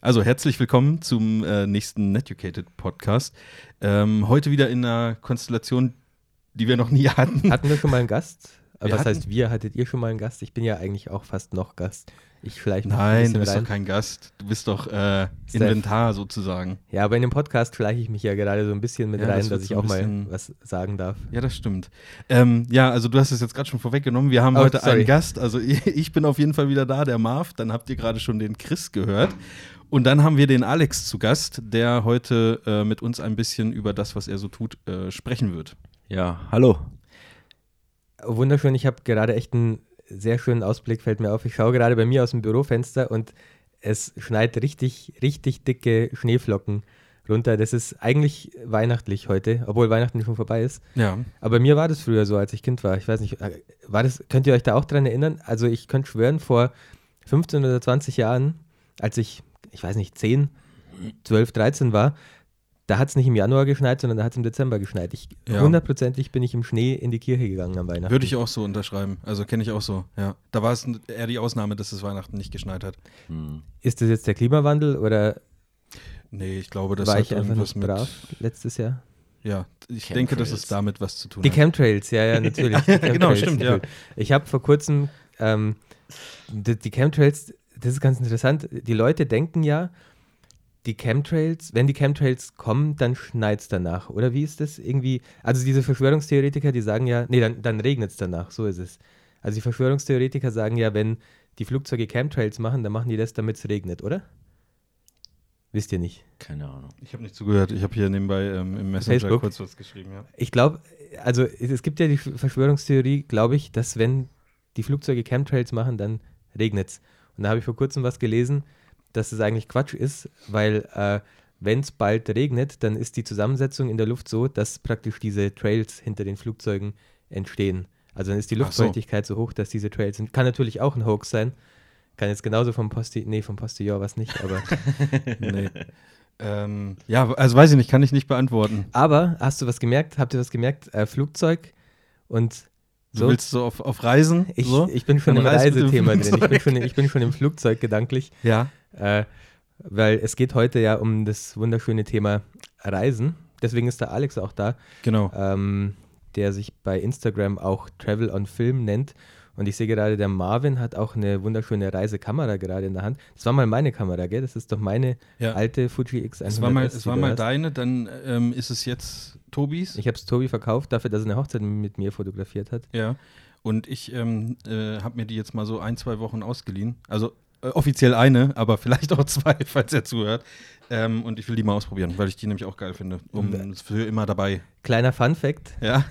Also herzlich willkommen zum äh, nächsten Netucated Podcast. Ähm, heute wieder in einer Konstellation, die wir noch nie hatten. Hatten wir schon mal einen Gast? Wir Was hatten- heißt wir? Hattet ihr schon mal einen Gast? Ich bin ja eigentlich auch fast noch Gast. Ich vielleicht noch ein Nein, du bist rein. doch kein Gast. Du bist doch äh. Inventar sozusagen. Ja, aber in dem Podcast schleiche ich mich ja gerade so ein bisschen mit Ja, rein, das dass ich auch mal was sagen darf. Ja, das stimmt. Ähm, ja, also du hast es jetzt gerade schon vorweggenommen. Wir haben Oh, heute sorry. einen Gast. Also ich bin auf jeden Fall wieder da, der Marv. Dann habt ihr gerade schon den Chris gehört. Und dann haben wir den Alex zu Gast, der heute äh, mit uns ein bisschen über das, was er so tut, äh, sprechen wird. Ja, hallo. Wunderschön, ich habe gerade echt einen sehr schönen Ausblick, fällt mir auf. Ich schaue gerade bei mir aus dem Bürofenster und es schneit richtig, richtig dicke Schneeflocken runter. Das ist eigentlich weihnachtlich heute, obwohl Weihnachten schon vorbei ist. Ja. Aber bei mir war das früher so, als ich Kind war. Ich weiß nicht, äh, war das, könnt ihr euch da auch dran erinnern? Also ich könnte schwören, vor 15 oder 20 Jahren, als ich, ich weiß nicht, 10, 12, 13 war, da hat es nicht im Januar geschneit, sondern da hat es im Dezember geschneit. Ich, Ja. Hundertprozentig bin ich im Schnee in die Kirche gegangen am Weihnachten. Würde ich auch so unterschreiben. Also kenne ich auch so, ja. Da war es eher die Ausnahme, dass es Weihnachten nicht geschneit hat. Hm. Ist das jetzt der Klimawandel oder Nee, ich glaube, das war hat ich einfach irgendwas nicht mit. brav letztes Jahr? Ja, ich denke, dass es damit was zu tun Die hat. Chemtrails, ja, ja, natürlich. Die Genau, stimmt, ja. Ich habe vor kurzem, ähm, die, die Chemtrails, das ist ganz interessant, die Leute denken ja, die Chemtrails, wenn die Chemtrails kommen, dann schneit es danach. Oder wie ist das irgendwie? Also diese Verschwörungstheoretiker, die sagen ja, nee, dann, dann regnet es danach, so ist es. Also die Verschwörungstheoretiker sagen ja, wenn die Flugzeuge Chemtrails machen, dann machen die das, damit es regnet, oder? Wisst ihr nicht. Keine Ahnung. Ich habe nicht zugehört. Ich habe hier nebenbei ähm, im Messenger Facebook? kurz was geschrieben, ja. Ich glaube, also es es gibt ja die Verschwörungstheorie, glaube ich, dass wenn die Flugzeuge Chemtrails machen, dann regnet es. Und da habe ich vor kurzem was gelesen, dass es eigentlich Quatsch ist, weil äh, wenn es bald regnet, dann ist die Zusammensetzung in der Luft so, dass praktisch diese Trails hinter den Flugzeugen entstehen. Also dann ist die Ach so. Luftfeuchtigkeit so. hoch, dass diese Trails sind. Kann natürlich auch ein Hoax sein. Kann jetzt genauso vom Posti, nee, vom Postillon was nicht, aber. Nee. ähm, ja, also weiß ich nicht, kann ich nicht beantworten. aber hast du was gemerkt? Habt ihr was gemerkt? Äh, Flugzeug und Du willst so auf, auf Reisen? Ich, so? ich bin schon im Reisethema drin. Ich bin, schon, ich bin schon im Flugzeug gedanklich, ja. äh, weil es geht heute ja um das wunderschöne Thema Reisen. Deswegen ist der Alex auch da, Genau. ähm, der sich bei Instagram auch Travel on Film nennt. Und ich sehe gerade, der Marvin hat auch eine wunderschöne Reisekamera gerade in der Hand. Das war mal meine Kamera, gell? Das ist doch meine Ja. alte Fuji X100. Es war mal, es war mal deine, dann ähm, ist es jetzt Tobis. Ich habe es Tobi verkauft dafür, dass er eine Hochzeit mit mir fotografiert hat. ja. Und ich ähm, äh, habe mir die jetzt mal so ein, zwei Wochen ausgeliehen. Also äh, offiziell eine, aber vielleicht auch zwei, falls er zuhört. Ähm, und ich will die mal ausprobieren, weil ich die nämlich auch geil finde. Um für immer dabei. Kleiner Fun Fact: Ja.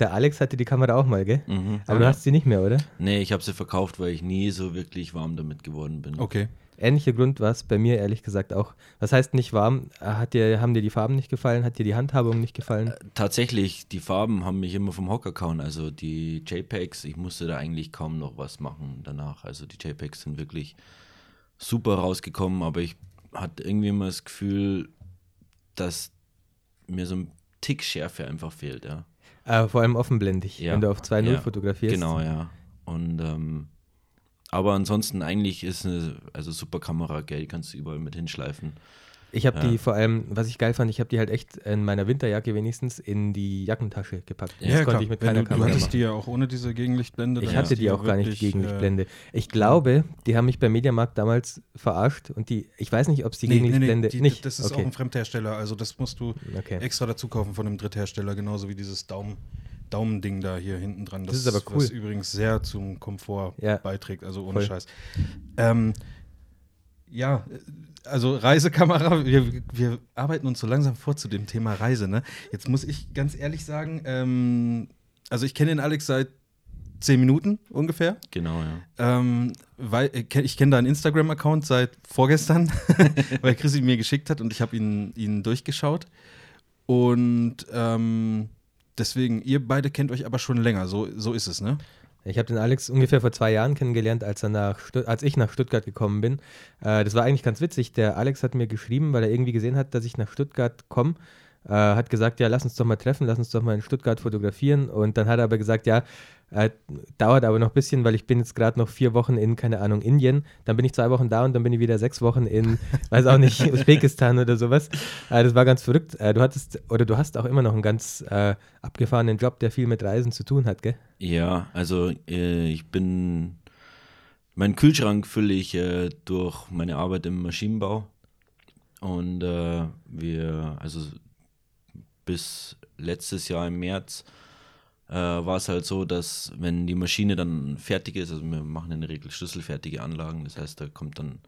Der Alex hatte die Kamera auch mal, gell? Mhm. Aber du hast sie nicht mehr, oder? Nee, ich habe sie verkauft, weil ich nie so wirklich warm damit geworden bin. Okay. Ähnlicher Grund war es bei mir ehrlich gesagt auch. Was heißt nicht warm? Hat dir, haben dir die Farben nicht gefallen? Hat dir die Handhabung nicht gefallen? Tatsächlich, die Farben haben mich immer vom Hocker gehauen. Also die JPEGs, ich musste da eigentlich kaum noch was machen danach. Also die JPEGs sind wirklich super rausgekommen, aber ich hatte irgendwie immer das Gefühl, dass mir so ein Tick Schärfe einfach fehlt, ja. Äh, vor allem offenblendig, Ja. wenn du auf 2.0 Ja, fotografierst. Genau, ja. Und ähm, aber ansonsten eigentlich ist eine also super Kamera, gell, die kannst du überall mit hinschleifen. Ich habe Ja. die vor allem, was ich geil fand, ich habe die halt echt in meiner Winterjacke wenigstens in die Jackentasche gepackt. Ja, das klar. konnte ich mit Wenn keiner du, du Kamera hattest machen. die ja auch ohne diese Gegenlichtblende. Ich hatte ist die auch gar nicht wirklich, gegen äh. Ich glaube, die haben mich beim Mediamarkt damals verarscht und die, ich weiß nicht, ob es die Nee, nee, nee, Gegenlichtblende die, nicht. das ist okay. auch ein Fremdhersteller, also das musst du okay. extra dazu kaufen von einem Dritthersteller, genauso wie dieses Daumen, Daumending da hier hinten dran. Das ist aber cool. Was übrigens sehr zum Komfort Ja. beiträgt, also ohne Voll. Scheiß. Ähm, ja, also Reisekamera, wir, wir arbeiten uns so langsam vor zu dem Thema Reise. Ne? Jetzt muss ich ganz ehrlich sagen, ähm, also ich kenne den Alex seit zehn Minuten ungefähr. Genau, ja. Ähm, weil äh, ich kenne deinen Instagram-Account seit vorgestern, weil Chris ihn mir geschickt hat und ich habe ihn, ihn durchgeschaut. Und ähm, deswegen, ihr beide kennt euch aber schon länger, so, so ist es, ne? Ich habe den Alex ungefähr vor zwei Jahren kennengelernt, als, er nach als ich nach Stuttgart gekommen bin. Äh, das war eigentlich ganz witzig. Der Alex hat mir geschrieben, weil er irgendwie gesehen hat, dass ich nach Stuttgart komme, äh, hat gesagt, ja, lass uns doch mal treffen, lass uns doch mal in Stuttgart fotografieren. Und dann hat er aber gesagt, ja, äh, dauert aber noch ein bisschen, weil ich bin jetzt gerade noch vier Wochen in, keine Ahnung, Indien. Dann bin ich zwei Wochen da und dann bin ich wieder sechs Wochen in, weiß auch nicht, Usbekistan oder sowas. Äh, das war ganz verrückt. Äh, du hattest, oder du hast auch immer noch einen ganz äh, abgefahrenen Job, der viel mit Reisen zu tun hat, gell? Ja, also äh, ich bin, meinen Kühlschrank fülle ich äh, durch meine Arbeit im Maschinenbau. Und wir, also bis letztes Jahr im März äh, war es halt so, dass wenn die Maschine dann fertig ist, also wir machen in der Regel schlüsselfertige Anlagen, das heißt, da kommt dann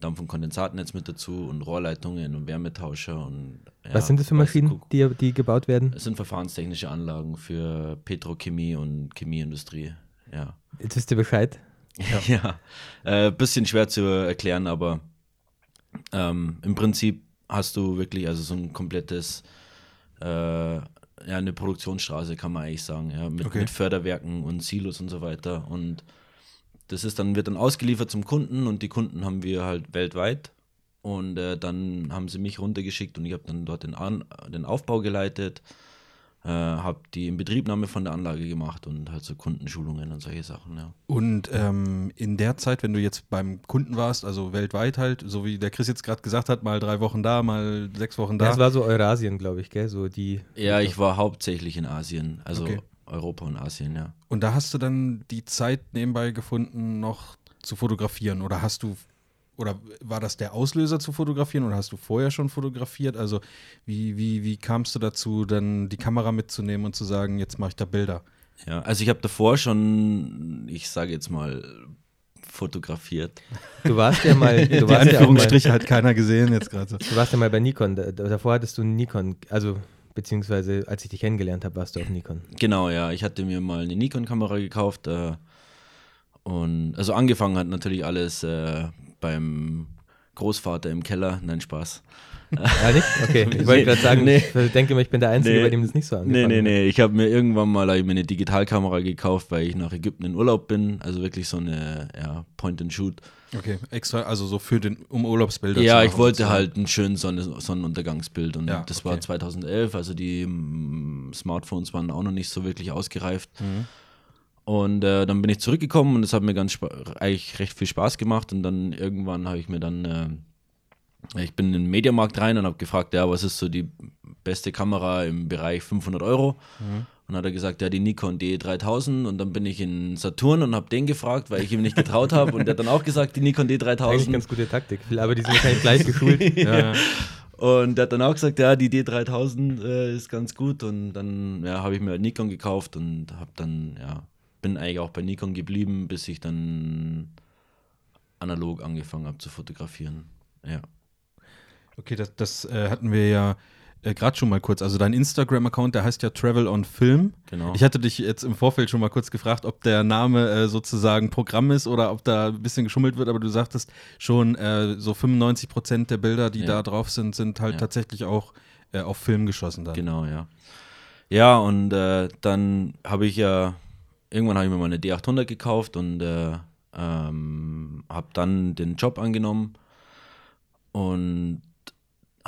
Dampf- und Kondensatnetz mit dazu und Rohrleitungen und Wärmetauscher und ja, Was sind das für Maschinen, die, die gebaut werden? Es sind verfahrenstechnische Anlagen für Petrochemie und Chemieindustrie, ja. Jetzt wisst ihr Bescheid. Ja, ja. Äh, bisschen schwer zu erklären, aber ähm, im Prinzip hast du wirklich also so ein komplettes äh, ja, eine Produktionsstraße, kann man eigentlich sagen, ja, mit, okay. mit Förderwerken und Silos und so weiter. Und das ist dann, wird dann ausgeliefert zum Kunden und die Kunden haben wir halt weltweit. Und äh, dann haben sie mich runtergeschickt und ich habe dann dort den, An den Aufbau geleitet äh, habe die Inbetriebnahme von der Anlage gemacht und halt so Kundenschulungen und solche Sachen, ja. Und ähm, in der Zeit, wenn du jetzt beim Kunden warst, also weltweit halt, so wie der Chris jetzt gerade gesagt hat, mal drei Wochen da, mal sechs Wochen da. das war so Eurasien, glaube ich, gell? So die. Ja, ich war hauptsächlich in Asien, also okay. Europa und Asien, ja. Und da hast du dann die Zeit nebenbei gefunden, noch zu fotografieren oder hast du oder war das der Auslöser zu fotografieren oder hast du vorher schon fotografiert? Also wie, wie, wie kamst du dazu, dann die Kamera mitzunehmen und zu sagen, jetzt mache ich da Bilder? Ja, also ich habe davor schon, ich sage jetzt mal, fotografiert. Du warst ja mal. Du die warst Anführungsstriche ja hat keiner gesehen jetzt gerade. Du warst ja mal bei Nikon. Davor hattest du Nikon, also beziehungsweise als ich dich kennengelernt habe, warst du auf Nikon. Genau, ja. Ich hatte mir mal eine Nikon-Kamera gekauft. Äh, und also angefangen hat natürlich alles äh, beim Großvater im Keller. Nein, Spaß. Ja, nicht? Okay, ich wollte nee, gerade sagen, nee. ich denke mal, ich bin der Einzige, nee, bei dem das nicht so angefangen Nee, nee, nee. Ich habe mir irgendwann mal ich mir eine Digitalkamera gekauft, weil ich nach Ägypten in Urlaub bin. Also wirklich so eine ja, Point-and-Shoot. Okay, extra, also so für den, um Urlaubsbilder Ja, ich wollte halt ein schönes Sonne, Sonnenuntergangsbild und ja, das okay. war 2011, also die m, Smartphones waren auch noch nicht so wirklich ausgereift. Mhm. Und äh, dann bin ich zurückgekommen und es hat mir ganz eigentlich recht viel Spaß gemacht. Und dann irgendwann habe ich mir dann, äh, ich bin in den Mediamarkt rein und habe gefragt, ja, was ist so die beste Kamera im Bereich 500 Euro? Mhm. Und hat er gesagt, ja, die Nikon D3000. Und dann bin ich in Saturn und habe den gefragt, weil ich ihm nicht getraut habe. Und der hat dann auch gesagt, die Nikon D3000. Eigentlich ganz gute Taktik, aber die sind wahrscheinlich gleich geschult. ja. Und der hat dann auch gesagt, ja, die D3000 äh, ist ganz gut. Und dann ja, habe ich mir halt Nikon gekauft und habe dann, ja, bin eigentlich auch bei Nikon geblieben, bis ich dann analog angefangen habe zu fotografieren. Ja. Okay, das, das äh, hatten wir ja äh, gerade schon mal kurz. Also dein Instagram-Account, der heißt ja Travel on Film. Genau. Ich hatte dich jetzt im Vorfeld schon mal kurz gefragt, ob der Name äh, sozusagen Programm ist oder ob da ein bisschen geschummelt wird, aber du sagtest schon, äh, so 95 Prozent der Bilder, die ja. da drauf sind, sind halt ja. tatsächlich auch äh, auf Film geschossen dann. Genau, ja. Ja, und äh, dann habe ich ja irgendwann habe ich mir mal eine D800 gekauft und äh, ähm, habe dann den Job angenommen. Und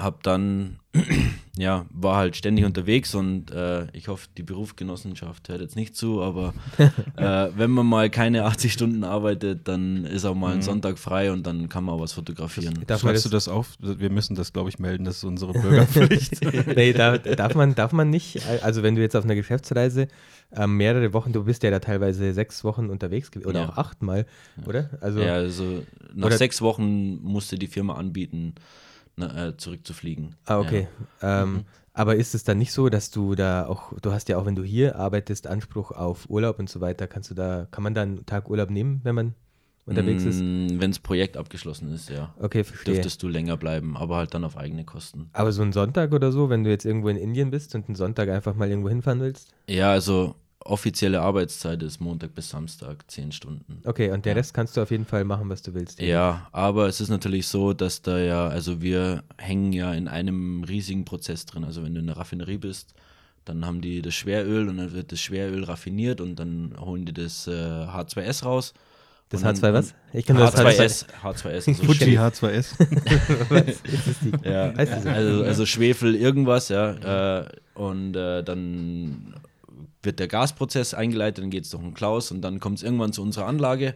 habe dann, ja, war halt ständig unterwegs und äh, ich hoffe, die Berufsgenossenschaft hört jetzt nicht zu, aber äh, wenn man mal keine 80 Stunden arbeitet, dann ist auch mal ein mhm. Sonntag frei und dann kann man auch was fotografieren. Darf Schreibst du das auf? Wir müssen das, glaube ich, melden, das ist unsere Bürgerpflicht. nee, da, darf, man, darf man nicht. Also wenn du jetzt auf einer Geschäftsreise äh, mehrere Wochen, du bist ja da teilweise sechs Wochen unterwegs oder ja. auch achtmal, oder? Also, ja, also nach sechs Wochen musste die Firma anbieten, äh, zurückzufliegen. Ah, okay. Ja. Ähm, mhm. Aber ist es dann nicht so, dass du da auch, du hast ja auch, wenn du hier arbeitest, Anspruch auf Urlaub und so weiter, kannst du da, kann man da einen Tag Urlaub nehmen, wenn man unterwegs ist? Mm, wenn das Projekt abgeschlossen ist, ja. Okay, verstehe. Dürftest du länger bleiben, aber halt dann auf eigene Kosten. Aber so ein Sonntag oder so, wenn du jetzt irgendwo in Indien bist und einen Sonntag einfach mal irgendwo hinfahren willst? Ja, also offizielle Arbeitszeit ist Montag bis Samstag, zehn Stunden. Okay, und der ja. Rest kannst du auf jeden Fall machen, was du willst. Ja, aber es ist natürlich so, dass da ja, also wir hängen ja in einem riesigen Prozess drin. Also wenn du in der Raffinerie bist, dann haben die das Schweröl und dann wird das Schweröl raffiniert und dann holen die das äh, H2S raus Das Und dann- H2 was? Ich kenne das H2S. H2S. Also Fuji H2S. Was ist das die? Ja, also, also Schwefel, irgendwas, ja. Äh, und äh, dann wird der Gasprozess eingeleitet, dann geht es durch einen Klaus und dann kommt es irgendwann zu unserer Anlage.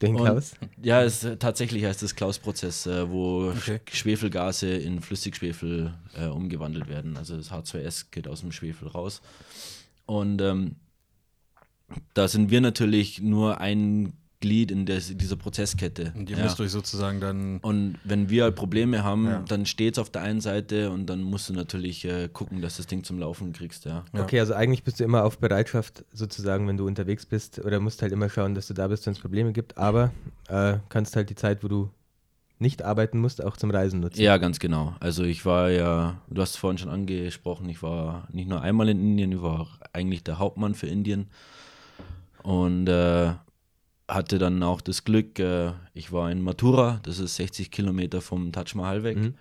Den Und- Klaus? Ja, es, tatsächlich heißt es Klaus-Prozess, äh, wo Okay. Sch- Schwefelgase in Flüssigschwefel äh, umgewandelt werden. Also das H2S geht aus dem Schwefel raus. Und ähm, da sind wir natürlich nur ein Glied in der, dieser Prozesskette. Und ihr ja. müsst euch sozusagen dann. Und wenn wir halt Probleme haben, Ja. dann steht es auf der einen Seite und dann musst du natürlich äh, gucken, dass das Ding zum Laufen kriegst, ja. Ja. Okay, also eigentlich bist du immer auf Bereitschaft sozusagen, wenn du unterwegs bist oder musst halt immer schauen, dass du da bist, wenn es Probleme gibt, aber äh, kannst halt die Zeit, wo du nicht arbeiten musst, auch zum Reisen nutzen. Ja, ganz genau. Also ich war ja, du hast es vorhin schon angesprochen, ich war nicht nur einmal in Indien, ich war auch eigentlich der Hauptmann für Indien und äh, hatte dann auch das Glück, äh, ich war in Mathura, das ist 60 Kilometer vom Taj Mahal weg Mhm.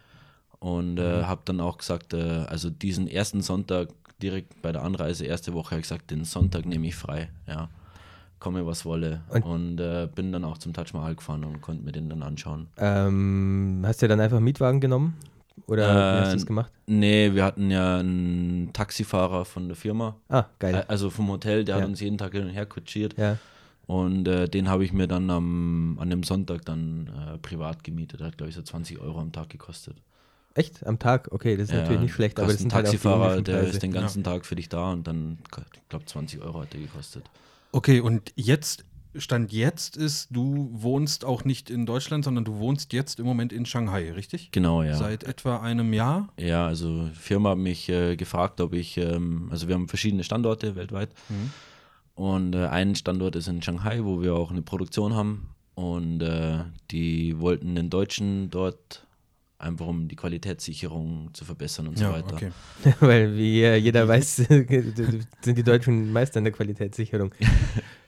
und äh, habe dann auch gesagt, äh, also diesen ersten Sonntag direkt bei der Anreise, erste Woche, habe ich gesagt, den Sonntag nehme ich frei, ja. Komme was wolle. Und- Und, äh, bin dann auch zum Taj Mahal gefahren und konnte mir den dann anschauen. Ähm, hast du dann einfach einen Mietwagen genommen? Oder wie hast du Äh, das gemacht? Nee, wir hatten ja einen Taxifahrer von der Firma, Ah, geil. äh, also vom Hotel, der Ja. hat uns jeden Tag hin und her kutschiert. ja. Und äh, den habe ich mir dann am, an dem Sonntag dann äh, privat gemietet. Hat, glaube ich, so 20 Euro am Tag gekostet. Echt? Am Tag? Okay, das ist Ja, natürlich nicht schlecht, aber das sind ein halt Taxifahrer, englischen der ist den ganzen Tag für dich da und dann, ich glaube, 20 Euro hat der gekostet. Okay, und jetzt, Stand jetzt ist, du wohnst auch nicht in Deutschland, sondern du wohnst jetzt im Moment in Shanghai, richtig? Genau, ja. Seit etwa einem Jahr. Ja, also die Firma hat mich äh, gefragt, ob ich, ähm, also wir haben verschiedene Standorte weltweit. Und äh, ein Standort ist in Shanghai, wo wir auch eine Produktion haben. Und äh, die wollten den Deutschen dort einfach um die Qualitätssicherung zu verbessern und so weiter. okay. Weil, wie äh, jeder weiß, sind die Deutschen Meister in der Qualitätssicherung.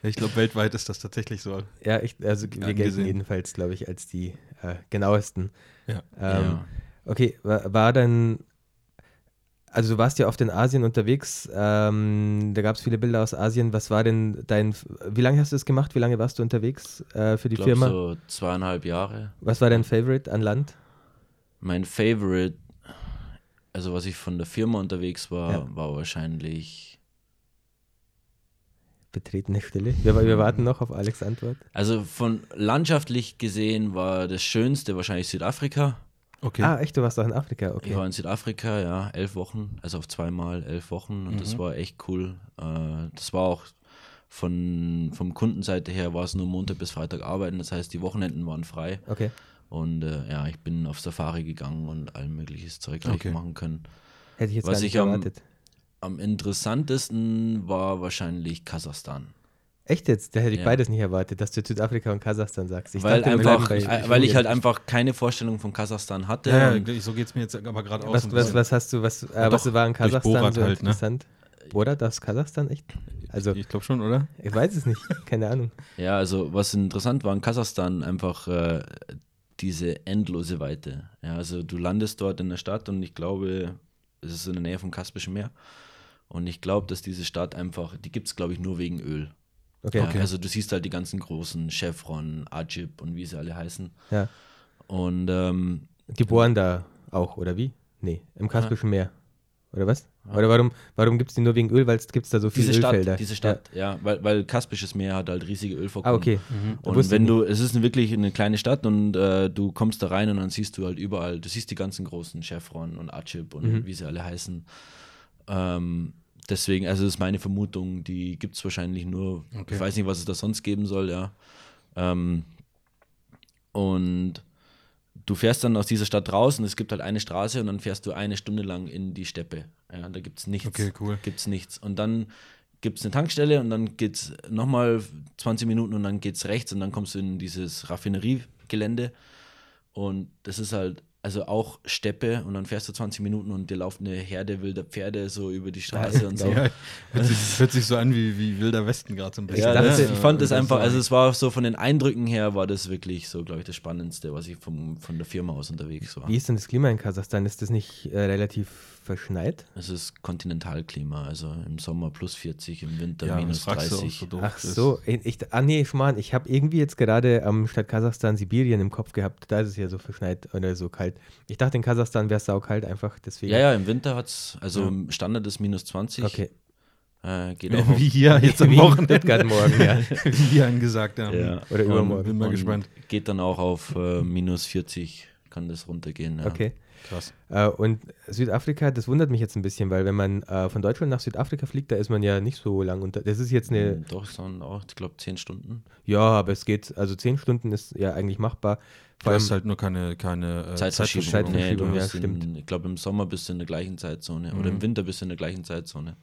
Ich glaube, weltweit ist das tatsächlich so. Ja, ich, also wir gelten Angesehen. jedenfalls, glaube ich, als die äh, genauesten. Ja. Ähm, Ja. Okay, war, war dann, also du warst ja oft in Asien unterwegs, ähm, da gab es viele Bilder aus Asien. Was war denn dein, wie lange hast du das gemacht? Wie lange warst du unterwegs äh, für die Ich glaube Firma? so zweieinhalb Jahre. Was war dein Favorite an Land? Mein Favorite, also was ich von der Firma unterwegs war, Ja. war wahrscheinlich, Betretene Stille. Wir, wir warten noch auf Alex Antwort. also von landschaftlich gesehen war das Schönste wahrscheinlich Südafrika. Okay. Ah, echt, du warst auch in Afrika, Ich okay. war in Südafrika, ja, elf Wochen, also auf zweimal elf Wochen und Mhm. das war echt cool. Äh, das war auch von vom Kundenseite her war es nur Montag bis Freitag arbeiten, das heißt die Wochenenden waren frei Okay. und äh, ja, ich bin auf Safari gegangen und all mögliches Zeug gleich Okay. machen können. Hätte ich jetzt Was gar nicht ich am- erwartet. Am interessantesten war wahrscheinlich Kasachstan. Echt jetzt? Da hätte ich Ja. beides nicht erwartet, dass du Südafrika und Kasachstan sagst. Ich weil dachte, einfach, bei- äh, weil ich halt einfach keine Vorstellung von Kasachstan hatte. ja, so geht es mir jetzt aber gerade aus. Was, was, was hast du, was, äh, was doch, war in Kasachstan Borat so halt, ne? interessant? Borat aus Kasachstan, echt? Also, ich glaube schon, oder? ich weiß es nicht, keine Ahnung. Ja, also was interessant war in Kasachstan einfach äh, diese endlose Weite. Ja, also du landest dort in der Stadt und ich glaube, es ist in der Nähe vom Kaspischen Meer. Und ich glaube, dass diese Stadt einfach, die gibt es glaube ich nur wegen Öl. Okay, Ja, okay. Also du siehst halt die ganzen großen Chevron, Ajib und wie sie alle heißen. Ja. Und ähm, Die bohren da auch, oder wie? Nee, im Kaspischen Meer. Oder was? Oder warum, warum gibt es die nur wegen Öl? Weil es gibt da so viele diese Stadt, Ölfelder. diese Stadt, ja, weil, weil Kaspisches Meer hat halt riesige Ja. Ölvorkommen. Ah, okay. Und Wusste wenn ich du, es ist wirklich eine kleine Stadt und äh, du kommst da rein und dann siehst du halt überall, du siehst die ganzen großen Chevron und Achip und Mhm. wie sie alle heißen. Ähm, deswegen, also das ist meine Vermutung, die gibt es wahrscheinlich nur, Okay. ich weiß nicht, was es da sonst geben soll, ja. Ähm, und du fährst dann aus dieser Stadt raus und es gibt halt eine Straße und dann fährst du eine Stunde lang in die Steppe. Ja, da gibt es nichts. Okay, cool. Gibt's nichts. Und dann gibt es eine Tankstelle und dann geht es nochmal 20 Minuten und dann geht es rechts und dann kommst du in dieses Raffineriegelände. Und das ist halt also auch Steppe und dann fährst du 20 Minuten und dir lauft eine Herde wilder Pferde so über die Straße und so. Ja, hört, sich, hört sich so an wie, wie Wilder Westen gerade so ein bisschen. Ja, dachte, das, ich fand das einfach, also es war so von den Eindrücken her, war das wirklich so, glaube ich, das Spannendste, was ich vom, von der Firma aus unterwegs war. Wie ist denn das Klima in Kasachstan? Ist das nicht äh, relativ verschneit? Es ist Kontinentalklima, also im Sommer plus 40, im Winter ja, minus das fragst du auch 30. so. Ach so, ich, ah nee, Schmarrn, ich habe irgendwie jetzt gerade am Stadt Kasachstan Sibirien im Kopf gehabt. Da ist es ja so verschneit oder so kalt. Ich dachte, in Kasachstan wäre es saukalt einfach, deswegen. Ja, ja, im Winter hat es, also Ja. im Standard ist minus 20. Okay. Äh, geht auch Wie hier jetzt am Wochenende. Morgen, ja. Wie hier angesagt haben. ja. Oder Und- übermorgen. Bin mal gespannt. Geht dann auch auf äh, minus 40, kann das runtergehen. Ja. Okay. Krass. Äh, und Südafrika, das wundert mich jetzt ein bisschen, weil wenn man äh, von Deutschland nach Südafrika fliegt, da ist man ja nicht so lang unter. Das ist jetzt eine, Mm, Doch, waren auch, ich glaube, 10 Stunden. ja, aber es geht, also zehn Stunden ist ja eigentlich machbar. Du hast halt nur keine, keine äh, Zeitverschiebung. Zeitverschiebung, du ja, bist in, stimmt. Ich glaube, im Sommer bist du in der gleichen Zeitzone oder Mhm. im Winter bist du in der gleichen Zeitzone.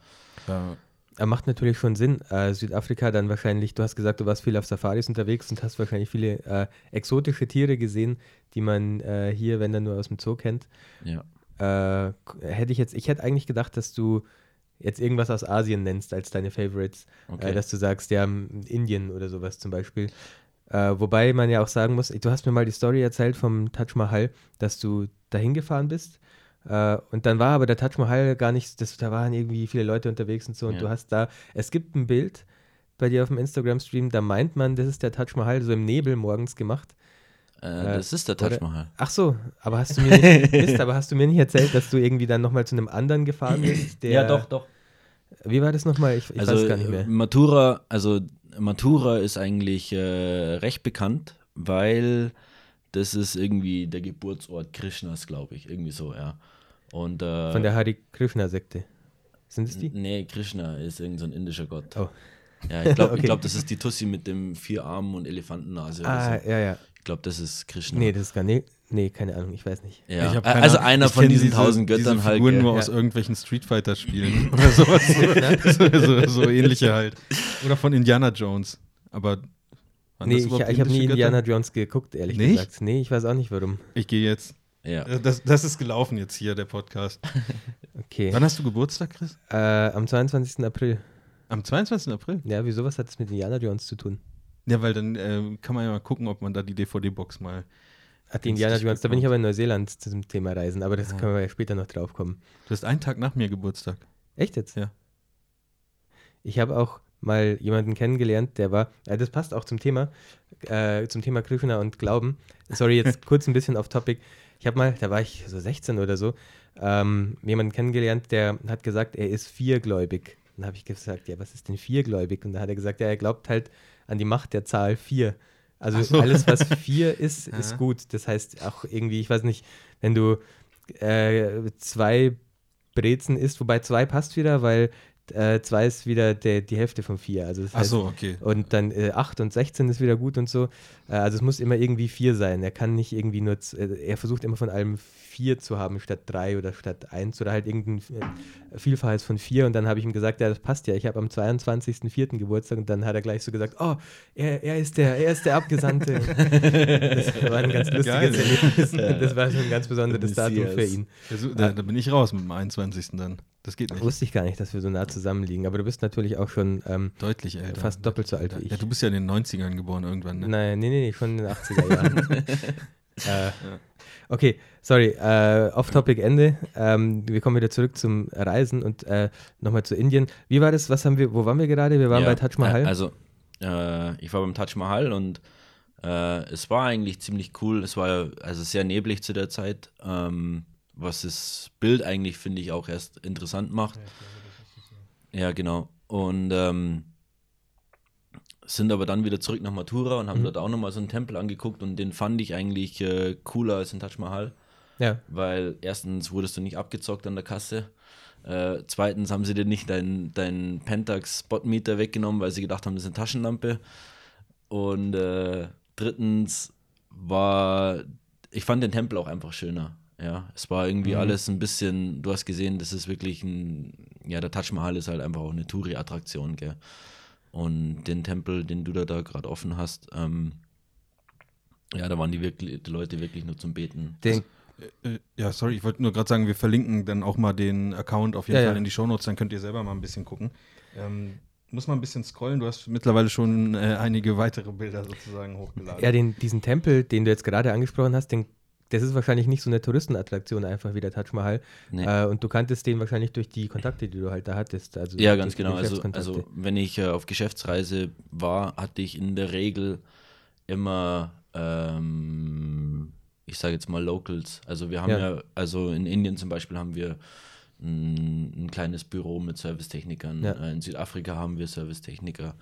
Ja, macht natürlich schon Sinn. Äh, Südafrika dann wahrscheinlich, du hast gesagt, du warst viel auf Safaris unterwegs und hast wahrscheinlich viele äh, exotische Tiere gesehen, die man äh, hier, wenn dann nur aus dem Zoo kennt. Ja. Äh, hätte ich jetzt, ich hätte eigentlich gedacht, dass du jetzt irgendwas aus Asien nennst als deine Favorites. Okay. Äh, dass du sagst, ja, Indien oder sowas zum Beispiel. Äh, wobei man ja auch sagen muss, du hast mir mal die Story erzählt vom Taj Mahal, dass du dahin gefahren bist. Äh, und dann war aber der Taj Mahal gar nicht, das, da waren irgendwie viele Leute unterwegs und so. Und Ja. du hast da, es gibt ein Bild bei dir auf dem Instagram-Stream, da meint man, das ist der Taj Mahal so im Nebel morgens gemacht. Äh, Äh, das ist der Taj oder- Mahal. Ach so, aber hast du mir nicht, Mist, aber hast du mir nicht erzählt, dass du irgendwie dann nochmal zu einem anderen gefahren bist? Der, doch. Wie war das nochmal? Ich, ich also weiß gar nicht mehr. Matura, also Matura ist eigentlich äh, recht bekannt, weil das ist irgendwie der Geburtsort Krishnas, glaube ich, irgendwie so, ja. Und äh, Von der Hari Krishna-Sekte. Sind es die? Nee, Krishna ist irgendein so ein indischer Gott. Oh. Ja, ich glaube, Okay. glaub, das ist die Tussi mit dem vier Armen und Elefantennase. Ah, so. ja, ja. Ich glaube, das ist Krishna. Nee, das ist gar nicht. Nee, keine Ahnung, ich weiß nicht. ja. Ich also einer Ich von diesen diese- tausend Göttern diese halt. Figuren nur Ja. aus irgendwelchen Street Fighter Spielen oder sowas. so, so, so ähnliche halt. Oder von Indiana Jones. Aber waren Nee, ich, ich habe nie Indiana Götter? Jones geguckt, ehrlich Nicht? gesagt. Nee, ich weiß auch nicht warum. Ich gehe jetzt. Ja. Äh, Das, das ist gelaufen jetzt hier, der Podcast. Okay. Wann hast du Geburtstag, Chris? Äh, am 22. April. Am 22. April? Ja, wieso was hat das mit Indiana Jones zu tun? Ja, weil dann äh, kann man ja mal gucken, ob man da die DVD-Box mal. Hat die Indiana Jones, da bin ich aber in Neuseeland zum Thema Reisen, aber das Ja. können wir ja später noch drauf kommen. Du hast einen Tag nach mir Geburtstag. Echt jetzt? Ja. Ich habe auch mal jemanden kennengelernt, der war, äh, das passt auch zum Thema, äh, zum Thema Krishna und Glauben. Sorry, jetzt kurz ein bisschen off topic. Ich habe mal, da war ich so 16 oder so, ähm, jemanden kennengelernt, der hat gesagt, er ist viergläubig. Dann habe ich gesagt, ja, was ist denn viergläubig? Und da hat er gesagt, ja, er glaubt halt an die Macht der Zahl vier. Also so. alles, was vier ist, ist gut. Das heißt auch irgendwie, ich weiß nicht, wenn du äh, zwei Brezen isst, wobei zwei passt wieder, weil äh, zwei ist wieder der, die Hälfte von vier. Also das Ach heißt, so, okay. und dann äh, 8 und 16 ist wieder gut und so. Äh, also es muss immer irgendwie 4 sein. Er kann nicht irgendwie nur, äh, er versucht immer von allem 4 zu haben statt 3 oder statt 1 oder halt irgendein äh, Vielfaches von 4. Und dann habe ich ihm gesagt, ja, das passt ja. Ich habe am 22.04. Geburtstag und dann hat er gleich so gesagt, oh, er, er ist der, er ist der Abgesandte. das war ein ganz lustiges Geil. Erlebnis. Das war schon ein ganz besonderes Datum für ihn. Da, da bin ich raus mit dem 21. dann. Das geht nicht. Wusste ich gar nicht, dass wir so nah zusammenliegen. Aber du bist natürlich auch schon ähm, Deutlich älter. fast doppelt so alt wie ich. Ja, du bist ja in den 90ern geboren irgendwann, ne? Nein, nee, nee, nee, schon in den 80er Jahren. äh, okay, sorry, äh, Off-Topic Ende. Ähm, wir kommen wieder zurück zum Reisen und äh, nochmal zu Indien. Wie war das? Was haben wir, wo waren wir gerade? Wir waren Ja, bei Taj Mahal. äh, Also, äh, ich war beim Taj Mahal und äh, es war eigentlich ziemlich cool. Es war ja also sehr neblig zu der Zeit, ähm, was das Bild eigentlich, finde ich, auch erst interessant macht. Ja, genau. Und ähm, sind aber dann wieder zurück nach Mathura und haben Mhm. dort auch nochmal so einen Tempel angeguckt und den fand ich eigentlich äh, cooler als den Taj Mahal ja, weil erstens wurdest du nicht abgezockt an der Kasse. Äh, zweitens haben sie dir nicht deinen dein Pentax Spotmeter weggenommen, weil sie gedacht haben, das ist eine Taschenlampe. Und äh, drittens war, ich fand den Tempel auch einfach schöner. Ja, es war irgendwie Mhm. alles ein bisschen, du hast gesehen, das ist wirklich ein, ja, der Taj Mahal ist halt einfach auch eine Touri-Attraktion, gell. Und den Tempel, den du da, da gerade offen hast, ähm, ja, da waren die, wirklich, die Leute wirklich nur zum Beten. den, Äh, ja, sorry, ich wollte nur gerade sagen, wir verlinken dann auch mal den Account auf jeden Ja, Fall ja. in die Shownotes, dann könnt ihr selber mal ein bisschen gucken. Ähm, muss mal ein bisschen scrollen, du hast mittlerweile schon äh, einige weitere Bilder sozusagen hochgeladen. Ja, den, diesen Tempel, den du jetzt gerade angesprochen hast, den, das ist wahrscheinlich nicht so eine Touristenattraktion einfach wie der Taj Mahal. Nee. Äh, und du kanntest den wahrscheinlich durch die Kontakte, die du halt da hattest. Also Ja, ganz genau. Also, also wenn ich äh, auf Geschäftsreise war, hatte ich in der Regel immer, ähm, ich sage jetzt mal Locals. Also wir haben Ja. ja. also in Indien zum Beispiel haben wir ein, ein kleines Büro mit Servicetechnikern. Ja. Äh, In Südafrika haben wir Servicetechniker.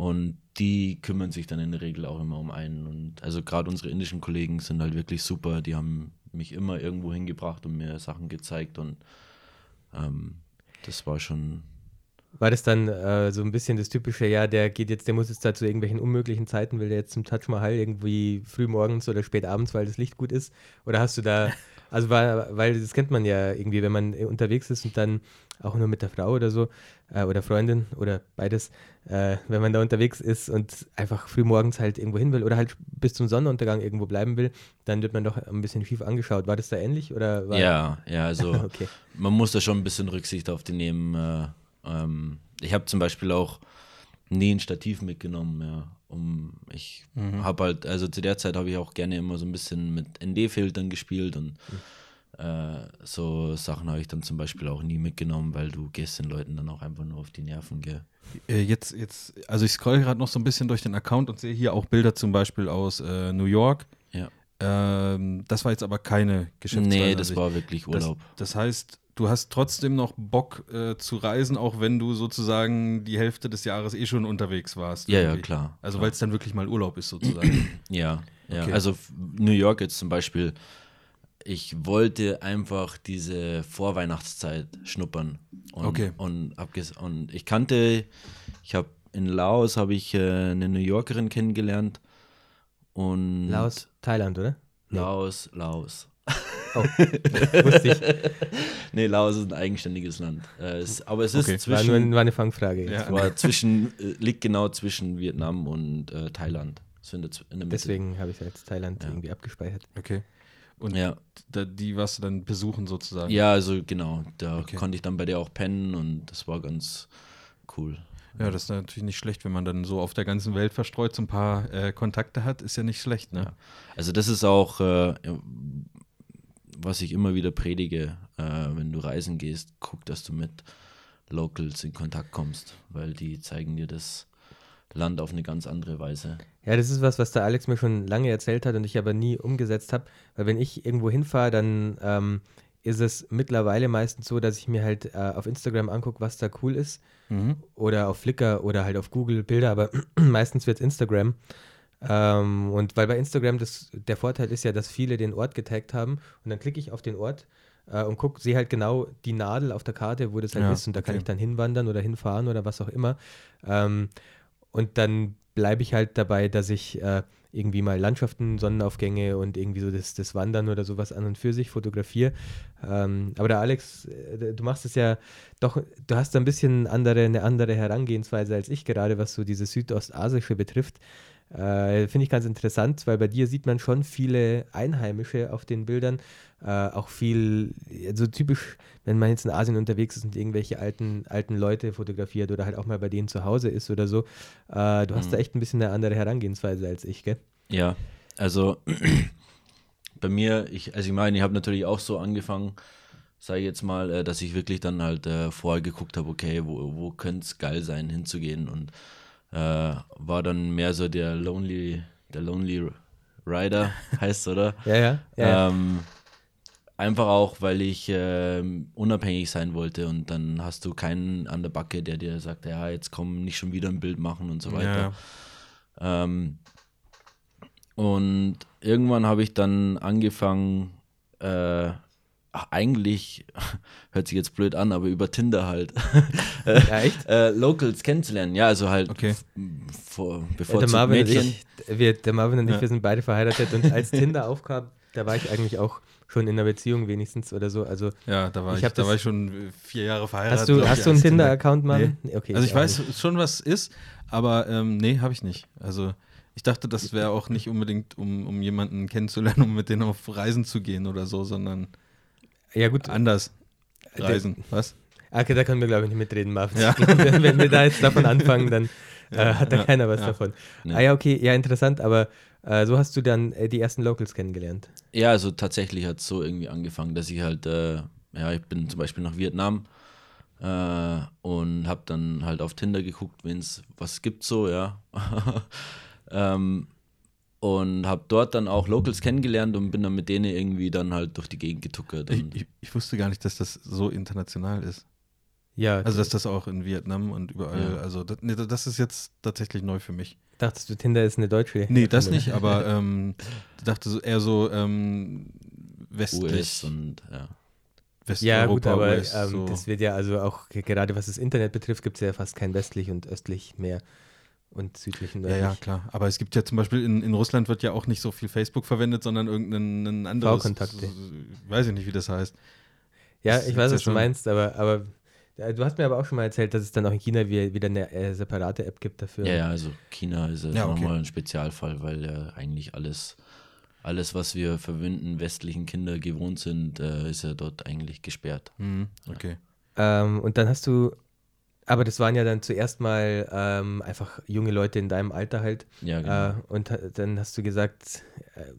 Und die kümmern sich dann in der Regel auch immer um einen. Und also gerade unsere indischen Kollegen sind halt wirklich super. Die haben mich immer irgendwo hingebracht und mir Sachen gezeigt. Und ähm, das war schon War das dann äh, so ein bisschen das typische, ja, der geht jetzt, der muss jetzt da zu irgendwelchen unmöglichen Zeiten, will der jetzt zum Taj Mahal irgendwie früh morgens oder spät abends, weil das Licht gut ist? Oder hast du da, also war, weil das kennt man ja irgendwie, wenn man äh, unterwegs ist und dann auch nur mit der Frau oder so äh, oder Freundin oder beides, äh, wenn man da unterwegs ist und einfach früh morgens halt irgendwo hin will oder halt bis zum Sonnenuntergang irgendwo bleiben will, dann wird man doch ein bisschen schief angeschaut. War das da ähnlich oder war Ja, ja, also okay. man muss da schon ein bisschen Rücksicht auf die nehmen. Äh, ähm, ich habe zum Beispiel auch nie ein Stativ mitgenommen, ja. Um, ich habe halt, also zu der Zeit habe ich auch gerne immer so ein bisschen mit ND-Filtern gespielt und äh, so Sachen habe ich dann zum Beispiel auch nie mitgenommen, weil du gehst den Leuten dann auch einfach nur auf die Nerven, gell. Äh, jetzt, jetzt, also ich scroll gerade noch so ein bisschen durch den Account und sehe hier auch Bilder zum Beispiel aus äh, New York. Ja. Ähm, das war jetzt aber keine Geschäftsreise. Nee, das war wirklich Urlaub. Das, das heißt, du hast trotzdem noch Bock äh, zu reisen, auch wenn du sozusagen die Hälfte des Jahres eh schon unterwegs warst. ja, ja, irgendwie. klar. Also weil es dann wirklich mal Urlaub ist sozusagen. Ja, ja. Okay. Also New York jetzt zum Beispiel, ich wollte einfach diese Vorweihnachtszeit schnuppern. Und, Okay. Und, abges und ich kannte, ich habe in Laos habe ich äh, eine New Yorkerin kennengelernt. Und Laos, Thailand, oder? Nee. Laos, Laos. Oh, wusste ich. Nee, Laos ist ein eigenständiges Land. Äh, es, aber es ist Okay. War nur zwischen, war eine Fangfrage. jetzt. Ja. war zwischen äh, liegt genau zwischen Vietnam und äh, Thailand. Der, Z- in der Mitte. Deswegen habe ich jetzt Thailand Ja. irgendwie abgespeichert. Okay. Und Ja. da, die warst du dann besuchen sozusagen. Ja, also genau. Da Okay. konnte ich dann bei der auch pennen und das war ganz cool. Ja, das ist natürlich nicht schlecht, wenn man dann so auf der ganzen Welt verstreut so ein paar äh, Kontakte hat, ist ja nicht schlecht, ne? Ja. Also das ist auch, äh, was ich immer wieder predige, äh, wenn du reisen gehst, guck, dass du mit Locals in Kontakt kommst, weil die zeigen dir das Land auf eine ganz andere Weise. Ja, das ist was, was der Alex mir schon lange erzählt hat und ich aber nie umgesetzt habe. Weil wenn ich irgendwo hinfahre, dann ähm, ist es mittlerweile meistens so, dass ich mir halt äh, auf Instagram angucke, was da cool ist. Mhm. Oder auf Flickr oder halt auf Google Bilder, aber meistens wird es Instagram. Ähm, und weil bei Instagram das, der Vorteil ist ja, dass viele den Ort getaggt haben und dann klicke ich auf den Ort äh, und gucke, sehe halt genau die Nadel auf der Karte, wo das halt Ja, ist und da kann okay. ich dann hinwandern oder hinfahren oder was auch immer. Ähm, und dann bleibe ich halt dabei, dass ich äh, irgendwie mal Landschaften, Sonnenaufgänge und irgendwie so das, das Wandern oder sowas an und für sich fotografiere. Ähm, aber der Alex, äh, du machst es ja doch, du hast da ein bisschen andere, eine andere Herangehensweise als ich, gerade was so dieses Südostasische betrifft. Äh, Finde ich ganz interessant, weil bei dir sieht man schon viele Einheimische auf den Bildern. Äh, auch viel, so typisch, wenn man jetzt in Asien unterwegs ist und irgendwelche alten, alten Leute fotografiert oder halt auch mal bei denen zu Hause ist oder so. Äh, du hast Mhm. da echt ein bisschen eine andere Herangehensweise als ich, gell? Ja, also bei mir, ich, also ich meine, ich habe natürlich auch so angefangen, sage ich jetzt mal, äh, dass ich wirklich dann halt äh, vorher geguckt habe, okay, wo, wo könnte es geil sein, hinzugehen und äh, war dann mehr so der Lonely, der Lonely Rider heißt, oder? Ja, ja. ja, ja. Ähm, einfach auch, weil ich ähm, unabhängig sein wollte und dann hast du keinen an der Backe, der dir sagt, ja, jetzt komm, nicht schon wieder ein Bild machen und so weiter. Ähm, und irgendwann habe ich dann angefangen, äh, ach, eigentlich, hört sich jetzt blöd an, aber über Tinder halt, ja echt? äh, Locals kennenzulernen. Ja, also halt Okay. vor, Ja, bevor der, Marvin und Mädchen. ich, wir, der Marvin und ich, Ja. wir sind beide verheiratet und als Tinder aufkam, da war ich eigentlich auch schon in einer Beziehung wenigstens oder so. Also Ja, da war Ich ich, da das- war ich schon äh, vier Jahre verheiratet. hast du, ich, hast du einen Tinder-Account, Marvin? Nee, Okay, also ich auch weiß nicht. schon, was ist, aber ähm, nee, habe ich nicht. Also Ich dachte, das wäre auch nicht unbedingt, um, um jemanden kennenzulernen, um mit denen auf Reisen zu gehen oder so, sondern Ja, gut. anders reisen. Was? Okay, da können wir, glaube ich, nicht mitreden, Marvin. Ja. wenn, wir da jetzt davon anfangen, dann äh, hat da ja, keiner was ja. davon. Nee. Ah ja, okay, ja, interessant, aber äh, so hast du dann äh, die ersten Locals kennengelernt. Ja, also tatsächlich hat es so irgendwie angefangen, dass ich halt, äh, ja, ich bin zum Beispiel nach Vietnam äh, und habe dann halt auf Tinder geguckt, wenn es was gibt so, ja. ähm, und habe dort dann auch Locals kennengelernt und bin dann mit denen irgendwie dann halt durch die Gegend getuckert. Ich, ich, ich wusste gar nicht, dass das so international ist. Ja, Also, dass das auch in Vietnam und überall, Ja. also, das, nee, das ist jetzt tatsächlich neu für mich. dachtest du, Tinder ist eine deutsche? Nee, das nicht, aber ähm, ich dachte so eher so ähm, westlich. US und ja. Ja, gut, Westeuropa, aber US, ähm, so. das wird ja also auch ge- gerade was das Internet betrifft, gibt es ja fast kein westlich und östlich mehr und südlich und Ja, nördlich. ja, klar. Aber es gibt ja zum Beispiel in, in Russland wird ja auch nicht so viel Facebook verwendet, sondern irgendein ein anderes. V-Kontakte. Weiß ich nicht, wie das heißt. Ja, Das ich weiß, ja was du schon. meinst, aber, aber äh, du hast mir aber auch schon mal erzählt, dass es dann auch in China wie- wieder eine äh, separate App gibt dafür. Ja, ja, also China ist ja, Ja, okay. nochmal ein Spezialfall, weil ja eigentlich alles, alles, was wir verwöhnten westlichen Kinder gewohnt sind, äh, ist ja dort eigentlich gesperrt. Mhm, okay. Ähm, und dann hast du, aber das waren ja dann zuerst mal ähm, einfach junge Leute in deinem Alter halt. Ja, genau. Äh, und dann hast du gesagt, äh,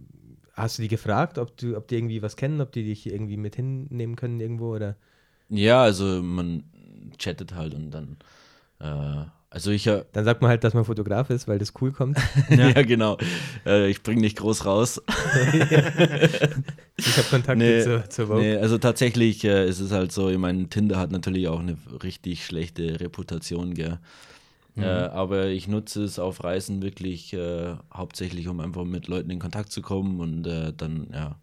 hast du die gefragt, ob du, ob die irgendwie was kennen, ob die dich irgendwie mit hinnehmen können irgendwo oder? Ja, also man chattet halt und dann, äh, also ich, äh, Dann sagt man halt, dass man Fotograf ist, weil das cool kommt. ja. genau, äh, ich bringe nicht groß raus. Ich habe Kontakte Nee, zur, zur Vogue. Nee, also tatsächlich äh, ist es halt so, ich meine, Tinder hat natürlich auch eine richtig schlechte Reputation, gell. Mhm. Äh, aber ich nutze es auf Reisen wirklich äh, hauptsächlich, um einfach mit Leuten in Kontakt zu kommen und äh, dann, ja,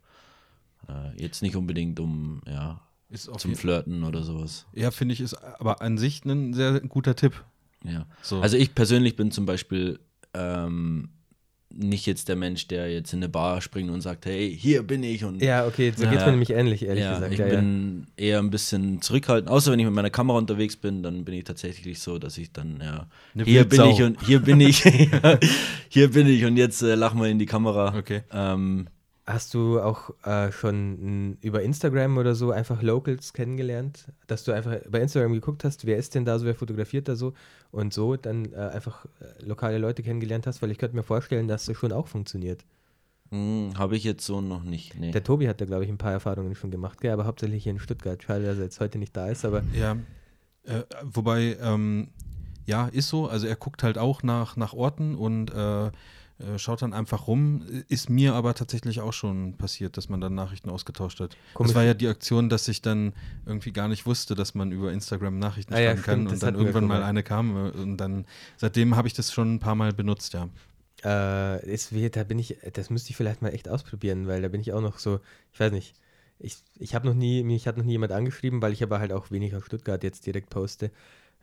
äh, jetzt nicht unbedingt um, ja, zum Flirten oder sowas. ja, finde ich, ist aber an sich ein sehr guter Tipp. Ja. So. Also ich persönlich bin zum Beispiel ähm, nicht jetzt der Mensch, der jetzt in eine Bar springt und sagt, hey, hier bin ich und Ja, okay, so Ja. geht es mir nämlich ähnlich, ehrlich ja, gesagt. ich ja, bin eher ein bisschen zurückhaltend. Außer wenn ich mit meiner Kamera unterwegs bin, dann bin ich tatsächlich so, dass ich dann, ja, Eine hier bin Wildsau. ich und hier bin ich, hier bin ich und jetzt äh, lach mal in die Kamera. Okay. Ähm, Hast du auch äh, schon über Instagram oder so einfach Locals kennengelernt? Dass du einfach bei Instagram geguckt hast, wer ist denn da so, wer fotografiert da so und so dann äh, einfach äh, lokale Leute kennengelernt hast? Weil ich könnte mir vorstellen, dass das schon auch funktioniert. Habe ich jetzt so noch nicht. Nee. Der Tobi hat da, glaube ich, ein paar Erfahrungen schon gemacht, gell? aber hauptsächlich hier in Stuttgart. Schade, dass er jetzt heute nicht da ist, aber Ja, äh, wobei, ähm, ja, ist so. Also er guckt halt auch nach, nach Orten und äh, schaut dann einfach rum. Ist mir aber tatsächlich auch schon passiert, dass man dann Nachrichten ausgetauscht hat. Komisch. Das war ja die Aktion, dass ich dann irgendwie gar nicht wusste, dass man über Instagram Nachrichten Ah ja, schreiben kann stimmt, und dann irgendwann mal eine kam äh, und dann seitdem habe ich das schon ein paar Mal benutzt, ja. Äh, es wird, da bin ich, das müsste ich vielleicht mal echt ausprobieren, weil da bin ich auch noch so, ich weiß nicht, ich, ich habe noch nie, mich hat noch nie jemand angeschrieben, weil ich aber halt auch wenig auf Stuttgart jetzt direkt poste.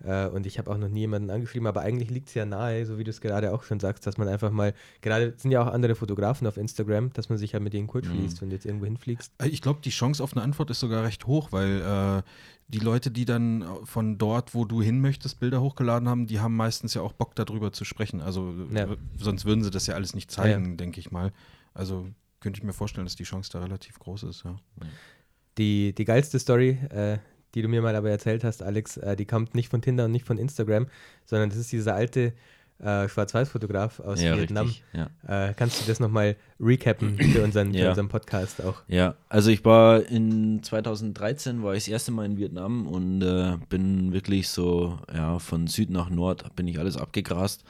Äh, und ich habe auch noch nie jemanden angeschrieben, aber eigentlich liegt es ja nahe, so wie du es gerade auch schon sagst, dass man einfach mal, gerade sind ja auch andere Fotografen auf Instagram, dass man sich halt mit denen kurz schließt, wenn du jetzt irgendwo hinfliegst. Äh, Ich glaube, die Chance auf eine Antwort ist sogar recht hoch, weil äh, die Leute, die dann von dort, wo du hin möchtest, Bilder hochgeladen haben, die haben meistens ja auch Bock darüber zu sprechen. Also Ja. w- sonst würden sie das ja alles nicht zeigen, denke ich mal. Also könnte ich mir vorstellen, dass die Chance da relativ groß ist, ja. Die, die geilste Story, äh, die du mir mal aber erzählt hast, Alex, äh, die kommt nicht von Tinder und nicht von Instagram, sondern das ist dieser alte äh, Schwarz-Weiß-Fotograf aus ja, Vietnam. richtig. Ja. Äh, kannst du das nochmal recappen für unseren, für Ja. unseren Podcast auch? Ja, also ich war in 2013 war ich das erste Mal in Vietnam und äh, bin wirklich so, ja, von Süd nach Nord bin ich alles abgegrast.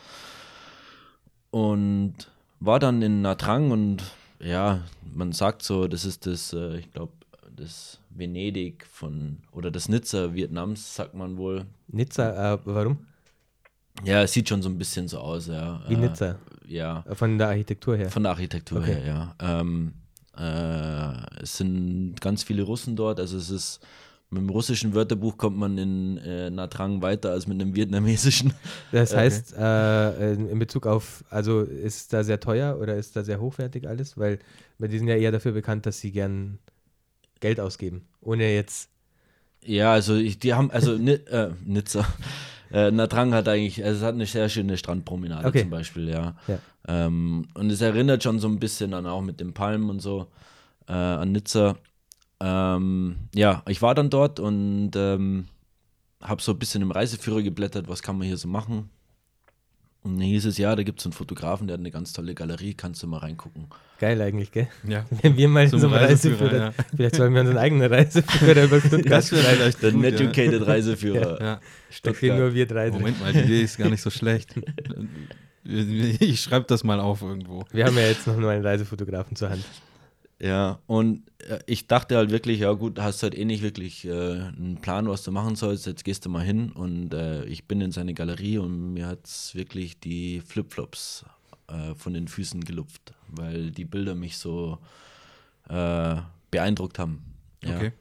Und war dann in Nha Trang und ja, man sagt so, das ist das, äh, ich glaube, das Venedig von, oder das Nizza Vietnams, sagt man wohl. Nizza, äh, warum? Ja, es sieht schon so ein bisschen so aus, ja. Wie äh, Nizza, Ja. von der Architektur her. Von der Architektur Okay. her, ja. Ähm, äh, es sind ganz viele Russen dort, also es ist mit dem russischen Wörterbuch kommt man in äh, Nha Trang weiter als mit dem vietnamesischen. Das Okay. heißt, äh, in Bezug auf, also ist da sehr teuer oder ist da sehr hochwertig alles? Weil weil die sind ja eher dafür bekannt, dass sie gern Geld ausgeben, ohne jetzt, Ja, also ich, die haben, also äh, Nizza, Äh, Natrang hat eigentlich, also es hat eine sehr schöne Strandpromenade Okay. zum Beispiel, ja. Ja. Ähm, und es erinnert schon so ein bisschen dann auch mit den Palmen und so äh, an Nizza. Ähm, ja, ich war dann dort und ähm, habe so ein bisschen im Reiseführer geblättert, was kann man hier so machen. Und dann hieß es, ja, da gibt es einen Fotografen, der hat eine ganz tolle Galerie, kannst du mal reingucken. Geil eigentlich, gell? Ja. Wenn wir mal Zum so einen Reiseführer, Reiseführer, ja. vielleicht sollen wir unseren eigenen Reiseführer über Stuttgart schreiben. vielleicht Der gut, Netucated Reiseführer. Ja. ja. Da stehen nur wir drei drin. Moment mal, die Idee ist gar nicht so schlecht. Ich schreibe das mal auf irgendwo. Wir haben ja jetzt noch nur einen Reisefotografen zur Hand. Ja, und äh, ich dachte halt wirklich, ja gut, hast halt eh nicht wirklich äh, einen Plan, was du machen sollst, jetzt gehst du mal hin und äh, ich bin in seine Galerie und mir hat es wirklich die Flipflops äh, von den Füßen gelupft, weil die Bilder mich so äh, beeindruckt haben. Ja. Okay.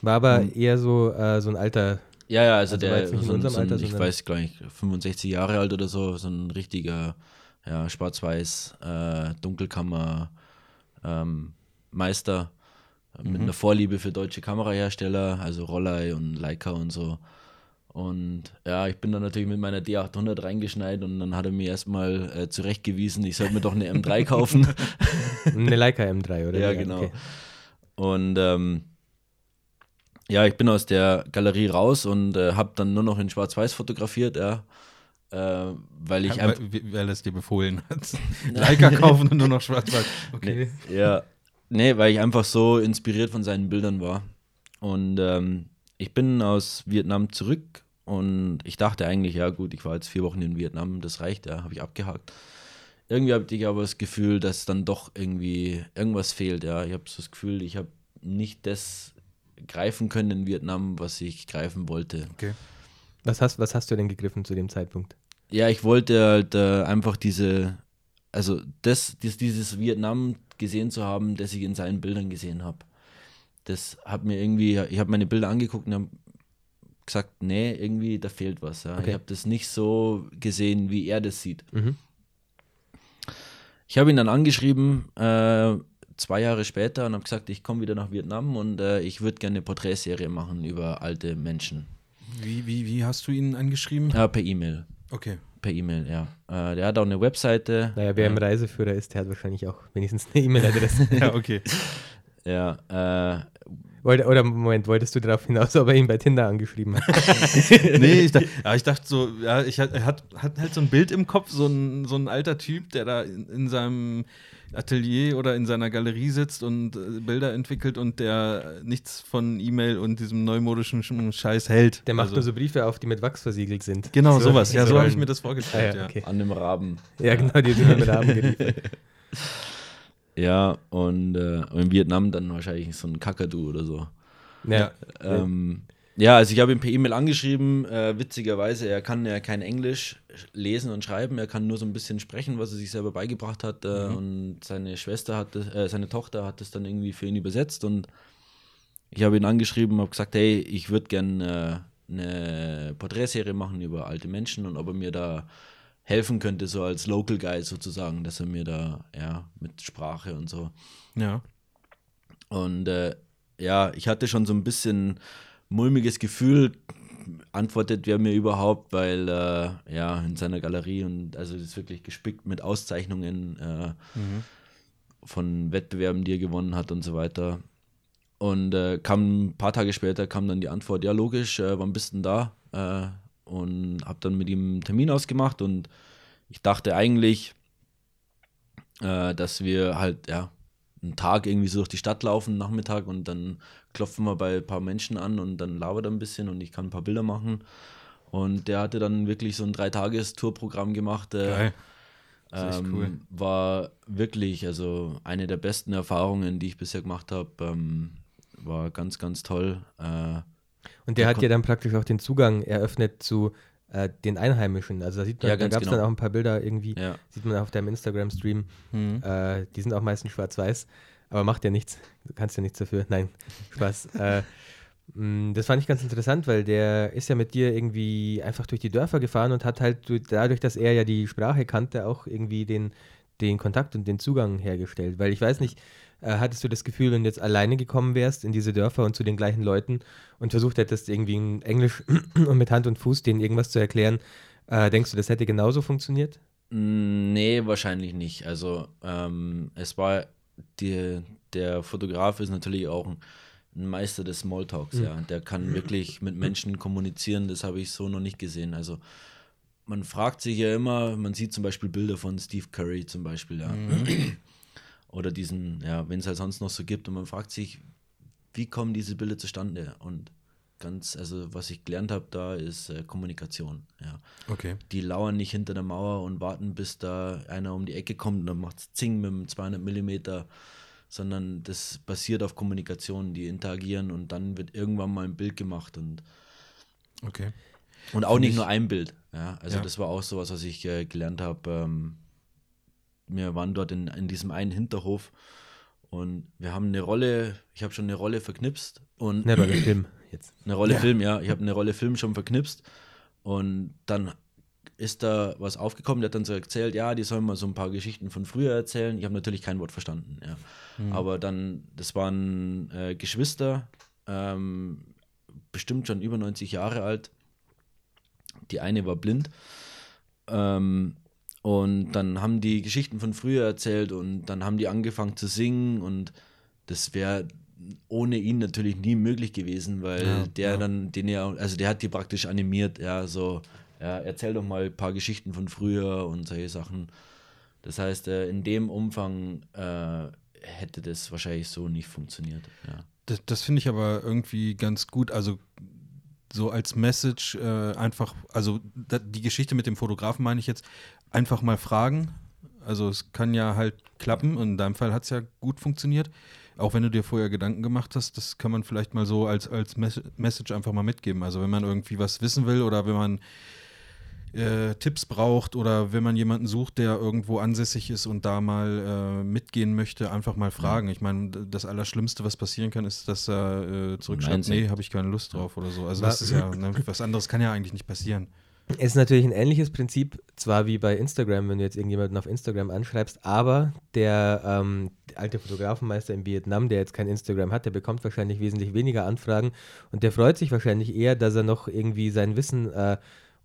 War aber eher so, äh, so ein alter, Ja, ja, also, Also der, jetzt nicht in so ein, so ein, Alter, ich weiß gar nicht, 65 Jahre alt oder so, so ein richtiger ja, schwarz-weiß Dunkelkammer ähm, Meister äh, Mhm. mit einer Vorliebe für deutsche Kamerahersteller, also Rollei und Leica und so. Und ja, ich bin dann natürlich mit meiner D800 reingeschneit und dann hat er mir erstmal äh, zurechtgewiesen, ich sollte mir doch eine M3 kaufen. eine Leica M3, oder? Ja, genau. Okay. Und ähm, ja, ich bin aus der Galerie raus und äh, habe dann nur noch in Schwarz-Weiß fotografiert, ja. Äh, weil ich einfach. weil, weil er es dir befohlen hat. Leica kaufen und nur noch schwarz-weiß. Okay. Ja, nee, weil ich einfach so inspiriert von seinen Bildern war. Und ähm, ich bin aus Vietnam zurück und ich dachte eigentlich, ja gut, ich war jetzt vier Wochen in Vietnam, das reicht, ja, habe ich abgehakt. Irgendwie habe ich aber das Gefühl, dass dann doch irgendwie irgendwas fehlt, ja. Ich habe so das Gefühl, ich habe nicht das greifen können in Vietnam, was ich greifen wollte. okay. Was, hast, was hast du denn gegriffen zu dem Zeitpunkt? Ja, ich wollte halt äh, einfach diese, also das, dies, dieses Vietnam gesehen zu haben, das ich in seinen Bildern gesehen habe. Das hat mir irgendwie, ich habe meine Bilder angeguckt und habe gesagt, nee, irgendwie, da fehlt was. Ja. Okay. Ich habe das nicht so gesehen, wie er das sieht. Mhm. Ich habe ihn dann angeschrieben, äh, zwei Jahre später, und habe gesagt, ich komme wieder nach Vietnam und äh, ich würde gerne eine Porträtserie machen über alte Menschen. Wie, wie, wie hast du ihn angeschrieben? Ja, per E-Mail. Okay. Per E-Mail, ja. Äh, der hat auch eine Webseite. Naja, wer im Reiseführer ist, der hat wahrscheinlich auch wenigstens eine E-Mail-Adresse. Ja, okay. Ja, äh, Wollte- Oder Moment, wolltest du darauf hinaus, ob er ihn bei Tinder angeschrieben hat? nee, ich dachte, ja, ich dachte so, ja, ich hat, er hat, hat halt so ein Bild im Kopf, so ein, so ein alter Typ, der da in, in seinem Atelier oder in seiner Galerie sitzt und äh, Bilder entwickelt und der nichts von E-Mail und diesem neumodischen Sch- Scheiß hält. Der macht Also, nur so Briefe auf, die mit Wachs versiegelt sind. Genau, sowas. Ja, so habe ich mir das Ah, vorgestellt. ja, ja. okay. an dem Raben. ja, genau, die sind mit Rahmen geliefert. Ja, und äh, in Vietnam dann wahrscheinlich so ein Kakadu oder so. Ja. Ähm, ja, also ich habe ihn per E-Mail angeschrieben. Äh, witzigerweise, er kann ja kein Englisch lesen und schreiben. Er kann nur so ein bisschen sprechen, was er sich selber beigebracht hat. Äh, Und seine Schwester hat, das, äh, seine Tochter hat das dann irgendwie für ihn übersetzt. Und ich habe ihn angeschrieben und habe gesagt, hey, ich würde gerne äh, eine Porträtserie machen über alte Menschen und ob er mir da helfen könnte, so als Local Guide sozusagen, dass er mir da, ja, mit Sprache und so. ja. Und äh, ja, ich hatte schon so ein bisschen mulmiges Gefühl, antwortet wer mir überhaupt, weil äh, ja, in seiner Galerie und also das ist wirklich gespickt mit Auszeichnungen äh, von Wettbewerben, die er gewonnen hat und so weiter. Und äh, kam ein paar Tage später kam dann die Antwort, ja logisch, äh, wann bist du denn da? Und habe dann mit ihm einen Termin ausgemacht und ich dachte eigentlich, äh, dass wir halt, ja, einen Tag irgendwie so durch die Stadt laufen, Nachmittag und dann klopfen wir bei ein paar Menschen an und dann labert er ein bisschen und ich kann ein paar Bilder machen. Und der hatte dann wirklich so ein Dreitages-Tourprogramm gemacht. Äh, Geil. Das ähm, cool. War wirklich, also eine der besten Erfahrungen, die ich bisher gemacht habe. Ähm, war ganz, ganz toll. Äh, Und der Der hat dir dann praktisch auch den Zugang eröffnet zu äh, den Einheimischen. Also da sieht man, Ja, da gab es genau. dann auch ein paar Bilder irgendwie, ja. sieht man auf deinem Instagram-Stream. Mhm. Äh, die sind auch meistens schwarz-weiß, aber macht ja nichts. Du kannst ja nichts dafür. Nein, Spaß. äh, mh, das fand ich ganz interessant, weil der ist ja mit dir irgendwie einfach durch die Dörfer gefahren und hat halt du- dadurch, dass er ja die Sprache kannte, auch irgendwie den, den Kontakt und den Zugang hergestellt. Weil ich weiß nicht, Äh, hattest du das Gefühl, wenn du jetzt alleine gekommen wärst in diese Dörfer und zu den gleichen Leuten und versucht hättest, irgendwie in Englisch und mit Hand und Fuß denen irgendwas zu erklären, äh, denkst du, das hätte genauso funktioniert? Mm, Nee, wahrscheinlich nicht. Also ähm, es war, die, der Fotograf ist natürlich auch ein, ein Meister des Smalltalks, ja. Der kann wirklich mit Menschen kommunizieren, das habe ich so noch nicht gesehen. Also man fragt sich ja immer, man sieht zum Beispiel Bilder von Steve Curry zum Beispiel, ja. Oder diesen, ja, wenn es halt sonst noch so gibt und man fragt sich, wie kommen diese Bilder zustande? Und ganz, also was ich gelernt habe da ist äh, Kommunikation, ja Okay. die lauern nicht hinter der Mauer und warten, bis da einer um die Ecke kommt und dann macht Zing mit dem 200 Millimeter, sondern das basiert auf Kommunikation, die interagieren und dann wird irgendwann mal ein Bild gemacht und, Okay. und auch Find nicht ich- nur ein Bild. Ja, also Ja. das war auch sowas, was ich äh, gelernt habe. Ähm, wir waren dort in, in diesem einen Hinterhof und wir haben eine Rolle, ich habe schon eine Rolle verknipst und Ne, bei dem Film jetzt. eine Rolle Ja. Film, ja. Ich habe eine Rolle Film schon verknipst. Und dann ist da was aufgekommen, der hat dann so erzählt, ja, die sollen mal so ein paar Geschichten von früher erzählen. Ich habe natürlich kein Wort verstanden, ja. Aber dann, das waren äh, Geschwister, ähm, bestimmt schon über 90 Jahre alt. Die eine war blind. Ähm, und dann haben die Geschichten von früher erzählt und dann haben die angefangen zu singen und das wäre ohne ihn natürlich nie möglich gewesen, weil Ja, der ja. dann, den er, also der hat die praktisch animiert, ja, so, ja, erzähl doch mal ein paar Geschichten von früher und solche Sachen. Das heißt, äh, in dem Umfang äh, hätte das wahrscheinlich so nicht funktioniert. Ja. Das, das finde ich aber irgendwie ganz gut. Also so als Message äh, einfach, also da, die Geschichte mit dem Fotografen meine ich jetzt, einfach mal fragen. Also es kann ja halt klappen. In deinem Fall hat es ja gut funktioniert. Auch wenn du dir vorher Gedanken gemacht hast, das kann man vielleicht mal so als, als Mes Message einfach mal mitgeben. Also wenn man irgendwie was wissen will oder wenn man äh, Tipps braucht oder wenn man jemanden sucht, der irgendwo ansässig ist und da mal äh, mitgehen möchte, einfach mal fragen. Ich meine, das Allerschlimmste, was passieren kann, ist, dass er äh, zurückschreibt, nee, habe ich keine Lust drauf oder so. Also das ist ja, ne, was anderes kann ja eigentlich nicht passieren. Es ist natürlich ein ähnliches Prinzip, zwar wie bei Instagram, wenn du jetzt irgendjemanden auf Instagram anschreibst, aber der ähm, alte Fotografenmeister in Vietnam, der jetzt kein Instagram hat, der bekommt wahrscheinlich wesentlich weniger Anfragen und der freut sich wahrscheinlich eher, dass er noch irgendwie sein Wissen äh,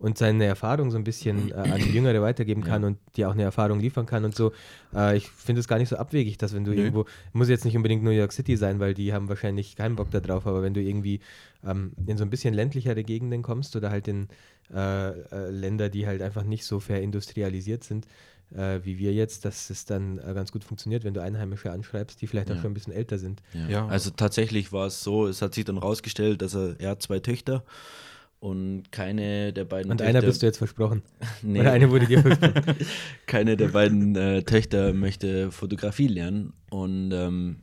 und seine Erfahrung so ein bisschen äh, an Jüngere weitergeben kann Ja. und die auch eine Erfahrung liefern kann und so. Äh, ich finde es gar nicht so abwegig, dass wenn du Nö. irgendwo, muss jetzt nicht unbedingt New York City sein, weil die haben wahrscheinlich keinen Bock da drauf, aber wenn du irgendwie ähm, in so ein bisschen ländlichere Gegenden kommst oder halt in äh, äh, Länder, die halt einfach nicht so verindustrialisiert sind, äh, wie wir jetzt, dass es dann äh, ganz gut funktioniert, wenn du Einheimische anschreibst, die vielleicht auch Ja. schon ein bisschen älter sind. Ja. Ja. Also tatsächlich war es so, es hat sich dann rausgestellt, dass er, er hat zwei Töchter und keine der beiden Und Töchter, einer bist du jetzt versprochen. nee, Oder eine wurde dir versprochen. keine der beiden äh, Töchter möchte Fotografie lernen und ähm,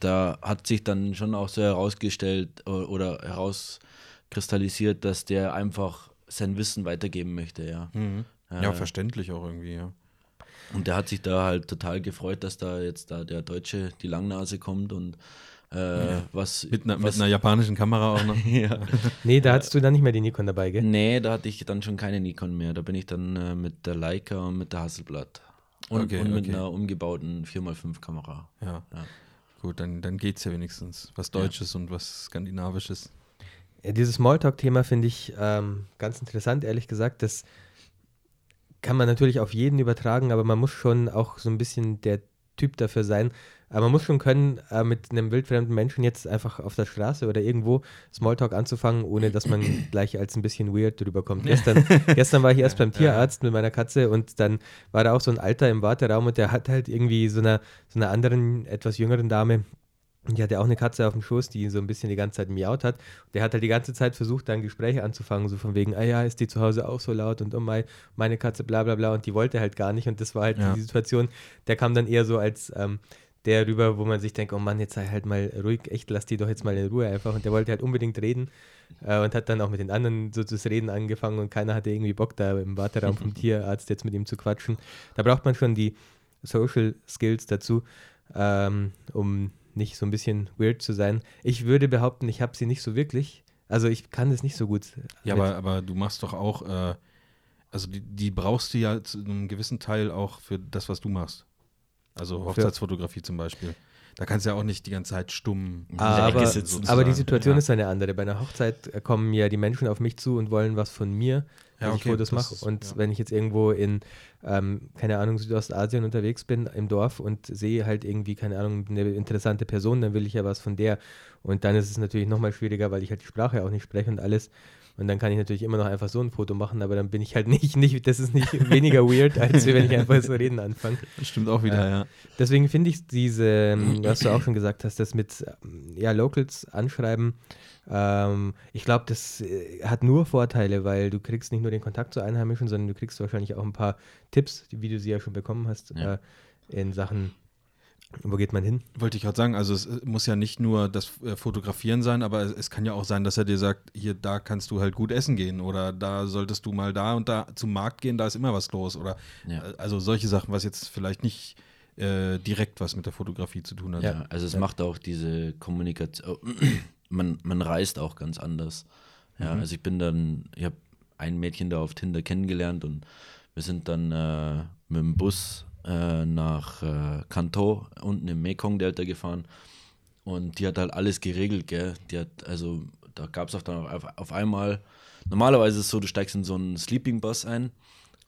da hat sich dann schon auch so herausgestellt oder herauskristallisiert, dass der einfach sein Wissen weitergeben möchte, ja. Mhm. Ja, Äh, verständlich auch irgendwie, ja. Und der hat sich da halt total gefreut, dass da jetzt da der Deutsche, die Langnase kommt und äh, was, Mit einer, mit was einer japanischen Kamera auch noch. ja. Nee, da hattest du dann nicht mehr die Nikon dabei, gell? Nee, da hatte ich dann schon keine Nikon mehr. Da bin ich dann äh, mit der Leica und mit der Hasselblad. Und, Okay, und mit okay. einer umgebauten 4x5-Kamera. Ja. Ja. Gut, dann, dann geht es ja wenigstens. Was Deutsches und was Skandinavisches. Ja, dieses Smalltalk-Thema finde ich ähm, ganz interessant, ehrlich gesagt. Das kann man natürlich auf jeden übertragen, aber man muss schon auch so ein bisschen der Typ dafür sein. Aber man muss schon können, äh, mit einem wildfremden Menschen jetzt einfach auf der Straße oder irgendwo Smalltalk anzufangen, ohne dass man gleich als ein bisschen weird drüber kommt. Gestern, gestern war ich erst beim Tierarzt mit meiner Katze und dann war da auch so ein Alter im Warteraum und der hat halt irgendwie so einer, so einer anderen, etwas jüngeren Dame und die hatte auch eine Katze auf dem Schoß, die so ein bisschen die ganze Zeit miaut hat. Der hat halt die ganze Zeit versucht, dann Gespräche anzufangen, so von wegen, ah ja, ist die zu Hause auch so laut und oh mein, meine Katze, bla bla bla. Und die wollte halt gar nicht. Und das war halt Ja. die Situation, der kam dann eher so als ähm, der rüber, wo man sich denkt, oh Mann, jetzt sei halt mal ruhig, echt, lass die doch jetzt mal in Ruhe einfach. Und der wollte halt unbedingt reden äh, und hat dann auch mit den anderen so das Reden angefangen und keiner hatte irgendwie Bock, da im Warteraum vom Tierarzt jetzt mit ihm zu quatschen. Da braucht man schon die Social Skills dazu, ähm, um nicht so ein bisschen weird zu sein. Ich würde behaupten, ich habe sie nicht so wirklich. Also ich kann das nicht so gut. Ja, aber, aber du machst doch auch, äh, also die, die brauchst du ja zu einem gewissen Teil auch für das, was du machst. Also Hochzeitsfotografie zum Beispiel. da kannst du ja auch nicht die ganze Zeit stumm der Aber, sitzen, aber die. Situation ja. ist eine andere. Bei einer Hochzeit kommen ja die Menschen auf mich zu und wollen was von mir, Ja, wenn okay, ich Fotos das mache. Und ja. wenn ich jetzt irgendwo in, ähm, keine Ahnung, Südostasien unterwegs bin, im Dorf und sehe halt irgendwie, keine Ahnung, eine interessante Person, dann will ich ja was von der. Und dann ist es natürlich nochmal schwieriger, weil ich halt die Sprache auch nicht spreche und alles. Und dann kann ich natürlich immer noch einfach so ein Foto machen, aber dann bin ich halt nicht, nicht das ist nicht weniger weird, als wenn ich einfach so reden anfange. Das stimmt auch wieder, ja. Deswegen finde ich diese, ähm, was du auch schon gesagt hast, das mit ähm, ja, Locals anschreiben, ähm, ich glaube, das äh, hat nur Vorteile, weil du kriegst nicht nur den Kontakt zu Einheimischen, sondern du kriegst wahrscheinlich auch ein paar Tipps, wie du sie ja schon bekommen hast, Ja. äh, in Sachen, wo geht man hin? Wollte ich gerade sagen, also es äh, muss ja nicht nur das äh, Fotografieren sein, aber es, es kann ja auch sein, dass er dir sagt, hier, da kannst du halt gut essen gehen oder da solltest du mal da und da zum Markt gehen, da ist immer was los oder Ja. äh, also solche Sachen, was jetzt vielleicht nicht äh, direkt was mit der Fotografie zu tun hat. Ja, also es macht auch diese Kommunikation, man, man reist auch ganz anders. Ja, also ich bin dann, ich habe ein Mädchen da auf Tinder kennengelernt und wir sind dann äh, mit dem Bus äh, nach äh, Kanto unten im Mekong-Delta gefahren und die hat halt alles geregelt, gell. Die hat, also da gab es auch dann auf, auf einmal, normalerweise ist es so, du steigst in so einen Sleeping Bus ein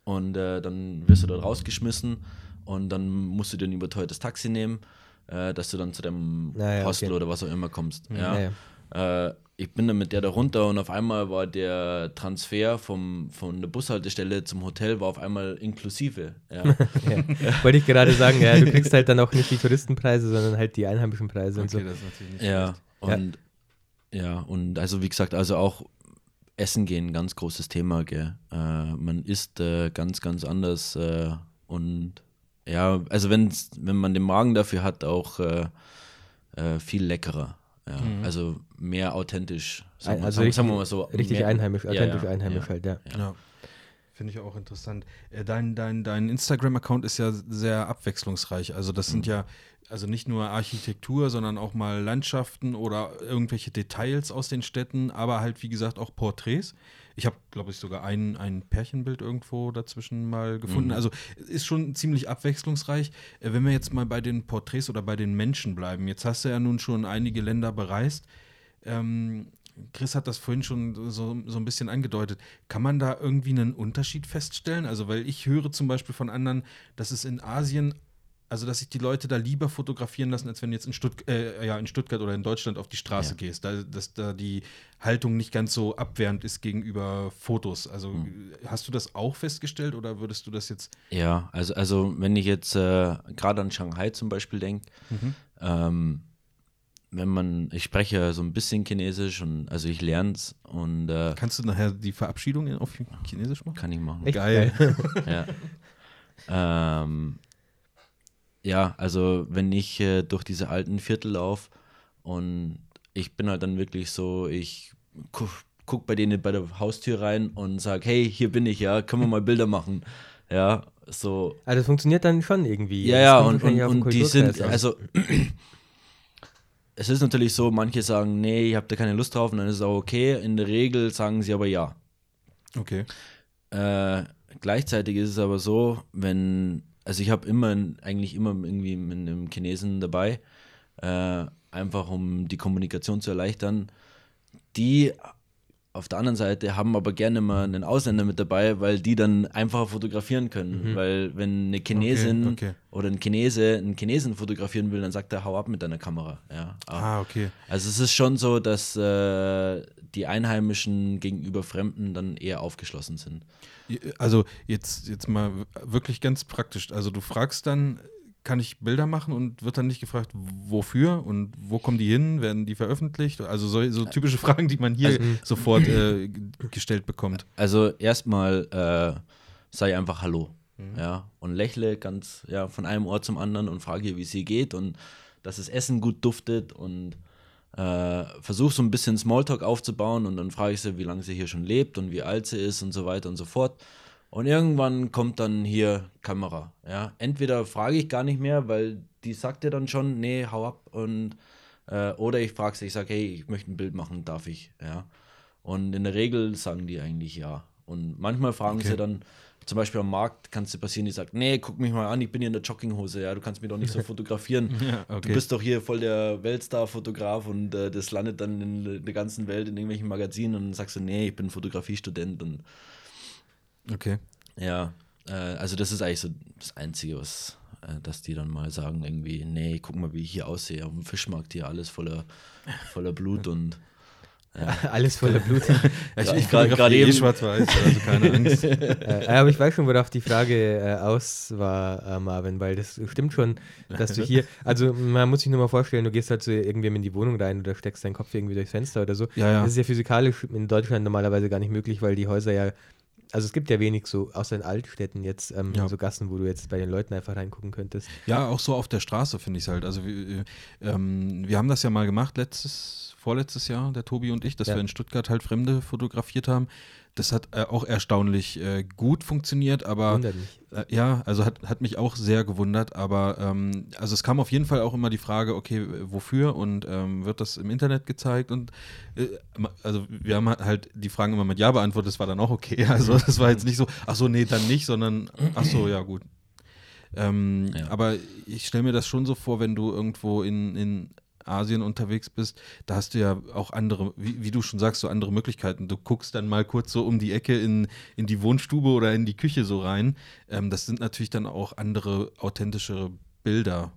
und äh, dann wirst du dort rausgeschmissen und dann musst du dir ein überteuertes Taxi nehmen, äh, dass du dann zu deinem Naja, Hostel okay. oder was auch immer kommst. Ja, Ja. Ja. Äh, ich bin dann mit der da runter und auf einmal war der Transfer vom, von der Bushaltestelle zum Hotel war auf einmal inklusive. Ja. Ja. Wollte ich gerade sagen, ja, du kriegst halt dann auch nicht die Touristenpreise, sondern halt die einheimischen Preise und so. Okay, das ist natürlich nicht Ja, schlecht. und ja. und also wie gesagt, also auch Essen gehen, ganz großes Thema, gell. Äh, man isst äh, ganz, ganz anders äh, und ja, also wenn's, wenn man den Magen dafür hat, auch äh, äh, viel leckerer. Ja, also mehr authentisch. Sagen also sagen, richtig, sagen wir mal so. richtig mehr, einheimisch, authentisch ja, einheimisch ja. halt, ja. Ja. Finde ich auch interessant. Äh, Dein, dein, dein Instagram-Account ist ja sehr abwechslungsreich. Also das sind ja also nicht nur Architektur, sondern auch mal Landschaften oder irgendwelche Details aus den Städten, aber halt wie gesagt auch Porträts. Ich habe, glaube ich, sogar ein, ein Pärchenbild irgendwo dazwischen mal gefunden. Also ist schon ziemlich abwechslungsreich. Äh, Wenn wir jetzt mal bei den Porträts oder bei den Menschen bleiben, jetzt hast du ja nun schon einige Länder bereist. Ähm, Chris hat das vorhin schon so, so ein bisschen angedeutet. Kann man da irgendwie einen Unterschied feststellen? Also, weil ich höre zum Beispiel von anderen, dass es in Asien, also dass sich die Leute da lieber fotografieren lassen, als wenn du jetzt in, Stutt äh, ja, in Stuttgart oder in Deutschland auf die Straße Ja. gehst. Da, dass da die Haltung nicht ganz so abwehrend ist gegenüber Fotos. Also hast du das auch festgestellt oder würdest du das jetzt. Ja, also, also wenn ich jetzt äh, gerade an Shanghai zum Beispiel denke, ähm, wenn man, ich spreche ja so ein bisschen Chinesisch und also ich lerne es und äh, Kannst du nachher die Verabschiedung auf Chinesisch machen? kann ich machen. Echt Geil. Ja. ähm, ja, also wenn ich äh, durch diese alten Viertel laufe und ich bin halt dann wirklich so, ich gu guck bei denen bei der Haustür rein und sag, hey, hier bin ich, ja, können wir mal Bilder machen. Ja, so. Also das funktioniert dann schon irgendwie. Ja, ja, und, und, und die sind, an. also es ist natürlich so, manche sagen, nee, ich habe da keine Lust drauf und dann ist es auch okay. In der Regel sagen sie aber ja. Okay. Äh, gleichzeitig ist es aber so, wenn, also ich habe immer, eigentlich immer irgendwie mit einem Chinesen dabei, äh, einfach um die Kommunikation zu erleichtern. Die auf der anderen Seite haben aber gerne mal einen Ausländer mit dabei, weil die dann einfacher fotografieren können. Weil wenn eine Chinesin okay. oder ein Chinese einen Chinesen fotografieren will, dann sagt er, hau ab mit deiner Kamera. Ja. Ah, okay. Also es ist schon so, dass äh, die Einheimischen gegenüber Fremden dann eher aufgeschlossen sind. Also jetzt, jetzt mal wirklich ganz praktisch. Also du fragst dann, kann ich Bilder machen und wird dann nicht gefragt, wofür und wo kommen die hin? Werden die veröffentlicht? Also so, so typische Fragen, die man hier sofort äh, gestellt bekommt. Also erstmal äh, sei einfach Hallo. Ja, und lächle ganz ja, von einem Ort zum anderen und frage ihr, wie es ihr geht und dass das Essen gut duftet und äh, versuche so ein bisschen Smalltalk aufzubauen und dann frage ich sie, wie lange sie hier schon lebt und wie alt sie ist und so weiter und so fort. Und irgendwann kommt dann hier Kamera. Ja, entweder frage ich gar nicht mehr, weil die sagt ja dann schon, nee, hau ab und äh, oder ich frage sie, ich sage, hey, ich möchte ein Bild machen, darf ich? Ja. Und in der Regel sagen die eigentlich ja. Und manchmal fragen Okay. sie dann, zum Beispiel am Markt kann es dir passieren, die sagt, nee, guck mich mal an, ich bin hier in der Jogginghose, ja, du kannst mich doch nicht so fotografieren. Ja, okay. Du bist doch hier voll der Weltstar-Fotograf und äh, das landet dann in der ganzen Welt in irgendwelchen Magazinen und dann sagst du, nee, ich bin Fotografiestudent und Okay. ja, äh, also das ist eigentlich so das Einzige, was, äh, dass die dann mal sagen, irgendwie, nee, guck mal, wie ich hier aussehe, auf dem Fischmarkt hier alles voller, voller Blut und Alles voller Blut. Ja, ich, Ja, ich gerade- eh eben- schwarz-weiß, also keine Angst. äh, aber ich weiß schon, worauf die Frage äh, aus war, äh, Marvin, weil das stimmt schon, dass du hier, also man muss sich nur mal vorstellen, du gehst halt zu irgendwem in die Wohnung rein oder steckst deinen Kopf irgendwie durchs Fenster oder so. Ja, ja. Das ist ja physikalisch in Deutschland normalerweise gar nicht möglich, weil die Häuser ja, also es gibt ja wenig so, außer in Altstädten jetzt, ähm, Ja. so Gassen, wo du jetzt bei den Leuten einfach reingucken könntest. Ja, auch so auf der Straße finde ich es halt. Also wir, ähm, wir haben das ja mal gemacht letztes, vorletztes Jahr, der Tobi und ich, dass Ja. wir in Stuttgart halt Fremde fotografiert haben. Das hat äh, auch erstaunlich äh, gut funktioniert, aber äh, ja, also hat, hat mich auch sehr gewundert, aber ähm, also es kam auf jeden Fall auch immer die Frage, okay, wofür und ähm, wird das im Internet gezeigt und äh, also wir haben halt die Fragen immer mit Ja beantwortet, das war dann auch okay. Also das war jetzt nicht so, ach so, nee, dann nicht, sondern ach so, ja gut. Ähm, Ja. Aber ich stelle mir das schon so vor, wenn du irgendwo in, in Asien unterwegs bist, da hast du ja auch andere, wie, wie du schon sagst, so andere Möglichkeiten. Du guckst dann mal kurz so um die Ecke in, in die Wohnstube oder in die Küche so rein. Ähm, das sind natürlich dann auch andere, authentischere Bilder.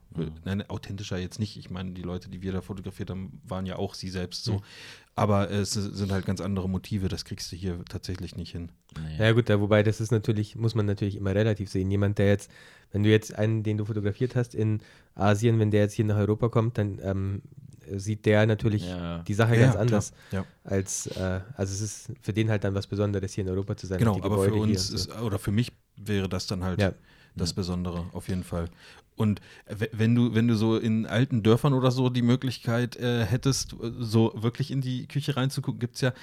Nein, authentischer jetzt nicht. Ich meine, die Leute, die wir da fotografiert haben, waren ja auch sie selbst so. Aber es sind halt ganz andere Motive. Das kriegst du hier tatsächlich nicht hin. nee. Ja gut, da, wobei das ist natürlich, muss man natürlich immer relativ sehen. Jemand, der jetzt, wenn du jetzt einen, den du fotografiert hast in Asien, wenn der jetzt hier nach Europa kommt, dann ähm, sieht der natürlich Ja. die Sache Ja, ganz anders Ja. als, äh, also es ist für den halt dann was Besonderes, hier in Europa zu sein. Genau, aber für Gebäude uns so. ist, oder für mich wäre das dann halt Ja. das Besondere, auf jeden Fall. Und wenn du, wenn du so in alten Dörfern oder so die Möglichkeit äh, hättest, äh, so wirklich in die Küche reinzugucken, gibt es ja.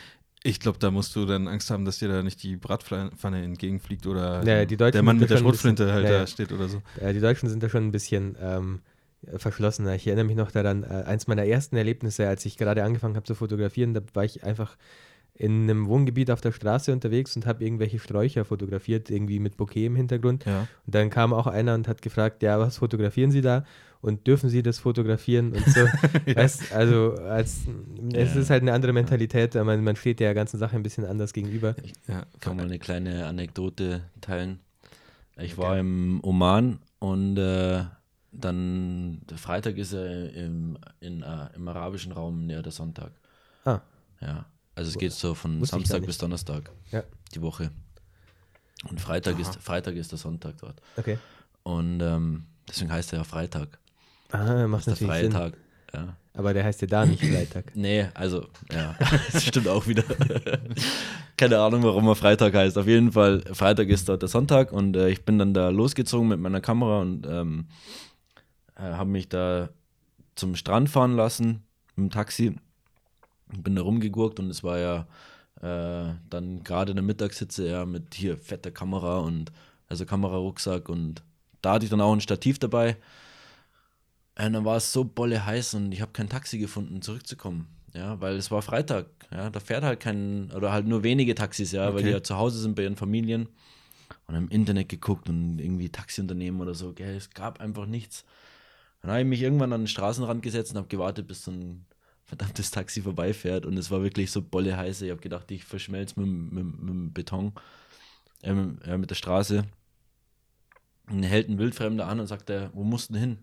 Ich glaube, da musst du dann Angst haben, dass dir da nicht die Bratpfanne entgegenfliegt oder Ja, der Mann mit der bisschen- Schrotflinte halt ja, da ja. steht oder so. Äh, die Deutschen sind da schon ein bisschen ähm, verschlossener. Ich erinnere mich noch daran, äh, eins meiner ersten Erlebnisse, als ich gerade angefangen habe zu fotografieren, da war ich einfach in einem Wohngebiet auf der Straße unterwegs und habe irgendwelche Sträucher fotografiert, irgendwie mit Bouquet im Hintergrund. Ja. Und dann kam auch einer und hat gefragt, ja, was fotografieren Sie da? Und dürfen Sie das fotografieren? Und so. weißt, also als, es Ja. ist halt eine andere Mentalität, man, man steht der ganzen Sache ein bisschen anders gegenüber. ja. kann mal eine kleine Anekdote teilen. Ich war im Oman und äh, dann der Freitag ist er im, in, äh, im arabischen Raum näher der Sonntag. Ah, Ja, also es geht so von Wusste ich gar Samstag nicht. bis Donnerstag ja, die Woche. Und Freitag ist, Freitag ist der Sonntag dort. okay. Und ähm, deswegen heißt er ja Freitag. Ah, macht Das der natürlich Sinn. Tag. Ja. Aber der heißt ja da nicht Freitag. Nee, also, ja, das stimmt auch wieder. Keine Ahnung, warum er Freitag heißt. Auf jeden Fall, Freitag ist dort der Sonntag und äh, ich bin dann da losgezogen mit meiner Kamera und ähm, äh, habe mich da zum Strand fahren lassen mit dem Taxi. Bin da rumgegurkt und es war ja äh, dann gerade in der Mittagssitze ja mit hier fetter Kamera und also Kamerarucksack und da hatte ich dann auch ein Stativ dabei. Und dann war es so bolle heiß und ich habe kein Taxi gefunden, zurückzukommen. Ja, weil es war Freitag. Ja, da fährt halt kein, oder halt nur wenige Taxis, ja, weil Okay. die ja zu Hause sind bei ihren Familien. Und im Internet geguckt und irgendwie Taxiunternehmen oder so, gell, es gab einfach nichts. Dann habe ich mich irgendwann an den Straßenrand gesetzt und habe gewartet, bis so ein verdammtes Taxi vorbeifährt. Und es war wirklich so bolle heiß. Ich habe gedacht, ich verschmelze mit, mit, mit dem Beton, äh, mit, äh, mit der Straße. Und hält ein Wildfremder an und sagt er, wo musst du denn hin?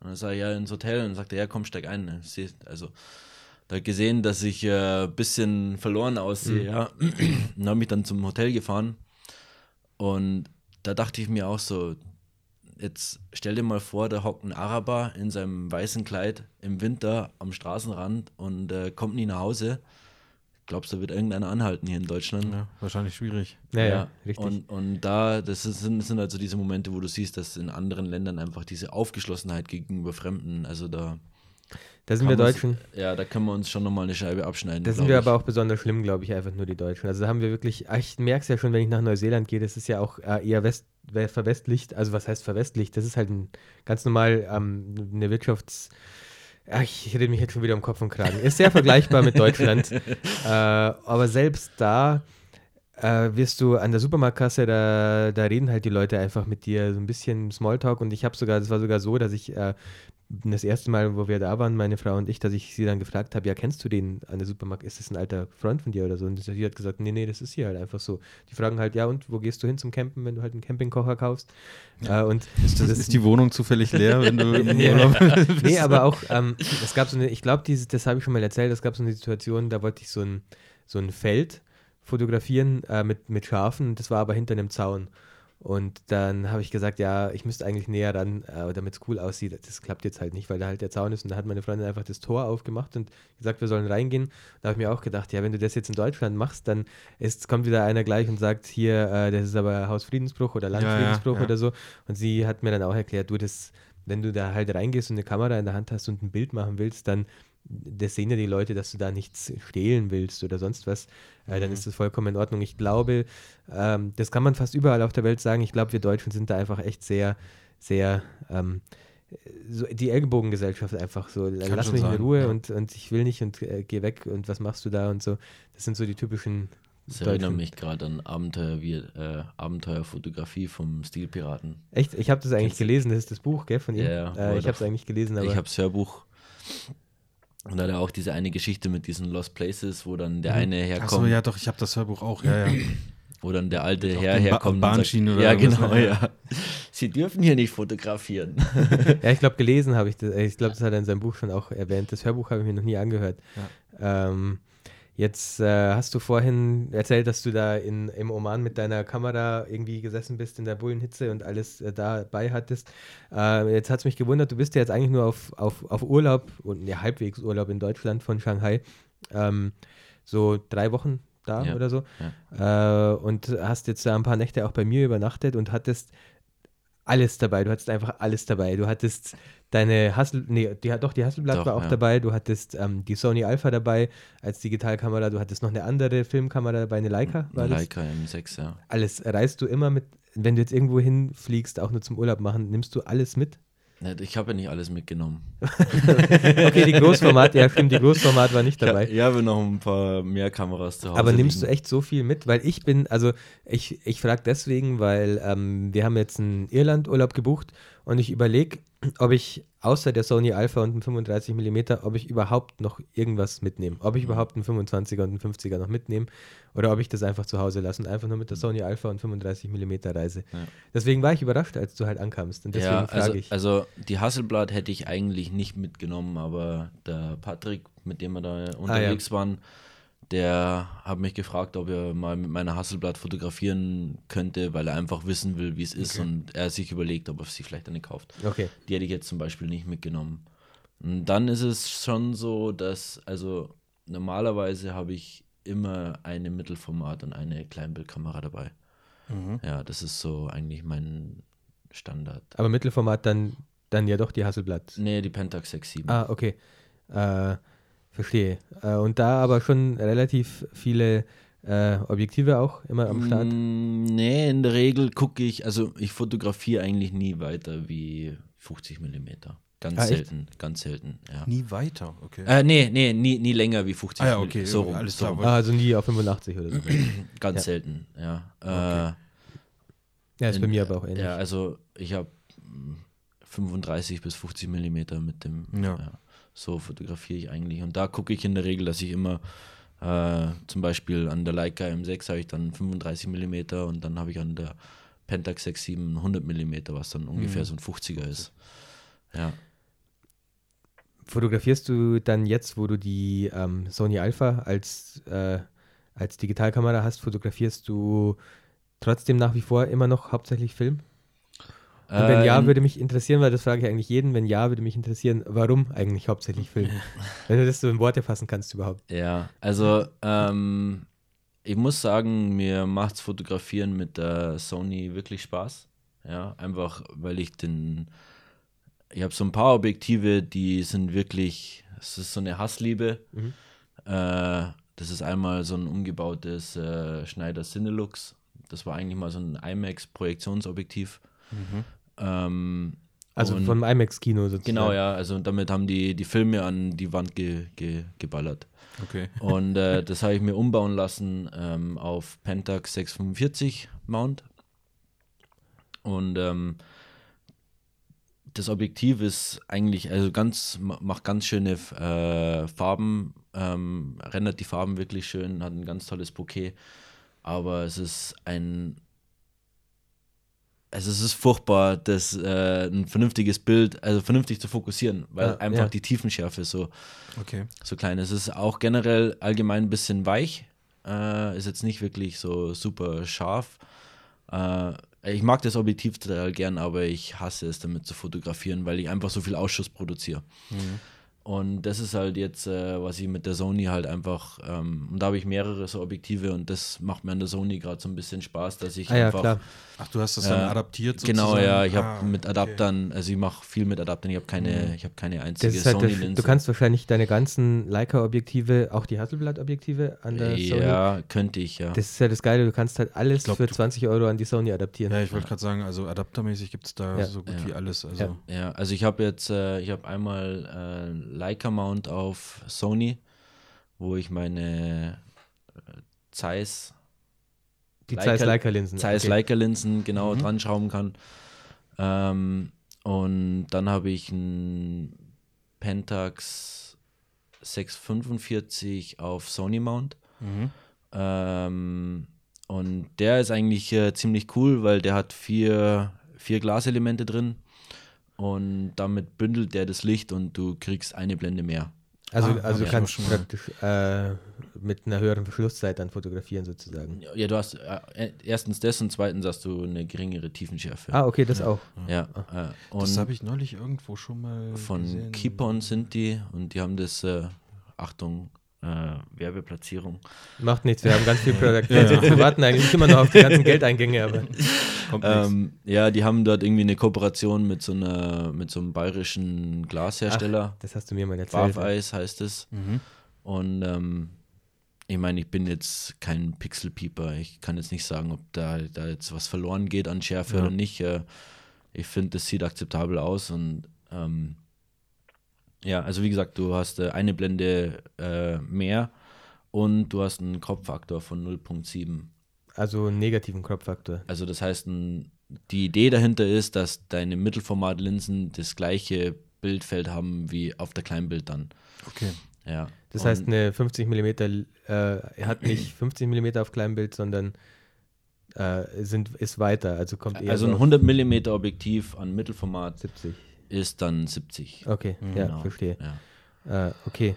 Und dann sage ich, ja, ins Hotel. Und dann sagt er, ja, komm, steig ein. Also, da gesehen, dass ich ein äh, bisschen verloren aussehe, ja. Und habe mich dann zum Hotel gefahren. Und da dachte ich mir auch so, jetzt stell dir mal vor, da hockt ein Araber in seinem weißen Kleid im Winter am Straßenrand und äh, kommt nie nach Hause. Glaubst du, da wird irgendeiner anhalten hier in Deutschland? ja, wahrscheinlich schwierig. Ja, ja, richtig. Und, und da, das sind, sind also diese Momente, wo du siehst, dass in anderen Ländern einfach diese Aufgeschlossenheit gegenüber Fremden, also da. Da sind wir Deutschen. Ja, da können wir uns schon nochmal eine Scheibe abschneiden. Da sind wir ich. aber auch besonders schlimm, glaube ich, einfach nur die Deutschen. Also da haben wir wirklich, ah, ich merke es ja schon, wenn ich nach Neuseeland gehe, das ist ja auch äh, eher West, we- verwestlicht. Also was heißt verwestlicht? Das ist halt ein, ganz normal ähm, eine Wirtschafts... Ach, ich rede mich jetzt schon wieder um Kopf und Kragen. Ist sehr vergleichbar mit Deutschland. äh, aber selbst da äh, wirst du an der Supermarktkasse, da, da reden halt die Leute einfach mit dir so ein bisschen Smalltalk und ich habe sogar, das war sogar so, dass ich äh, das erste Mal, wo wir da waren, meine Frau und ich, dass ich sie dann gefragt habe, ja, kennst du den an der Supermarkt? Ist das ein alter Freund von dir oder so? Und sie hat gesagt, nee, nee, das ist hier halt einfach so. Die fragen halt, ja, und wo gehst du hin zum Campen, wenn du halt einen Campingkocher kaufst? Ja. Äh, und ist, das, ist die Wohnung zufällig leer, wenn du im Urlaub bist? Nee, aber auch, ähm, es gab so eine, ich glaube, das habe ich schon mal erzählt, es gab so eine Situation, da wollte ich so ein, so ein Feld fotografieren äh, mit, mit Schafen, das war aber hinter einem Zaun. Und dann habe ich gesagt, ja, ich müsste eigentlich näher ran, äh, damit es cool aussieht. Das klappt jetzt halt nicht, weil da halt der Zaun ist. Und da hat meine Freundin einfach das Tor aufgemacht und gesagt, wir sollen reingehen. Da habe ich mir auch gedacht, ja, wenn du das jetzt in Deutschland machst, dann ist, kommt wieder einer gleich und sagt, hier, äh, das ist aber Hausfriedensbruch oder Landfriedensbruch ja, ja, ja. oder so. Und sie hat mir dann auch erklärt, du, das, wenn du da halt reingehst und eine Kamera in der Hand hast und ein Bild machen willst, dann das sehen ja die Leute, dass du da nichts stehlen willst oder sonst was, äh, dann mhm. ist das vollkommen in Ordnung. Ich glaube, ähm, das kann man fast überall auf der Welt sagen. Ich glaube, wir Deutschen sind da einfach echt sehr, sehr, ähm, so die Ellbogengesellschaft einfach so. Kann Lass mich sein, in Ruhe ja. und, und ich will nicht und äh, geh weg und was machst du da und so. Das sind so die typischen. Das erinnert mich gerade an Abenteuer, wie, äh, Abenteuerfotografie vom Stilpiraten. Echt? Ich habe das eigentlich Kennst gelesen, das ist das Buch, gell, von ihm? Ja, äh, ich habe es eigentlich gelesen, aber. Ich habe das Hörbuch und da hat er auch diese eine Geschichte mit diesen Lost Places, wo dann der mhm. eine herkommt. Achso, ja, doch, ich habe das Hörbuch auch, ja, ja. Wo dann der alte Herr herkommt. Ba Bahnschiene oder Ja, genau, ja. Sie dürfen hier nicht fotografieren. ja, ich glaube, gelesen habe ich das. Ich glaube, das hat er in seinem Buch schon auch erwähnt. Das Hörbuch habe ich mir noch nie angehört. Ja. Ähm, Jetzt äh, hast du vorhin erzählt, dass du da in, im Oman mit deiner Kamera irgendwie gesessen bist in der Bullenhitze und alles äh, dabei hattest. Äh, jetzt hat es mich gewundert, du bist ja jetzt eigentlich nur auf, auf, auf Urlaub und ja, halbwegs Urlaub in Deutschland von Shanghai. Ähm, so drei Wochen da ja, oder so. Ja. Äh, und hast jetzt ein paar Nächte auch bei mir übernachtet und hattest alles dabei. Du hattest einfach alles dabei. Du hattest deine Hassel, nee, die, doch, die Hasselblatt doch, war auch ja. dabei. Du hattest ähm, die Sony Alpha dabei als Digitalkamera. Du hattest noch eine andere Filmkamera dabei, eine Leica. War eine das? Leica M6, ja. Alles reißt du immer mit, wenn du jetzt irgendwo hinfliegst, auch nur zum Urlaub machen, nimmst du alles mit? Ich habe ja nicht alles mitgenommen. okay, die Großformat, ja stimmt, die Großformat war nicht dabei. Ich habe noch ein paar mehr Kameras zu Hause. Aber nimmst liegen. du echt so viel mit? Weil ich bin, also ich, ich frage deswegen, weil ähm, wir haben jetzt einen Irlandurlaub gebucht und ich überlege, ob ich außer der Sony Alpha und einem 35 mm, ob ich überhaupt noch irgendwas mitnehme. Ob ich mhm. überhaupt einen 25er und einen 50er noch mitnehme oder ob ich das einfach zu Hause lasse und einfach nur mit der mhm. Sony Alpha und 35 mm reise. Ja. Deswegen war ich überrascht, als du halt ankamst. Und deswegen ja, frage also, ich. Also die Hasselblatt hätte ich eigentlich nicht mitgenommen, aber der Patrick, mit dem wir da unterwegs ah, ja. waren, der hat mich gefragt, ob er mal mit meiner Hasselblatt fotografieren könnte, weil er einfach wissen will, wie es ist okay. und er sich überlegt, ob er sie vielleicht eine kauft. Okay. Die hätte ich jetzt zum Beispiel nicht mitgenommen. Und dann ist es schon so, dass, also normalerweise habe ich immer eine Mittelformat und eine Kleinbildkamera dabei. Mhm. Ja, das ist so eigentlich mein Standard. Aber Mittelformat dann, dann ja doch die Hasselblatt? Nee, die Pentax 6.7. Ah, okay. Äh, Verstehe. Äh, und da aber schon relativ viele äh, Objektive auch immer am Start? Mm, nee, in der Regel gucke ich, also ich fotografiere eigentlich nie weiter wie 50 mm. Ganz ah, selten, echt? ganz selten, ja. Nie weiter, okay. Äh, nee, nee, nie, nie länger wie 50 ah, ja, okay, so rum. Alles klar. So ah, also nie auf 85 oder so. ganz ja. selten, ja. Okay. Äh, ja, ist in, bei mir aber auch ähnlich. Ja, also ich habe 35 bis 50 Millimeter mit dem, ja. ja so fotografiere ich eigentlich. Und da gucke ich in der Regel, dass ich immer äh, zum Beispiel an der Leica M6 habe ich dann 35 mm und dann habe ich an der Pentax 6.7 100 mm, was dann ungefähr mhm. so ein 50er ist. Ja. Fotografierst du dann jetzt, wo du die ähm, Sony Alpha als, äh, als Digitalkamera hast, fotografierst du trotzdem nach wie vor immer noch hauptsächlich Film? Und wenn ja, ähm, würde mich interessieren, weil das frage ich eigentlich jeden, wenn ja, würde mich interessieren, warum eigentlich hauptsächlich Film? wenn du das so in Worte fassen kannst überhaupt. Ja, also ähm, ich muss sagen, mir macht das Fotografieren mit der Sony wirklich Spaß. Ja, einfach weil ich den, ich habe so ein paar Objektive, die sind wirklich, es ist so eine Hassliebe. Mhm. Äh, das ist einmal so ein umgebautes äh, Schneider Cinelux. Das war eigentlich mal so ein IMAX-Projektionsobjektiv. Mhm. Ähm, Also vom IMAX-Kino sozusagen. Genau, ja. Also damit haben die die Filme an die Wand ge, ge, geballert. Okay. Und äh, das habe ich mir umbauen lassen ähm, auf Pentax 645 Mount. Und ähm, das Objektiv ist eigentlich, also ganz, ma- macht ganz schöne äh, Farben, ähm, rendert die Farben wirklich schön, hat ein ganz tolles Bouquet. Aber es ist ein, also es ist furchtbar, das äh, ein vernünftiges Bild, also vernünftig zu fokussieren, weil Ja, einfach ja. die Tiefenschärfe so, Okay. so klein ist. Es ist auch generell allgemein ein bisschen weich. Äh, ist jetzt nicht wirklich so super scharf. Äh, ich mag das Objektiv total gern, aber ich hasse es damit zu fotografieren, weil ich einfach so viel Ausschuss produziere. Mhm. Und das ist halt jetzt, äh, was ich mit der Sony halt einfach, ähm, und da habe ich mehrere so Objektive und das macht mir an der Sony gerade so ein bisschen Spaß, dass ich Ah ja, einfach klar. Ach, du hast das dann Äh, adaptiert Genau, sozusagen? ja, ich habe Ah, mit okay. Adaptern, also ich mache viel mit Adaptern, ich habe keine, ich habe keine einzige halt Sony-Linse. du kannst wahrscheinlich deine ganzen Leica-Objektive, auch die Hasselblad-Objektive an der Sony. ja, könnte ich, ja. Das ist ja das Geile, du kannst halt alles glaub, für du- 20 Euro an die Sony adaptieren. Ja, ich wollte gerade sagen, also adaptermäßig gibt es da Ja. so gut Ja. wie alles. Also. Ja. Ja, also ich habe jetzt, äh, ich habe einmal äh, Leica Mount auf Sony, wo ich meine äh, Zeiss, die Leica- Zeiss Leica-Linsen. Zeiss okay. Leica Linsen genau Mhm. dran schrauben kann. Ähm, und dann habe ich ein Pentax 645 auf Sony Mount. Mhm. Ähm, und der ist eigentlich äh, ziemlich cool, weil der hat vier, vier Glaselemente drin und damit bündelt der das Licht und du kriegst eine Blende mehr. Also, Ah, also du ich kannst schon praktisch äh, mit einer höheren Verschlusszeit dann fotografieren sozusagen. Ja, du hast äh, erstens das und zweitens hast du eine geringere Tiefenschärfe. Ah, okay, das auch. Ja, äh, Das und habe ich neulich irgendwo schon mal von gesehen. Keepon sind die und die haben das, äh, Achtung, äh, Werbeplatzierung. Macht nichts, wir haben ganz viel Product Placement. Wir warten eigentlich immer noch auf die ganzen Geldeingänge, aber. Ähm, ja, die haben dort irgendwie eine Kooperation mit so einer, mit so einem bayerischen Glashersteller. das hast du mir mal erzählt. Barf-Eis heißt es. Mhm. Und ähm, ich meine, ich bin jetzt kein Pixelpieper. Ich kann jetzt nicht sagen, ob da, da jetzt was verloren geht an Schärfe Ja. oder nicht. Äh, ich finde, das sieht akzeptabel aus und ähm, ja, also wie gesagt, du hast äh, eine Blende äh, mehr und du hast einen Kropffaktor von 0.7. Also einen negativen Crop-Faktor. Also das heißt, die Idee dahinter ist, dass deine Mittelformatlinsen das gleiche Bildfeld haben wie auf der Kleinbild dann. Okay. Ja. Das Und- heißt, eine 50 mm, äh, hat nicht 50 mm auf Kleinbild, sondern äh, sind, ist weiter, also kommt eher also so ein auf 100 mm Objektiv an Mittelformat 70. ist dann 70. Okay, ja, Genau. verstehe. Ja. Äh, okay.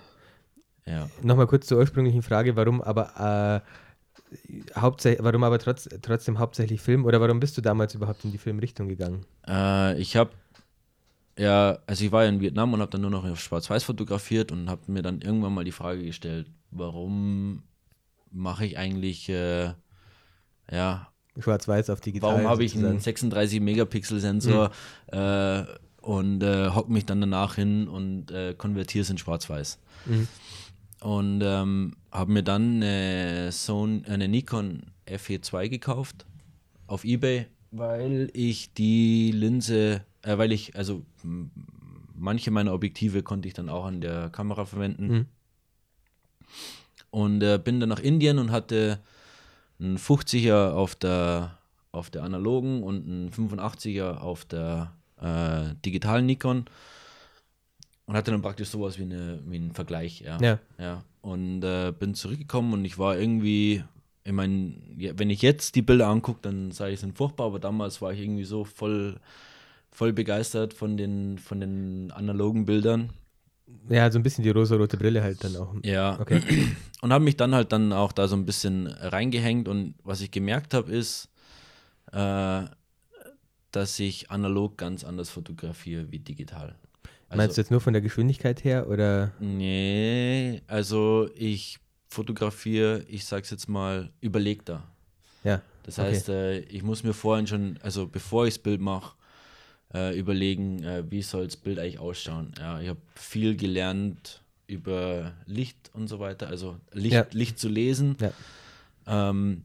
ja. Nochmal kurz zur ursprünglichen Frage, warum aber äh, hauptsächlich, warum aber trotz, trotzdem hauptsächlich Film oder warum bist du damals überhaupt in die Filmrichtung gegangen? Äh, ich habe ja, also ich war ja in Vietnam und habe dann nur noch auf Schwarz-Weiß fotografiert und habe mir dann irgendwann mal die Frage gestellt, warum mache ich eigentlich, äh, ja, Schwarz-Weiß auf digital. Warum habe ich einen sozusagen. 36 Megapixel Sensor äh, und äh, hock mich dann danach hin und äh, konvertiere es in Schwarz-Weiß. Mhm. Und ähm, habe mir dann eine, Son eine Nikon FE2 gekauft auf Ebay, weil ich die Linse, äh, weil ich, also manche meiner Objektive konnte ich dann auch an der Kamera verwenden. Mhm. Und äh, bin dann nach Indien und hatte einen 50er auf der, auf der analogen und einen 85er auf der äh, digitalen Nikon. Und hatte dann praktisch sowas wie, eine, wie einen Vergleich, ja. Ja. ja. Und äh, bin zurückgekommen und ich war irgendwie, ich meine, wenn ich jetzt die Bilder angucke, dann sage ich, sind furchtbar, aber damals war ich irgendwie so voll, voll begeistert von den, von den analogen Bildern. Ja, so ein bisschen die rosa-rote Brille halt dann auch. Ja. Okay. Und habe mich dann halt dann auch da so ein bisschen reingehängt und was ich gemerkt habe ist, äh, dass ich analog ganz anders fotografiere wie digital. Also, Meinst du jetzt nur von der Geschwindigkeit her oder? Nee, also ich fotografiere, ich sag's jetzt mal, überlegter. Ja. Das Okay. heißt, äh, ich muss mir vorhin schon, also bevor ich das Bild mache, äh, überlegen, äh, wie soll das Bild eigentlich ausschauen. Ja, ich habe viel gelernt über Licht und so weiter, also Licht, Ja. Licht zu lesen. Ja. Ähm,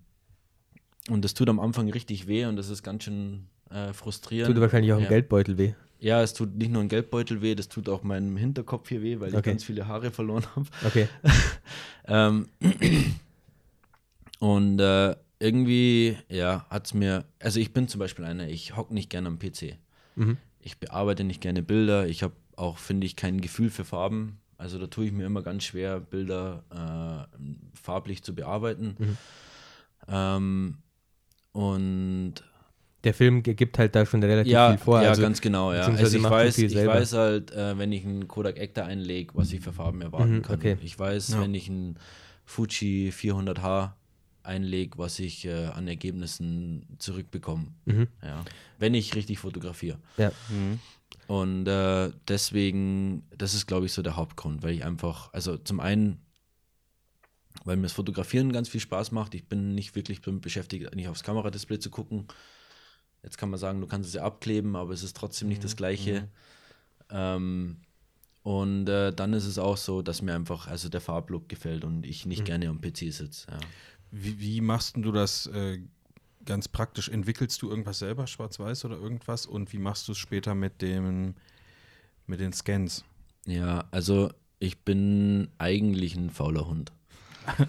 und das tut am Anfang richtig weh und das ist ganz schön äh, frustrierend. Tut wahrscheinlich auch im ja. Geldbeutel weh. Ja, es tut nicht nur ein Geldbeutel weh, das tut auch meinem Hinterkopf hier weh, weil ich Okay. ganz viele Haare verloren habe. Okay. Ähm, und äh, irgendwie, ja, hat es mir, also ich bin zum Beispiel einer, ich hocke nicht gerne am PC. Mhm. Ich bearbeite nicht gerne Bilder. Ich habe auch, finde ich, kein Gefühl für Farben. Also da tue ich mir immer ganz schwer, Bilder äh, farblich zu bearbeiten. Mhm. Ähm, und Der Film gibt halt da schon relativ ja, viel vor. ja also, ganz genau, ja. Also ich weiß, ich weiß halt, äh, wenn ich einen Kodak Ektar einlege, was ich für Farben erwarten Mhm, kann. okay. Ich weiß, Ja. wenn ich einen Fuji 400H einlege, was ich äh, an Ergebnissen zurückbekomme. Mhm. Ja. Wenn ich richtig fotografiere. ja. Und äh, deswegen, das ist, glaube ich, so der Hauptgrund, weil ich einfach, also zum einen, weil mir das Fotografieren ganz viel Spaß macht. Ich bin nicht wirklich damit beschäftigt, nicht aufs Kameradisplay zu gucken. Jetzt kann man sagen, du kannst es ja abkleben, aber es ist trotzdem nicht das Gleiche. Ähm, und äh, dann ist es auch so, dass mir einfach also der Farblook gefällt und ich nicht gerne am PC sitze. Ja. Wie, wie machst du das äh, ganz praktisch? Entwickelst du irgendwas selber, schwarz-weiß oder irgendwas? Und wie machst du es später mit dem mit den Scans? ja, also ich bin eigentlich ein fauler Hund.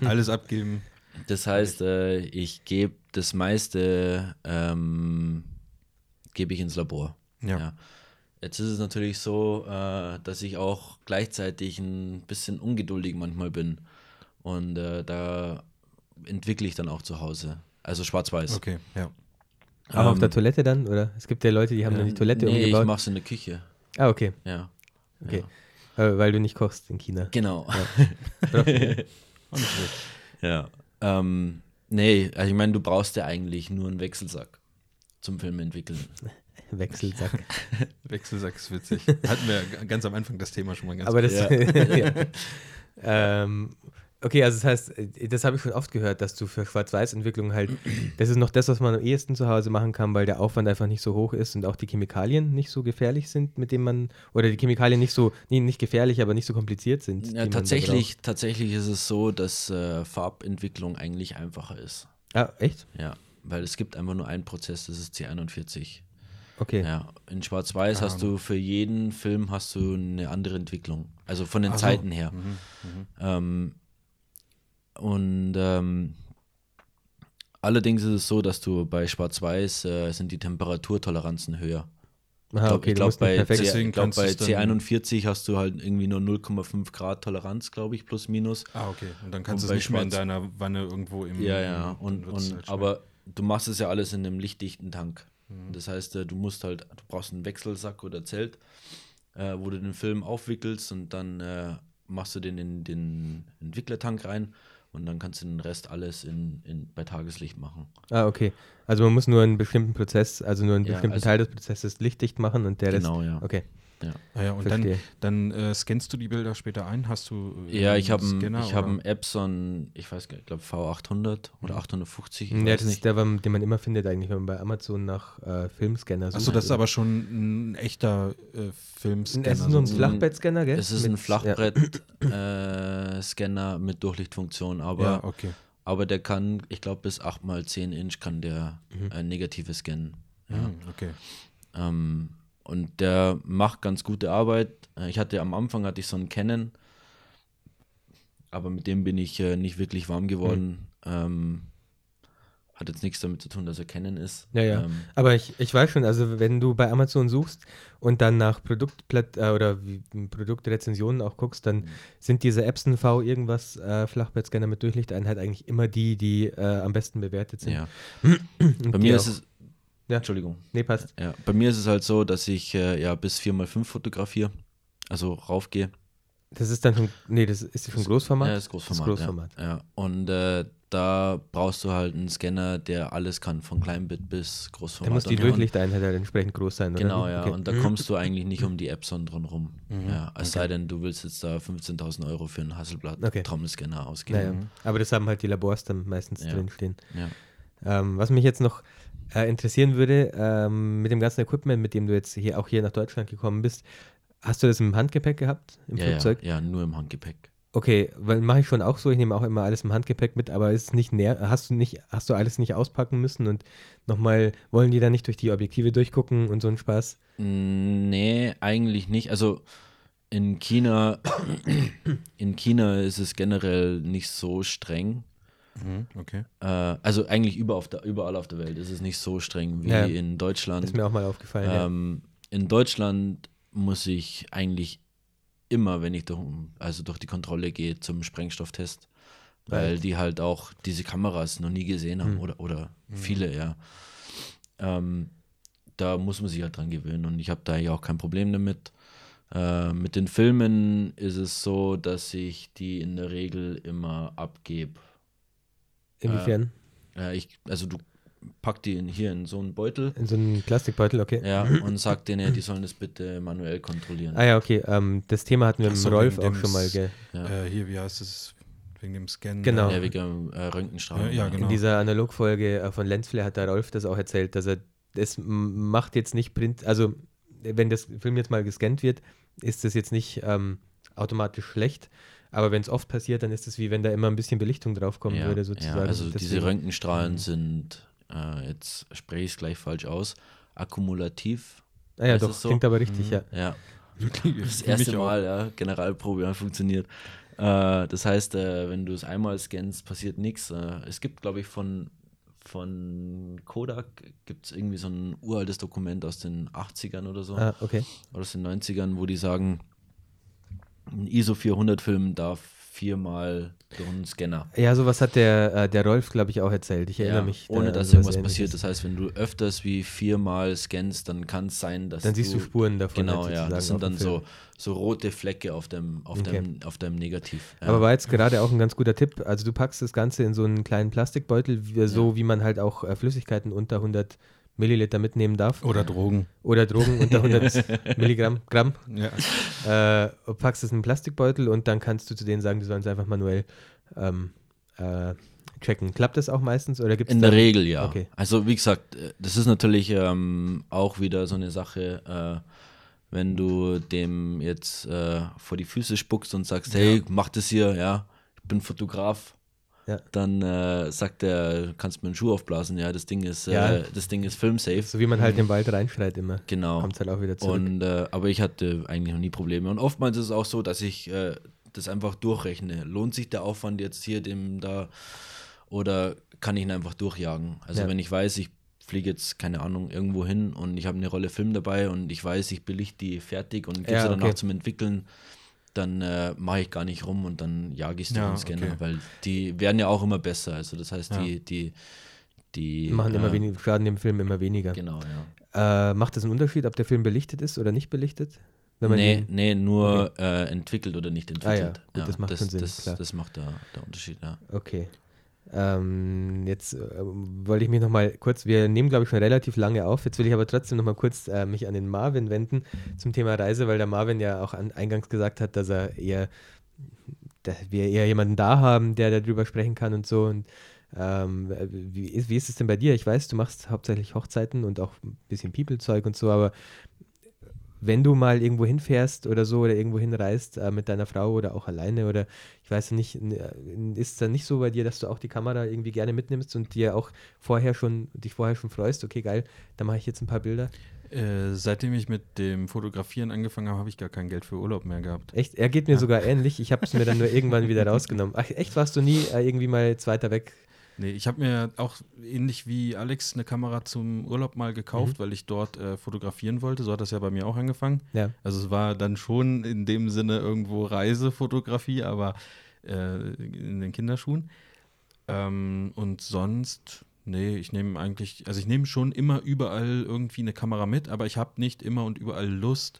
Alles abgeben. Das heißt, äh, ich gebe das meiste ähm, gebe ich ins Labor. Ja. Jetzt ist es natürlich so, äh, dass ich auch gleichzeitig ein bisschen ungeduldig manchmal bin. Und äh, da entwickle ich dann auch zu Hause. Also schwarz-weiß. Okay, ja. Auf Ähm, der Toilette dann? Oder? Es gibt ja Leute, die haben dann die Toilette nee, ich umgebaut. mache es in der Küche. Ah, okay. Ja. okay. Äh, weil du nicht kochst in China. Genau. Gut. Ja. Ähm, nee, also ich meine, du brauchst ja eigentlich nur einen Wechselsack zum Film entwickeln. Wechselsack. Wechselsack ist witzig. Hatten wir ganz am Anfang das Thema schon mal ganz Aber das. Ja. ja. ähm, okay, also das heißt, äh, das habe ich schon oft gehört, dass du für Schwarz-Weiß-Entwicklung halt, das ist noch das, was man am ehesten zu Hause machen kann, weil der Aufwand einfach nicht so hoch ist und auch die Chemikalien nicht so gefährlich sind, mit denen man, oder die Chemikalien nicht so, nee, nicht gefährlich, aber nicht so kompliziert sind. Ja, tatsächlich, tatsächlich ist es so, dass äh, Farbentwicklung eigentlich einfacher ist. Ah, echt? Ja, weil es gibt einfach nur einen Prozess, das ist C41. Okay. Ja, in Schwarz-Weiß hast du für jeden Film hast du eine andere Entwicklung. Also von den Ach so. Zeiten her. Ähm, und ähm, allerdings ist es so, dass du bei Schwarz-Weiß äh, sind die Temperaturtoleranzen höher. Aha, Ich glaube, okay, du glaub, musst nicht bei. C, ich glaub, bei du's dann- C41 hast du halt irgendwie nur 0,5 Grad Toleranz, glaube ich, plus minus. Ah, okay. Und dann kannst du es nicht mehr in deiner Wanne irgendwo im. Ja, ja. Und, und, halt aber du machst es ja alles in einem lichtdichten Tank. Mhm. Das heißt, äh, du musst halt, du brauchst einen Wechselsack oder Zelt, äh, wo du den Film aufwickelst und dann äh, machst du den in den Entwicklertank rein und dann kannst du den Rest alles in, in, bei Tageslicht machen. Ah, okay. Also man muss nur einen bestimmten Prozess, also nur einen Ja, bestimmten also- Teil des Prozesses lichtdicht machen und der Genau, Rest. ja. Okay, Ah ja, und dann, verstehe. dann äh, scannst du die Bilder später ein? Hast du. äh, Ja, ich habe einen hab einen Epson, ich weiß gar nicht, ich glaube V800 oder 850. Ich ja, weiß das ist der, den man immer findet eigentlich, wenn man bei Amazon nach äh, Filmscanner sucht. Achso, das ist aber schon ein echter äh, Filmscanner. Es ist nur ein sozusagen. Flachbettscanner, gell? Es ist Mit- ein Flachbrett-Scanner mit Durchlichtfunktion, aber, Ja, okay. aber der kann, ich glaube, bis 8x10 Inch kann der äh, negative scannen. Ja. Hm, okay. Ähm, und der macht ganz gute Arbeit. Äh, Ich hatte am Anfang hatte ich so einen Canon, aber mit dem bin ich äh, nicht wirklich warm geworden. Ähm, hat jetzt nichts damit zu tun, dass er Canon ist. Ja, ja. Ähm, Aber ich, ich weiß schon, also wenn du bei Amazon suchst und dann nach Produktplat äh, oder Produktrezensionen auch guckst, dann sind diese Epson V irgendwas äh, Flachbettscanner mit Durchlichteinheit eigentlich immer die, die äh, am besten bewertet sind. ja. Bei mir ist es. Ja. Entschuldigung. Nee, passt. Ja, bei mir ist es halt so, dass ich äh, ja bis 4x5 fotografiere, also raufgehe. Das ist dann schon, nee, das ist schon Großformat? Ja, das ist Großformat. Das ist Großformat. Ja, ja. Und äh, da brauchst du halt einen Scanner, der alles kann, von Kleinbit bis Da Großformat. muss die Durchlichteinheit halt entsprechend groß sein, oder? Genau, ja. Okay. Und da kommst du eigentlich nicht um die Epson drum rum. Mhm, Ja, es sei denn, du willst jetzt da 15.000 Euro für einen Okay. Hasselblatt-Trommelscanner ausgeben. Naja. Aber das haben halt die Labors dann meistens Ja. drinstehen. Ja. Ähm, was mich jetzt noch äh, interessieren würde, ähm, mit dem ganzen Equipment, mit dem du jetzt hier auch hier nach Deutschland gekommen bist, hast du das im Handgepäck gehabt, im Ja, Flugzeug? ja, ja, nur im Handgepäck. Okay, weil mache ich schon auch so. Ich nehme auch immer alles im Handgepäck mit, aber ist nicht näher. Hast du nicht, hast du alles nicht auspacken müssen und nochmal, wollen die da nicht durch die Objektive durchgucken und so ein Spaß? Mm, Nee, eigentlich nicht. Also in China, in China ist es generell nicht so streng. Mhm, okay. Äh, also eigentlich über auf der, überall auf der Welt ist es nicht so streng wie Ja. in Deutschland. Ist mir auch mal aufgefallen. ja. Ähm, in Deutschland muss ich eigentlich immer, wenn ich durch, also durch die Kontrolle gehe, zum Sprengstofftest, weil Right. die halt auch diese Kameras noch nie gesehen haben Hm. oder, oder viele, ja. Ähm, da muss man sich halt dran gewöhnen und ich habe da ja auch kein Problem damit. Äh, mit den Filmen ist es so, dass ich die in der Regel immer abgebe. Inwiefern? Äh, ich, also du pack die in, hier in so einen Beutel In so einen Plastikbeutel, okay. ja, und sag denen, die sollen das bitte manuell kontrollieren. Ah ja, okay. Ähm, das Thema hatten wir Ach mit so, Rolf auch schon mal. Gell? Ja. Äh, hier, wie heißt es? Wegen dem Scan. Genau. Ja, wegen äh, Röntgenstrahlung. Ja, ja, genau. In dieser Analogfolge äh, von Lensflare hat der Rolf das auch erzählt, dass er das macht jetzt nicht Print, also wenn das Film jetzt mal gescannt wird, ist das jetzt nicht ähm, automatisch schlecht, aber wenn es oft passiert, dann ist es wie wenn da immer ein bisschen Belichtung draufkommen ja, würde ja, sozusagen. also diese Deswegen- Röntgenstrahlen Mhm. sind, äh, jetzt spreche ich es gleich falsch aus, akkumulativ. Ah ja, doch, so? klingt aber richtig, Mhm. ja. Ja, das erste. Mal, ja, Generalprobe, ja, funktioniert. Äh, das heißt, äh, wenn du es einmal scannst, passiert nichts. Äh, es gibt, glaube ich, von, von Kodak gibt es irgendwie so ein uraltes Dokument aus den 80ern oder so. Ah, okay. oder aus den 90ern, wo die sagen, ein ISO 400 Film darf viermal durch einen Scanner. Ja, sowas hat der, äh, der Rolf, glaube ich, auch erzählt. Ich erinnere Ja, mich. ohne da dass irgendwas Ähnliches. passiert. Das heißt, wenn du öfters wie viermal scannst, dann kann es sein, dass Dann siehst du Spuren davon. Genau, ja. Das sind dann so, so rote Flecke auf dem, auf Okay. dem, auf deinem Negativ. Ja. Aber war jetzt gerade auch ein ganz guter Tipp. Also du packst das Ganze in so einen kleinen Plastikbeutel, wie, so wie man halt auch äh, Flüssigkeiten unter 100 Milliliter mitnehmen darf. Oder Drogen. Oder Drogen unter 100 Milligramm. Gramm. Ja. Äh, packst es in einen Plastikbeutel und dann kannst du zu denen sagen, die sollen es einfach manuell ähm, äh, checken. Klappt das auch meistens oder gibt es In der Regel ja. Okay. Also wie gesagt, äh, das ist natürlich ähm, auch wieder so eine Sache, äh, wenn du dem jetzt äh, vor die Füße spuckst und sagst, hey, mach das hier, ja, ich bin Fotograf. Ja. Dann äh, sagt er, kannst mir einen Schuh aufblasen, ja, das Ding ist, Ja. äh, das Ding ist filmsafe. So wie man halt im Wald reinschreit immer. Genau. Kommt halt auch wieder zurück. Und, äh, aber ich hatte eigentlich noch nie Probleme. Und oftmals ist es auch so, dass ich äh, das einfach durchrechne. Lohnt sich der Aufwand jetzt hier dem da oder kann ich ihn einfach durchjagen? Also Ja. wenn ich weiß, ich fliege jetzt, keine Ahnung, irgendwo hin und ich habe eine Rolle Film dabei und ich weiß, ich belichte die fertig und gebe Ja, sie danach okay. zum Entwickeln, dann äh, mache ich gar nicht rum und dann jage ich es Ja, den Scanner, okay. weil die werden ja auch immer besser. Also das heißt, Ja. die, die, die Machen immer äh, weniger, schaden dem Film immer weniger. Genau, ja. Äh, macht das einen Unterschied, ob der Film belichtet ist oder nicht belichtet? Wenn man nee, nee, nur äh, entwickelt oder nicht Ah ja, entwickelt. gut, das macht das, Sinn, Das, das macht der, der Unterschied, ja. Okay. Ähm, jetzt äh, wollte ich mich nochmal kurz, wir nehmen glaube ich schon relativ lange auf, jetzt will ich aber trotzdem nochmal kurz äh, mich an den Marvin wenden zum Thema Reise, weil der Marvin ja auch an, eingangs gesagt hat, dass er eher, dass wir eher jemanden da haben, der darüber sprechen kann und so und ähm, wie, ist, wie ist es denn bei dir? Ich weiß, du machst hauptsächlich Hochzeiten und auch ein bisschen People-Zeug und so, aber wenn du mal irgendwo hinfährst oder so oder irgendwo hinreist äh, mit deiner Frau oder auch alleine oder ich weiß nicht, äh, ist es dann nicht so bei dir, dass du auch die Kamera irgendwie gerne mitnimmst und dir auch vorher schon, dich vorher schon freust, okay, geil, da mache ich jetzt ein paar Bilder. Äh, seitdem ich mit dem Fotografieren angefangen habe, habe ich gar kein Geld für Urlaub mehr gehabt. Echt? Er geht mir sogar ähnlich. Ich habe es mir dann nur irgendwann wieder rausgenommen. Ach, echt warst du nie äh, irgendwie mal jetzt weiter weg? Nee, ich habe mir auch ähnlich wie Alex eine Kamera zum Urlaub mal gekauft, weil ich dort äh, fotografieren wollte. So hat das ja bei mir auch angefangen. Ja. Also es war dann schon in dem Sinne irgendwo Reisefotografie, aber äh, in den Kinderschuhen. Ähm, und sonst, nee, ich nehme eigentlich, also ich nehme schon immer überall irgendwie eine Kamera mit, aber ich habe nicht immer und überall Lust,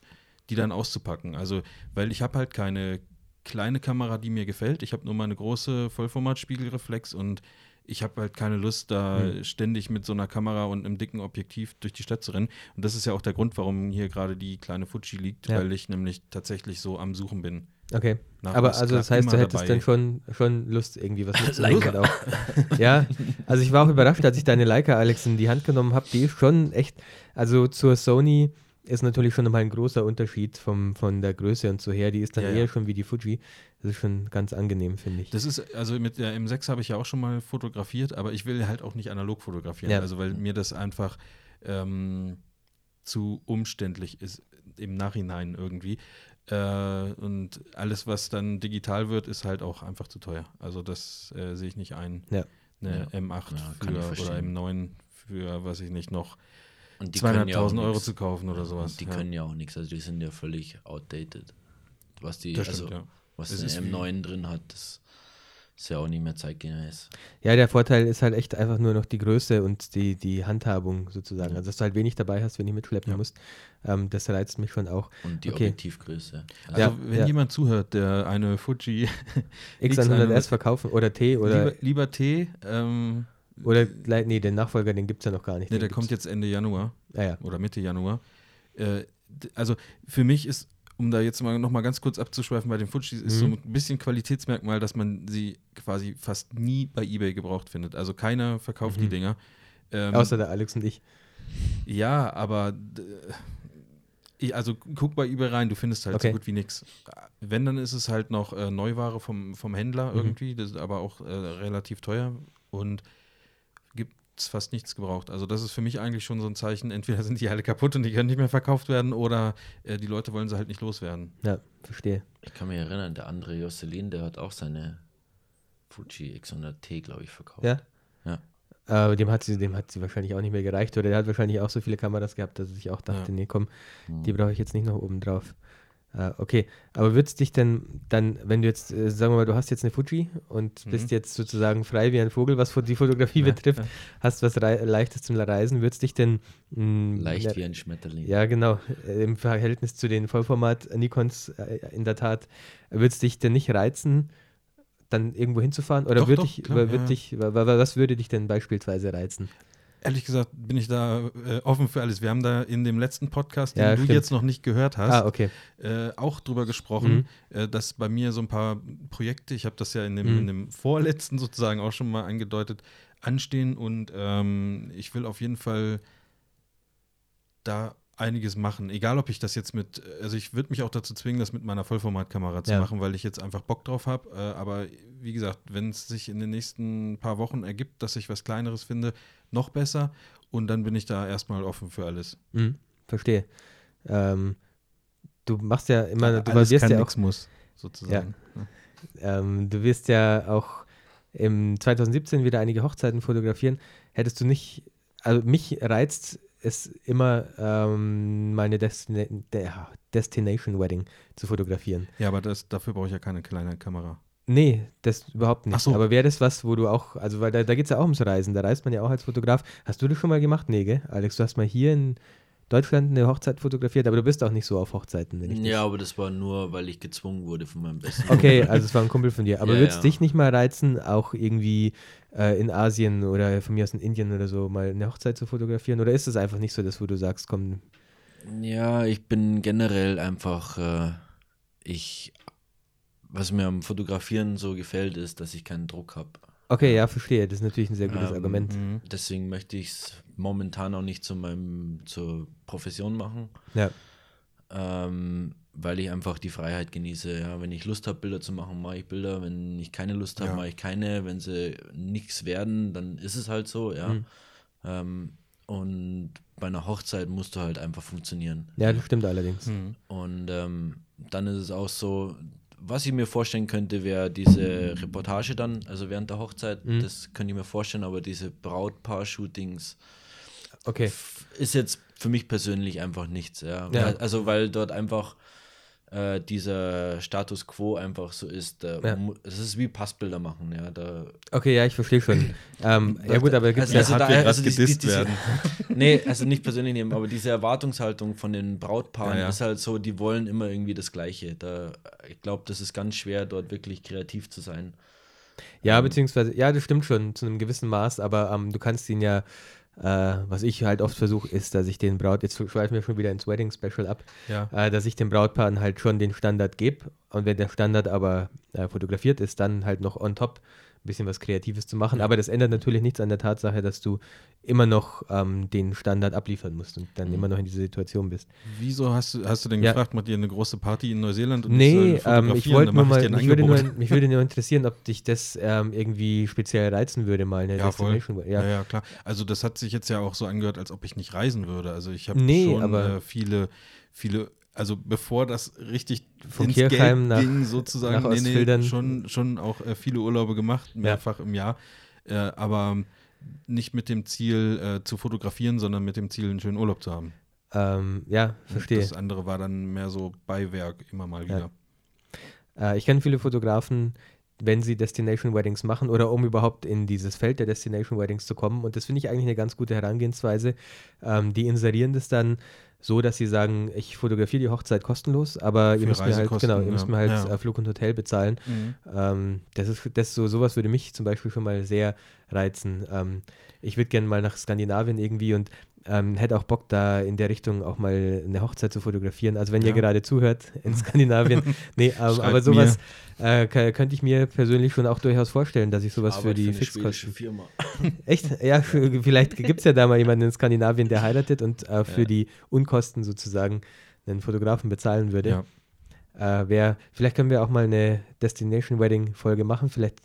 die dann auszupacken. Also, weil ich habe halt keine kleine Kamera, die mir gefällt. Ich habe nur meine große Vollformat-Spiegelreflex und ich habe halt keine Lust, da Hm. ständig mit so einer Kamera und einem dicken Objektiv durch die Stadt zu rennen. Und das ist ja auch der Grund, warum hier gerade die kleine Fuji liegt, Ja. weil ich nämlich tatsächlich so am Suchen bin. Okay. Nach Aber also das heißt, du hättest dabei. dann schon, schon Lust, irgendwie was mitzunehmen. Ja, also ich war auch überrascht, als ich deine Leica, Alex, in die Hand genommen habe. Die ist schon echt, also zur Sony ist natürlich schon nochmal ein großer Unterschied vom, von der Größe und so her. Die ist dann Ja, eher ja. schon wie die Fuji. Das ist schon ganz angenehm, finde ich. Das ist, also mit der M6 habe ich ja auch schon mal fotografiert, aber ich will halt auch nicht analog fotografieren, Ja. also weil mir das einfach ähm, zu umständlich ist im Nachhinein irgendwie. Äh, und alles, was dann digital wird, ist halt auch einfach zu teuer. Also das äh, sehe ich nicht ein. Ja. Eine Ja. M8 Ja, kann ich für, oder verstehen. M9 für, weiß ich nicht, noch Und die können ja auch 200.000 Euro nix. zu kaufen oder sowas. Und die ja. können ja auch nichts, also die sind ja völlig outdated. Was die, Das also stimmt, ja. was wie- M9 drin hat, das ist ja auch nicht mehr zeitgemäß. Ja, der Vorteil ist halt echt einfach nur noch die Größe und die, die Handhabung sozusagen. Ja. Also, dass du halt wenig dabei hast, wenn du mitschleppen Ja. musst. Ähm, das reizt mich schon auch. Und die Okay. Objektivgröße. Also Ja, wenn ja. jemand zuhört, der eine Fuji X100S verkaufen oder T oder, lieber, lieber T, ähm, oder nee, den Nachfolger, den gibt es ja noch gar nicht. nee, der kommt jetzt Ende Januar Ah, ja. oder Mitte Januar. Äh, also für mich ist, um da jetzt mal noch mal ganz kurz abzuschweifen bei den Fujis, ist so Mhm. ein bisschen Qualitätsmerkmal, dass man sie quasi fast nie bei eBay gebraucht findet. Also keiner verkauft die Mhm. Dinger. Ähm, Außer der Alex und ich. Ja, aber ich- also guck bei eBay rein, du findest halt Okay. so gut wie nichts. Wenn, dann ist es halt noch äh, Neuware vom, vom Händler Mhm. irgendwie, das ist aber auch äh, relativ teuer und gibt es fast nichts gebraucht. Also das ist für mich eigentlich schon so ein Zeichen, entweder sind die alle kaputt und die können nicht mehr verkauft werden oder äh, die Leute wollen sie halt nicht loswerden. Ja, verstehe. Ich kann mich erinnern, der andere Jocelyn, der hat auch seine Fuji X100T, glaube ich, verkauft. Ja. Ja. Aber dem hat, sie, dem hat sie wahrscheinlich auch nicht mehr gereicht. Oder der hat wahrscheinlich auch so viele Kameras gehabt, dass er sich auch dachte, Ja. nee, komm, Hm. die brauche ich jetzt nicht noch oben drauf. Äh, okay, aber würdest dich denn dann, wenn du jetzt, äh, sagen wir mal, du hast jetzt eine Fuji und Mhm. bist jetzt sozusagen frei wie ein Vogel, was die Fotografie Ja, betrifft, ja. hast was Leichtes zum Reisen, würdest dich denn mh, Leicht ja, wie ein Schmetterling. ja, genau. Äh, Im Verhältnis zu den Vollformat-Nikons äh, in der Tat, würde es dich denn nicht reizen, dann irgendwo hinzufahren? Oder Doch, würde doch, klar, würd ja. dich, wa- wa- was würde dich denn beispielsweise reizen? Ehrlich gesagt bin ich da äh, offen für alles. Wir haben da in dem letzten Podcast, den Ja, du stimmt. jetzt noch nicht gehört hast, Ah, okay. äh, auch drüber gesprochen, Mhm. äh, dass bei mir so ein paar Projekte, ich habe das ja in dem, Mhm. in dem vorletzten sozusagen auch schon mal angedeutet, anstehen und ähm, ich will auf jeden Fall da einiges machen. Egal, ob ich das jetzt mit, also ich würde mich auch dazu zwingen, das mit meiner Vollformatkamera zu Ja. machen, weil ich jetzt einfach Bock drauf habe. Äh, aber wie gesagt, wenn es sich in den nächsten paar Wochen ergibt, dass ich was Kleineres finde, noch besser. Und dann bin ich da erstmal offen für alles. Mhm. Verstehe. Ähm, du machst ja immer, du alles kann, ja auch muss, sozusagen. Ja. Ähm, du wirst ja auch im 2017 wieder einige Hochzeiten fotografieren. Hättest du nicht, also mich reizt es immer, ähm, meine Destina Destination Wedding zu fotografieren. Ja, aber das, dafür brauche ich ja keine kleine Kamera. Nee, das überhaupt nicht. Ach so. Aber wäre das was, wo du auch, also weil da, da geht es ja auch ums Reisen, da reist man ja auch als Fotograf. Hast du das schon mal gemacht? Nee, gell? Alex, du hast mal hier in Deutschland eine Hochzeit fotografiert, aber du bist auch nicht so auf Hochzeiten, wenn ich das Ja, aber das war nur, weil ich gezwungen wurde von meinem besten. Okay, also es war ein Kumpel von dir. Aber Ja, würde es ja. dich nicht mal reizen, auch irgendwie äh, in Asien oder von mir aus in Indien oder so mal eine Hochzeit zu fotografieren? Oder ist es einfach nicht so, dass wo du sagst, komm, Ja, ich bin generell einfach, äh, ich, was mir am Fotografieren so gefällt, ist, dass ich keinen Druck habe. okay, ja, verstehe, das ist natürlich ein sehr gutes Ähm, Argument. Mhm. Deswegen möchte ich es momentan auch nicht zu meinem, zur Profession machen, Ja, ähm, weil ich einfach die Freiheit genieße. Ja, wenn ich Lust habe, Bilder zu machen, mache ich Bilder. Wenn ich keine Lust habe, Ja. mache ich keine. Wenn sie nichts werden, dann ist es halt so, ja. Mhm. Ähm, und bei einer Hochzeit musst du halt einfach funktionieren. ja, das stimmt allerdings. Mhm. Und ähm, dann ist es auch so, was ich mir vorstellen könnte, wäre diese Reportage dann, also während der Hochzeit, Mhm. das könnte ich mir vorstellen, aber diese Brautpaar-Shootings Okay, ist jetzt für mich persönlich einfach nichts. Ja. Ja. Also weil dort einfach äh, dieser Status quo einfach so ist. Da Ja. Es ist wie Passbilder machen, ja. Da, okay, ja, ich verstehe schon. ähm, ja gut, aber gibt es Also- ja... also da- also die- gedisst diese- werden. nee, also nicht persönlich nehmen, aber diese Erwartungshaltung von den Brautpaaren Ja, ja. ist halt so, die wollen immer irgendwie das Gleiche. Da, ich glaube, das ist ganz schwer, dort wirklich kreativ zu sein. Ja, beziehungsweise, ja, das stimmt schon zu einem gewissen Maß, aber ähm, du kannst ihn ja, äh, was ich halt oft versuche, ist, dass ich den Braut, jetzt schweifen wir schon wieder ins Wedding Special ab, Ja. äh, dass ich den Brautpaaren halt schon den Standard gebe und wenn der Standard aber äh, fotografiert ist, dann halt noch on top bisschen was Kreatives zu machen. Aber das ändert natürlich nichts an der Tatsache, dass du immer noch ähm, den Standard abliefern musst und dann Mhm. immer noch in dieser Situation bist. Wieso hast du, hast du denn Ja. gefragt, macht ihr eine große Party in Neuseeland? Und Nee, soll ähm, ich wollte nur mal, mich würde, nur, mich würde nur interessieren, ob dich das ähm, irgendwie speziell reizen würde, mal eine Ja. Destination. Ja. Ja, ja, klar. Also das hat sich jetzt ja auch so angehört, als ob ich nicht reisen würde. Also ich habe Nee, schon aber- äh, viele, viele, also bevor das richtig Von ins Kirchheim Geld nach- ging, sozusagen, nach nee, nee, schon, schon auch äh, viele Urlaube gemacht, mehrfach im Jahr. Äh, aber nicht mit dem Ziel äh, zu fotografieren, sondern mit dem Ziel, einen schönen Urlaub zu haben. ähm, ja Und verstehe. Das andere war dann mehr so Beiwerk, immer mal wieder. Äh, ich kenne viele Fotografen, wenn sie Destination Weddings machen oder um überhaupt in dieses Feld der Destination Weddings zu kommen. Und das finde ich eigentlich eine ganz gute Herangehensweise. Ähm, die inserieren das dann so, dass sie sagen, ich fotografiere die Hochzeit kostenlos, aber ihr Für müsst mir halt, genau, ihr ja. müsst mir halt Ja. äh, Flug und Hotel bezahlen. Mhm. Ähm, das ist das so, sowas würde mich zum Beispiel schon mal sehr reizen. Ähm, ich würde gerne mal nach Skandinavien irgendwie und ähm, hätte auch Bock, da in der Richtung auch mal eine Hochzeit zu fotografieren. Also wenn ihr Ja. gerade zuhört in Skandinavien, nee, ähm, Schreibt aber sowas äh, könnte ich mir persönlich schon auch durchaus vorstellen, dass ich sowas für die Fixkosten. Firma. Echt? Ja, für, vielleicht gibt es ja da mal jemanden in Skandinavien, der heiratet und äh, für Ja. die Unkosten sozusagen einen Fotografen bezahlen würde. Ja. Äh, wer, vielleicht können wir auch mal eine Destination Wedding Folge machen. Vielleicht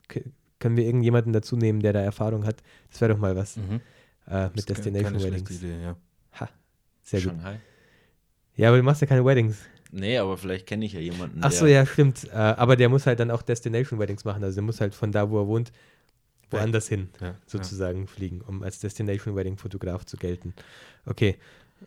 können wir irgendjemanden dazu nehmen, der da Erfahrung hat. Das wäre doch mal was Mhm. Äh, Das mit Destination keine Weddings. Idee, ja. Ha, sehr gut. Shanghai. Ja, aber du machst ja keine Weddings. Nee, aber vielleicht kenne ich ja jemanden. Ach so, der- ja, stimmt. Äh, aber der muss halt dann auch Destination Weddings machen. Also der muss halt von da, wo er wohnt, woanders hin ja, sozusagen fliegen, um als Destination Wedding Fotograf zu gelten. Okay.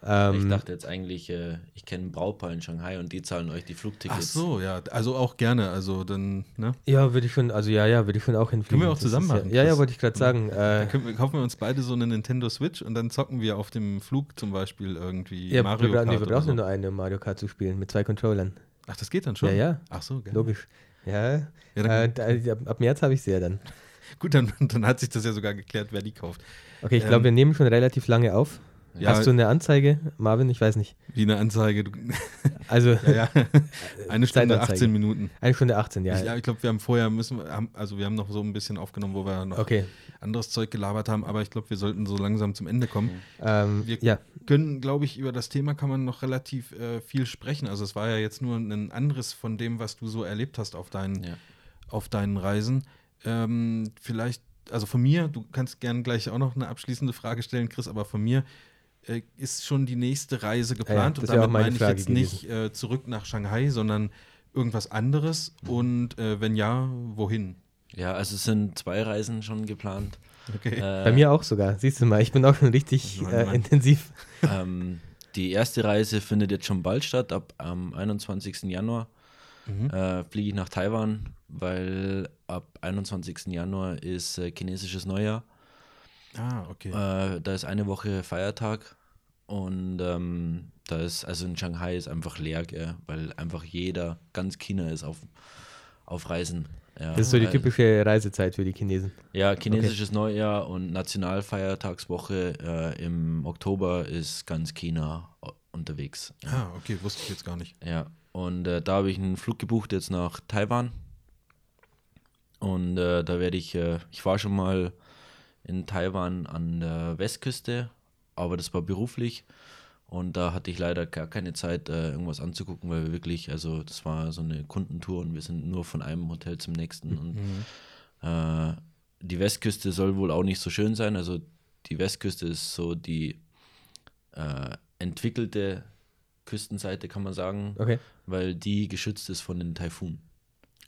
Ich Ähm, dachte jetzt eigentlich, äh, ich kenne ein Brautpaar in Shanghai und die zahlen euch die Ach Flugtickets. so, ja, also auch gerne. Also dann, ne? ja, würde ich schon, also ja, ja, würde ich schon auch hinfliegen. Können wir auch Das zusammen ja, machen, Ja, ja, Chris. wollte ich gerade sagen. Äh, Dann können wir, kaufen wir uns beide so eine Nintendo Switch und dann zocken wir auf dem Flug zum Beispiel irgendwie ja, Mario wir, Kart wir oder brauchen so. nur eine, um Mario Kart zu spielen, mit zwei Controllern. Ach, das geht dann schon? Ja, ja, Ach so, geil. logisch. Ja, Ja, äh, da, ab, ab März habe ich sie ja dann. gut, dann, dann hat sich das ja sogar geklärt, wer die kauft. Okay, ich Ähm, glaube, wir nehmen schon relativ lange auf. Ja, Hast du eine Anzeige, Marvin? Ich weiß nicht. wie eine Anzeige. Du, Also ja, ja. Eine Stunde, Zeitanzeige. 18 Minuten. eine Stunde 18, ja. Ich, ja, ich glaube, wir haben vorher müssen, wir- haben, also wir haben noch so ein bisschen aufgenommen, wo wir noch Okay. anderes Zeug gelabert haben, aber ich glaube, wir sollten so langsam zum Ende kommen. Ähm, Wir- ja, können, glaube ich, über das Thema kann man noch relativ äh, viel sprechen. Also es war ja jetzt nur ein Anriss von dem, was du so erlebt hast auf deinen, Ja. auf deinen Reisen. Ähm, vielleicht, also von mir, du kannst gern gleich auch noch eine abschließende Frage stellen, Chris, aber von mir äh, ist schon die nächste Reise geplant. das und damit meine meine ich jetzt nicht äh, zurück nach Shanghai, sondern irgendwas anderes. Und äh, wenn ja, wohin? Ja, also es sind zwei Reisen schon geplant. Okay. Äh, bei mir auch sogar. Siehst du mal, ich bin auch schon richtig äh, Mann. intensiv. Ähm, die erste Reise findet jetzt schon bald statt, ab am 21. Januar. Mhm. Äh, fliege ich nach Taiwan, weil ab 21. Januar ist äh, chinesisches Neujahr. Ah, okay. Äh, da ist eine Woche Feiertag und ähm, da ist, also in Shanghai ist einfach leer, gell, weil einfach jeder, ganz China ist auf, auf Reisen. Ja, Das ist so die typische Reisezeit für die Chinesen. Ja, chinesisches Neujahr und Nationalfeiertagswoche äh, im Oktober ist ganz China unterwegs. Ja, ah, okay, wusste ich jetzt gar nicht. ja. und äh, da habe ich einen Flug gebucht jetzt nach Taiwan. Und äh, da werde ich, äh, ich war schon mal in Taiwan an der Westküste, aber das war beruflich. Und da hatte ich leider gar keine Zeit, äh, irgendwas anzugucken, weil wir wirklich, also das war so eine Kundentour und wir sind nur von einem Hotel zum nächsten. Und äh, die Westküste soll wohl auch nicht so schön sein. Also die Westküste ist so die äh, entwickelte Küstenseite, kann man sagen, Okay. weil die geschützt ist von den Taifunen.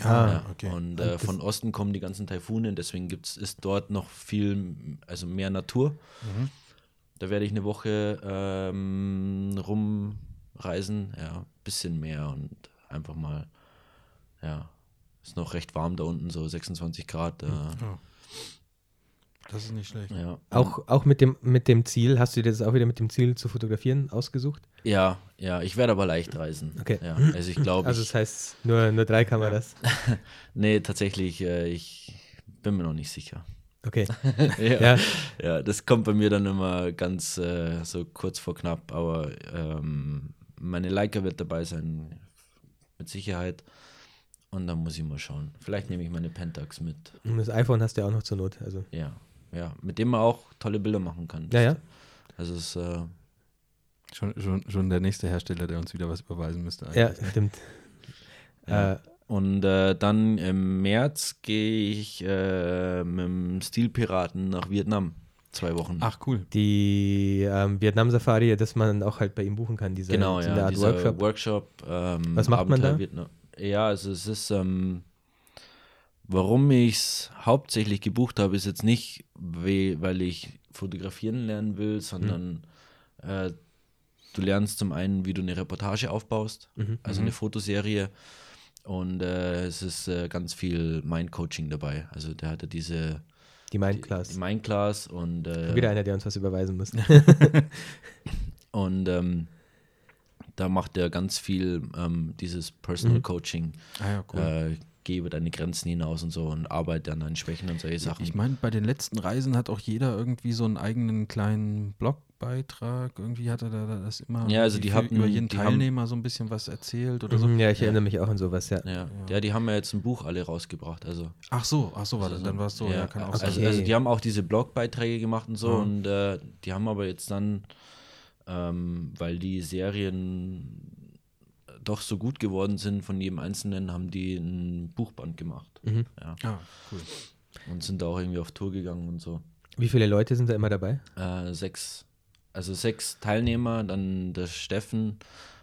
Ah, Ja, okay. Und äh, von Osten kommen die ganzen Taifune, deswegen gibt's, ist dort noch viel, also mehr Natur. Mhm. Da werde ich eine Woche ähm, rumreisen, ja, bisschen mehr und einfach mal, ja, ist noch recht warm da unten, so 26 Grad. Äh, Oh. Das ist nicht schlecht. ja. Auch, auch mit, dem, mit dem Ziel, hast du dir das auch wieder mit dem Ziel zu fotografieren ausgesucht? ja, ja, ich werde aber leicht reisen. Okay. Ja, also ich glaube, Also das heißt nur, nur drei Kameras. nee, tatsächlich, äh, ich bin mir noch nicht sicher. Okay. ja. Ja, Ja, das kommt bei mir dann immer ganz äh, so kurz vor knapp, aber ähm, meine Leica wird dabei sein, mit Sicherheit. Und dann muss ich mal schauen. Vielleicht nehme ich meine Pentax mit. Und das iPhone hast du ja auch noch zur Not. Also. Ja, ja. Mit dem man auch tolle Bilder machen kann. Ja, ja. Also es ist, äh, Schon, schon, schon der nächste Hersteller, der uns wieder was überweisen müsste. Ja, eigentlich, ne? stimmt. Ja. Äh, Und äh, dann im März gehe ich äh, mit dem Stilpiraten nach Vietnam. Zwei Wochen. Ach, cool. die ähm, Vietnam-Safari, dass man auch halt bei ihm buchen kann, diese, genau, ja. Art dieser Workshop. Workshop ähm, Was macht man Abenteuer da? Vietnam. Ja, also es ist, ähm, warum ich es hauptsächlich gebucht habe, ist jetzt nicht, we- weil ich fotografieren lernen will, sondern Mhm. äh, du lernst zum einen, wie du eine Reportage aufbaust, Mhm. also eine Fotoserie. Und äh, es ist äh, ganz viel Mind-Coaching dabei. Also der hatte diese Die die, Mindclass. die Mind-Class und äh, Wieder einer, der uns was überweisen muss. Und ähm, da macht er ganz viel ähm, dieses Personal Mhm. Coaching. Ah ja, cool. Äh, geh über deine Grenzen hinaus und so und arbeite an deinen Schwächen und solche Sachen. Ich meine, bei den letzten Reisen hat auch jeder irgendwie so einen eigenen kleinen Blogbeitrag. Irgendwie hat er da da das immer Ja, also die hatten- über jeden die haben- Teilnehmer so ein bisschen was erzählt oder so. Mhm, ja, ich Ja. erinnere mich auch an sowas, ja. ja. ja, die haben ja jetzt ein Buch alle rausgebracht. Also, Ach so, ach so war das. also Dann war es so, ja, kann auch okay. sein. also, also die haben auch diese Blogbeiträge gemacht und so Ja. und äh, die haben aber jetzt dann, ähm, weil die Serien doch so gut geworden sind von jedem Einzelnen, haben die ein Buchband gemacht. Mhm. Ja. Ah, cool. Und sind da auch irgendwie auf Tour gegangen und so. Wie viele Leute sind da immer dabei? Äh, sechs, also sechs Teilnehmer, dann der Steffen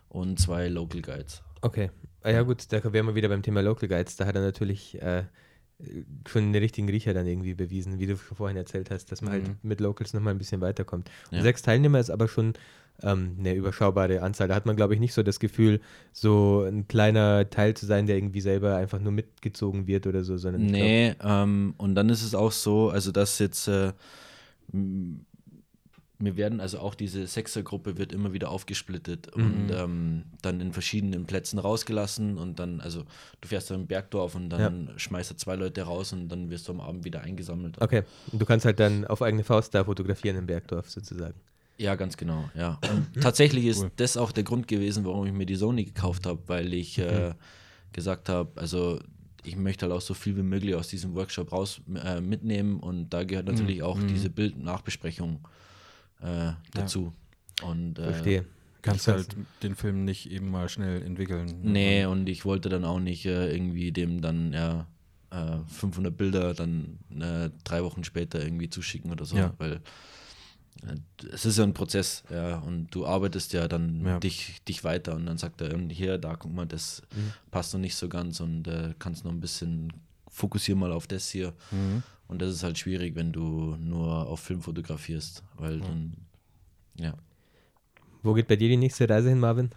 und zwei Local Guides. Okay. Ah, ja, gut, da wären wir wieder beim Thema Local Guides. Da hat er natürlich äh, schon den richtigen Riecher dann irgendwie bewiesen, wie du vorhin erzählt hast, dass man Mhm. halt mit Locals nochmal ein bisschen weiterkommt. Und Ja. sechs Teilnehmer ist aber schon ähm, eine überschaubare Anzahl. Da hat man, glaube ich, nicht so das Gefühl, so ein kleiner Teil zu sein, der irgendwie selber einfach nur mitgezogen wird oder so, sondern ich glaub, Nee, ähm, und dann ist es auch so, also dass jetzt, äh, wir werden, also auch diese Sechsergruppe wird immer wieder aufgesplittet und ähm, dann in verschiedenen Plätzen rausgelassen und dann, also du fährst dann im Bergdorf und dann schmeißt du zwei Leute raus und dann wirst du am Abend wieder eingesammelt. Okay, und du kannst halt dann auf eigene Faust da fotografieren im Bergdorf sozusagen. Ja, ganz genau, ja. Und tatsächlich ist Cool. das auch der Grund gewesen, warum ich mir die Sony gekauft habe, weil ich äh, gesagt habe, also ich möchte halt auch so viel wie möglich aus diesem Workshop raus äh, mitnehmen und da gehört natürlich auch diese Bild-Nachbesprechung äh, dazu. Und, äh, Verstehe. Kannst halt den Film nicht eben mal schnell entwickeln. Nee, und ich wollte dann auch nicht äh, irgendwie dem dann ja äh, 500 Bilder dann äh, drei Wochen später irgendwie zuschicken oder so, Ja. weil äh, es ist ja ein Prozess, ja, und du arbeitest ja dann Ja. Dich, dich weiter und dann sagt er, hier, da, guck mal, das Mhm. passt noch nicht so ganz und äh, kannst noch ein bisschen, fokussier mal auf das hier. Mhm. Und das ist halt schwierig, wenn du nur auf Film fotografierst, weil dann, ja. Wo geht bei dir die nächste Reise hin, Marvin?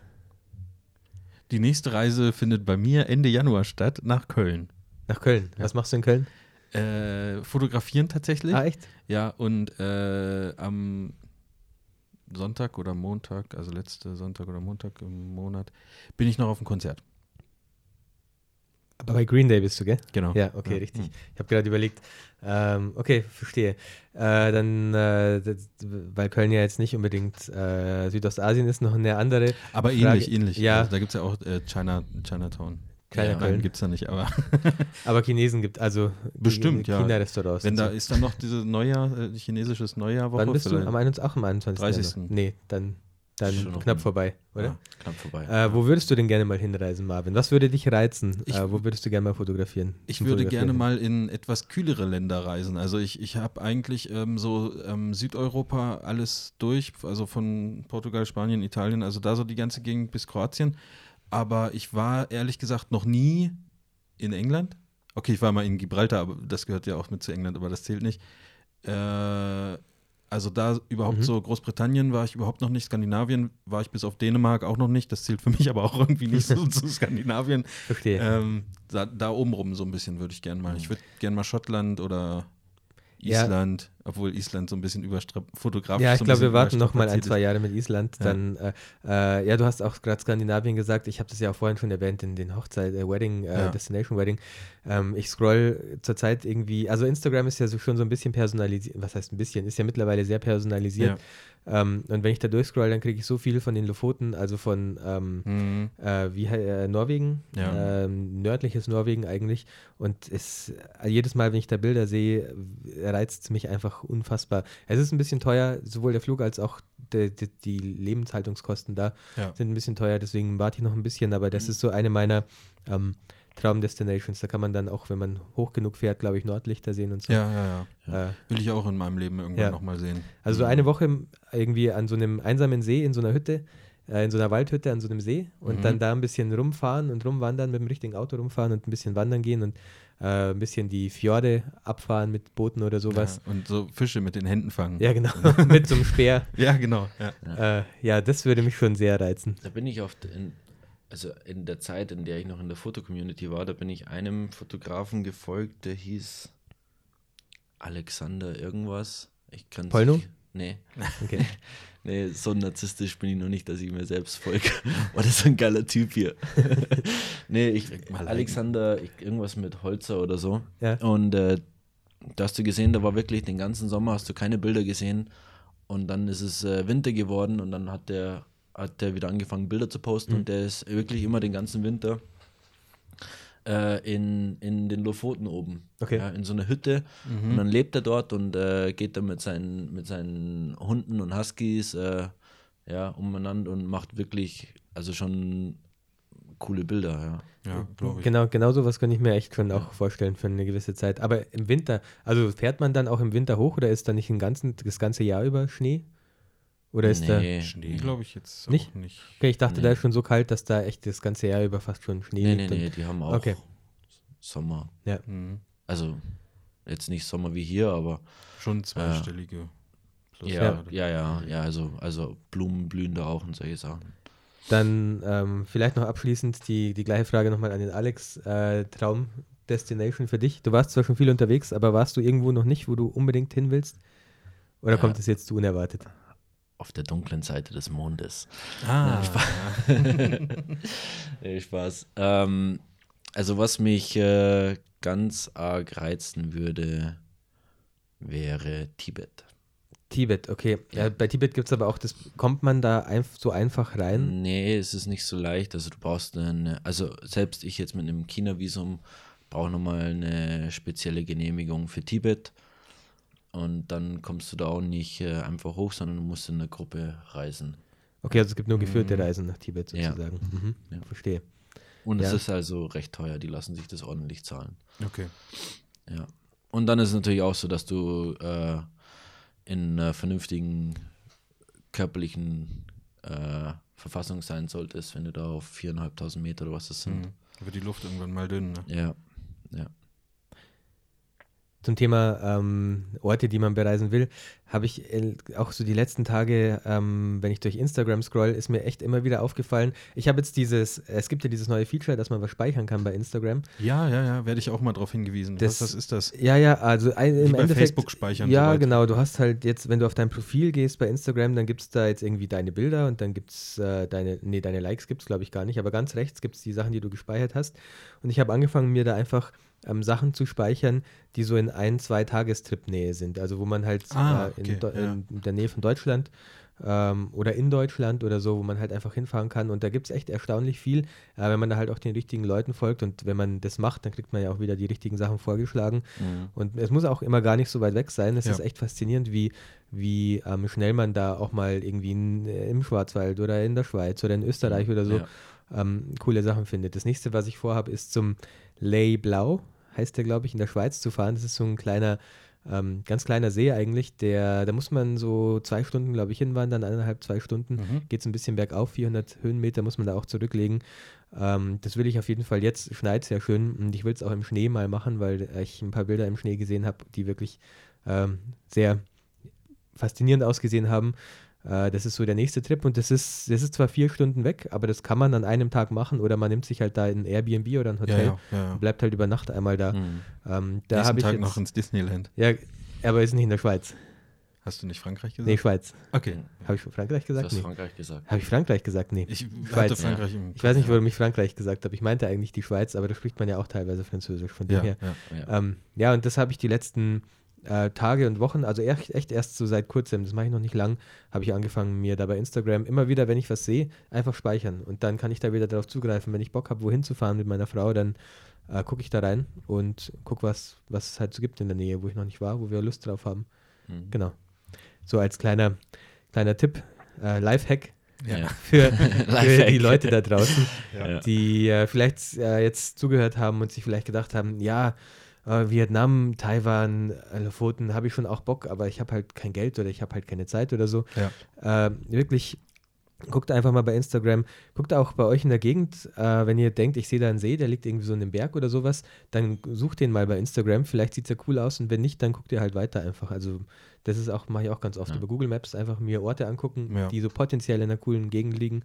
Die nächste Reise findet bei mir Ende Januar statt, nach Köln. Nach Köln. Was machst du in Köln? Äh, fotografieren tatsächlich. Ah, echt? Ja, und äh, am Sonntag oder Montag, also letzte Sonntag oder Montag im Monat, bin ich noch auf dem Konzert. Aber bei Green Day bist du, gell? Genau. Ja, okay, Ja. richtig. Ich habe gerade überlegt. Ähm, okay, verstehe. Äh, dann, äh, das, weil Köln ja jetzt nicht unbedingt äh, Südostasien ist, noch eine andere. Aber Frage- ähnlich, ähnlich. Ja. Also da gibt es ja auch äh, China, Chinatown. Kleiner Ja, Köln. Gibt es da nicht, aber Aber Chinesen gibt also Bestimmt, ja. China-Restaurants. wenn da so. ist dann noch diese Neujahr, äh, chinesisches Neujahrwoche. Wann bist du? Am 21, auch am 21. 30.. Januar? Nee, dann, dann knapp vorbei, oder? Ja. Knapp vorbei. Äh, wo würdest du denn gerne mal hinreisen, Marvin? Was würde dich reizen? Ich- äh, wo würdest du gerne mal fotografieren? Ich würde Fotografieren? gerne mal in etwas kühlere Länder reisen. Also ich, ich habe eigentlich ähm, so ähm, Südeuropa alles durch, also von Portugal, Spanien, Italien, also da so die ganze Gegend bis Kroatien. Aber ich war ehrlich gesagt noch nie in England. Okay, ich war mal in Gibraltar, aber das gehört ja auch mit zu England, aber das zählt nicht. Äh, also da überhaupt Mhm. so Großbritannien war ich überhaupt noch nicht, Skandinavien war ich bis auf Dänemark auch noch nicht. Das zählt für mich aber auch irgendwie nicht so zu Skandinavien. Verstehe. Ähm, da, da oben rum so ein bisschen würde ich gern mal. Ich würde gern mal Schottland oder Ja. Obwohl Island so ein bisschen fotografisch. Ja, ich so glaube, wir warten noch mal ein, zwei. Jahre mit Island. Ja. Dann, äh, äh, ja, du hast auch gerade Skandinavien gesagt. Ich habe das ja auch vorhin schon erwähnt in den Hochzeit, äh, Wedding, äh, Ja. Destination Wedding. Ähm, ich scroll zurzeit irgendwie, also Instagram ist ja so schon so ein bisschen personalisiert. Was heißt ein bisschen? Ist ja mittlerweile sehr personalisiert. Ähm, und wenn ich da durchscroll, dann kriege ich so viel von den Lofoten, also von ähm, Mhm. äh, wie äh, Norwegen, Ja. ähm, nördliches Norwegen eigentlich. Und es, jedes Mal, wenn ich da Bilder sehe, reizt es mich einfach unfassbar. Es ist ein bisschen teuer, sowohl der Flug als auch de, de, die Lebenshaltungskosten da Ja. sind ein bisschen teuer, deswegen warte ich noch ein bisschen, aber das ist so eine meiner ähm, Traumdestinations. Da kann man dann auch, wenn man hoch genug fährt, glaube ich, Nordlichter sehen und so. Ja, ja, ja. Äh, Will ich auch in meinem Leben irgendwann Ja. nochmal sehen. also so eine Woche irgendwie an so einem einsamen See in so einer Hütte, äh, in so einer Waldhütte an so einem See und Mhm. dann da ein bisschen rumfahren und rumwandern, mit dem richtigen Auto rumfahren und ein bisschen wandern gehen und äh, ein bisschen die Fjorde abfahren mit Booten oder sowas. Ja, und so Fische mit den Händen fangen. Ja, genau, mit so einem Speer. Ja, genau. Ja. Äh, ja, das würde mich schon sehr reizen. Da bin ich oft in, also in der Zeit, in der ich noch in der Fotocommunity war, da bin ich einem Fotografen gefolgt, der hieß Alexander irgendwas. Ich kann Polno? Nee. Okay. Nee, so narzisstisch bin ich noch nicht, dass ich mir selbst folge. Oh, das ist ein geiler Typ hier. nee, ich. Alexander, ich, irgendwas mit Holzer oder so. Ja. Und äh, da hast du gesehen, da war wirklich den ganzen Sommer, hast du keine Bilder gesehen. Und dann ist es äh, Winter geworden und dann hat der, hat der wieder angefangen, Bilder zu posten. Mhm. Und der ist wirklich immer den ganzen Winter äh, in, in den Lofoten oben. Okay. Ja, in so einer Hütte. Und dann lebt er dort und äh, geht dann mit seinen, mit seinen Hunden und Huskies äh, ja, umeinander und macht wirklich, also schon coole Bilder, ja. Ja, ich. Genau, genau sowas kann ich mir echt schon auch vorstellen für eine gewisse Zeit. Aber im Winter, also fährt man dann auch im Winter hoch oder ist da nicht ein ganzen, das ganze Jahr über Schnee? Oder ist da. nee, Schnee glaube ich jetzt Nicht? auch nicht. Okay, ich dachte, Nee. da ist schon so kalt, dass da echt das ganze Jahr über fast schon Schnee nee, nee, liegt. und- nee, die haben auch Okay. Sommer. Ja. Mhm. Also jetzt nicht Sommer wie hier, aber Schon zweistellige. Plus ja, ja, ja, ja, also, also Blumen blühen da auch und solche Sachen. Dann ähm, vielleicht noch abschließend die, die gleiche Frage nochmal an den Alex. Äh, Traum-Destination für dich? Du warst zwar schon viel unterwegs, aber warst du irgendwo noch nicht, wo du unbedingt hin willst? Oder Ja. kommt es jetzt zu unerwartet? Auf der dunklen Seite des Mondes. Ah, Nee, Spaß. Ähm, also was mich äh, ganz arg reizen würde, wäre Tibet. Tibet, okay. Ja. bei Tibet gibt es aber auch das, kommt man da einf so einfach rein? Nee, es ist nicht so leicht. Also du brauchst eine, also selbst ich jetzt mit einem China-Visum brauche nochmal eine spezielle Genehmigung für Tibet. Und dann kommst du da auch nicht äh, einfach hoch, sondern du musst in einer Gruppe reisen. Okay, also es gibt nur geführte Mhm. Reisen nach Tibet Ja. sozusagen. Mhm. Ja. Verstehe. Und Ja. es ist also recht teuer, die lassen sich das ordentlich zahlen. okay. Ja. Und dann ist es natürlich auch so, dass du äh, in einer vernünftigen körperlichen äh, Verfassung sein solltest, wenn du da auf viereinhalbtausend Meter oder was das sind. Mhm. Wird die Luft irgendwann mal dünn, ne? Ja, ja. Zum Thema ähm, Orte, die man bereisen will, habe ich äh, auch so die letzten Tage, ähm, wenn ich durch Instagram scroll, ist mir echt immer wieder aufgefallen. Ich habe jetzt dieses, es gibt ja dieses neue Feature, dass man was speichern kann bei Instagram. Ja, ja, ja, werde ich auch mal drauf hingewiesen. Das- was, was ist das? Ja, ja, also ein, Wie im bei Endeffekt. Facebook speichern. Ja, soweit. genau. Du hast halt jetzt, wenn du auf dein Profil gehst bei Instagram, dann gibt es da jetzt irgendwie deine Bilder und dann gibt es äh, deine, nee, deine Likes gibt es, glaube ich, gar nicht, aber ganz rechts gibt es die Sachen, die du gespeichert hast. Und ich habe angefangen, mir da einfach ähm, Sachen zu speichern, die so in ein, zwei Tagestrip-Nähe sind. Also wo man halt Ah, äh, in, okay, ja. in der Nähe von Deutschland ähm, oder in Deutschland oder so, wo man halt einfach hinfahren kann. Und da gibt es echt erstaunlich viel, äh, wenn man da halt auch den richtigen Leuten folgt. Und wenn man das macht, dann kriegt man ja auch wieder die richtigen Sachen vorgeschlagen. Mhm. Und es muss auch immer gar nicht so weit weg sein. Es Ja. ist echt faszinierend, wie, wie ähm, schnell man da auch mal irgendwie in, äh, im Schwarzwald oder in der Schweiz oder in Österreich oder so Ja. ähm, coole Sachen findet. Das nächste, was ich vorhabe, ist zum Ley Blau, heißt der, glaube ich, in der Schweiz zu fahren. Das ist so ein kleiner, ähm, ganz kleiner See eigentlich. Der, da muss man so zwei Stunden, glaube ich, hinwandern, eineinhalb, zwei Stunden. Mhm. Geht es ein bisschen bergauf, 400 Höhenmeter muss man da auch zurücklegen. Ähm, das will ich auf jeden Fall. Jetzt schneit es ja schön und ich will es auch im Schnee mal machen, weil ich ein paar Bilder im Schnee gesehen habe, die wirklich ähm, sehr faszinierend ausgesehen haben. Äh, das ist so der nächste Trip und das ist, das ist zwar vier Stunden weg, aber das kann man an einem Tag machen oder man nimmt sich halt da ein Airbnb oder ein Ja, Hotel ja, ja. ja. und bleibt halt über Nacht einmal da. Mhm. Ähm, da habe ich Tag jetzt, noch ins Disneyland. ja, Aber ist nicht in der Schweiz. Hast du nicht Frankreich gesagt? Nee, Schweiz. Okay. Habe ich Frankreich Du gesagt? hast Nee. Frankreich gesagt. Habe ich Frankreich gesagt? Nee. Ich Schweiz. hatte Frankreich im Ich weiß nicht, warum ich Frankreich gesagt habe. Ich meinte eigentlich die Schweiz, aber da spricht man ja auch teilweise Französisch. Von dem Ja, her. ja. Ja. Ähm, ja, und das habe ich die letzten äh, Tage und Wochen, also echt, echt erst so seit kurzem, das mache ich noch nicht lang, habe ich angefangen, mir da bei Instagram immer wieder, wenn ich was sehe, einfach speichern. Und dann kann ich da wieder darauf zugreifen. Wenn ich Bock habe, wohin zu fahren mit meiner Frau, dann äh, gucke ich da rein und gucke, was, was es halt so gibt in der Nähe, wo ich noch nicht war, wo wir Lust drauf haben. Mhm. Genau. So als kleiner, kleiner Tipp, äh, Lifehack Ja. für, für die Leute da draußen Ja. die äh, vielleicht äh, jetzt zugehört haben und sich vielleicht gedacht haben, ja, äh, Vietnam, Taiwan, Lofoten, habe ich schon auch Bock, aber ich habe halt kein Geld oder ich habe halt keine Zeit oder so. Ja. Äh, wirklich, guckt einfach mal bei Instagram, guckt auch bei euch in der Gegend, äh, wenn ihr denkt, ich sehe da einen See, der liegt irgendwie so in einem Berg oder sowas, dann sucht den mal bei Instagram, vielleicht sieht es ja cool aus und wenn nicht, dann guckt ihr halt weiter einfach. Also das ist auch, mache ich auch ganz oft Ja. über Google Maps, einfach mir Orte angucken, Ja. die so potenziell in einer coolen Gegend liegen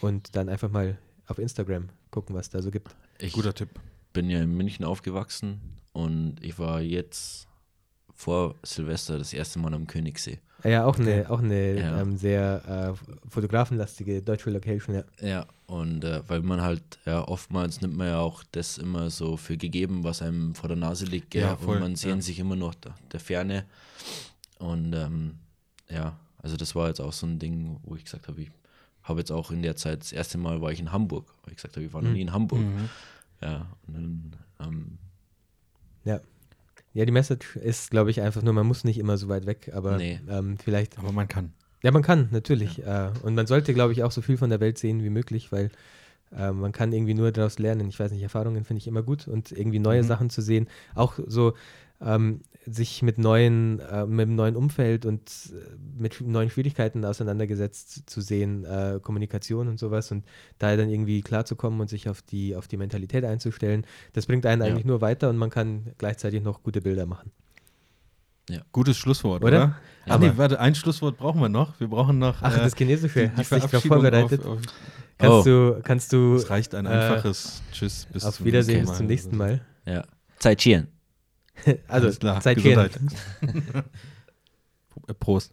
und dann einfach mal auf Instagram gucken, was da so gibt. Ich Guter Tipp. bin ja in München aufgewachsen und ich war jetzt vor Silvester das erste Mal am Königssee. Ja, auch eine, auch eine Ja. ähm, sehr äh, fotografenlastige deutsche Location, ja. Ja, und äh, weil man halt, ja, oftmals nimmt man ja auch das immer so für gegeben, was einem vor der Nase liegt? Ja, voll, und man sehen ja. sich immer noch der, der Ferne. Und ähm, ja, also das war jetzt auch so ein Ding, wo ich gesagt habe, ich habe jetzt auch in der Zeit, das erste Mal war ich in Hamburg, weil ich gesagt habe, ich war noch Mhm. nie in Hamburg. Mhm. Ja, und dann, ähm, Ja. Ja, die Message ist, glaube ich, einfach nur, man muss nicht immer so weit weg, aber Nee. ähm, vielleicht. Aber man kann. Ja, man kann, natürlich. Äh, und man sollte, glaube ich, auch so viel von der Welt sehen wie möglich, weil äh, man kann irgendwie nur daraus lernen. Ich weiß nicht, Erfahrungen finde ich immer gut und irgendwie neue Mhm. Sachen zu sehen. Auch so ähm, sich mit neuen, äh, mit einem neuen Umfeld und äh, mit neuen Schwierigkeiten auseinandergesetzt zu sehen, äh, Kommunikation und sowas und da dann irgendwie klarzukommen und sich auf die, auf die Mentalität einzustellen, das bringt einen Ja. eigentlich nur weiter und man kann gleichzeitig noch gute Bilder machen. Gutes Schlusswort, Oder? oder? Ach Aber- nee, warte, ein Schlusswort brauchen wir noch. Wir brauchen noch. Ach, äh, das Chinesische, die hast du dich darauf vorbereitet? Auf, auf, Kannst Oh. du, kannst du es reicht ein äh, einfaches Tschüss bis auf zum Wiedersehen nächsten bis zum Mal. nächsten Mal. ja. Zeit Chien. Also, Alles klar. Zeit Gesundheit. Prost.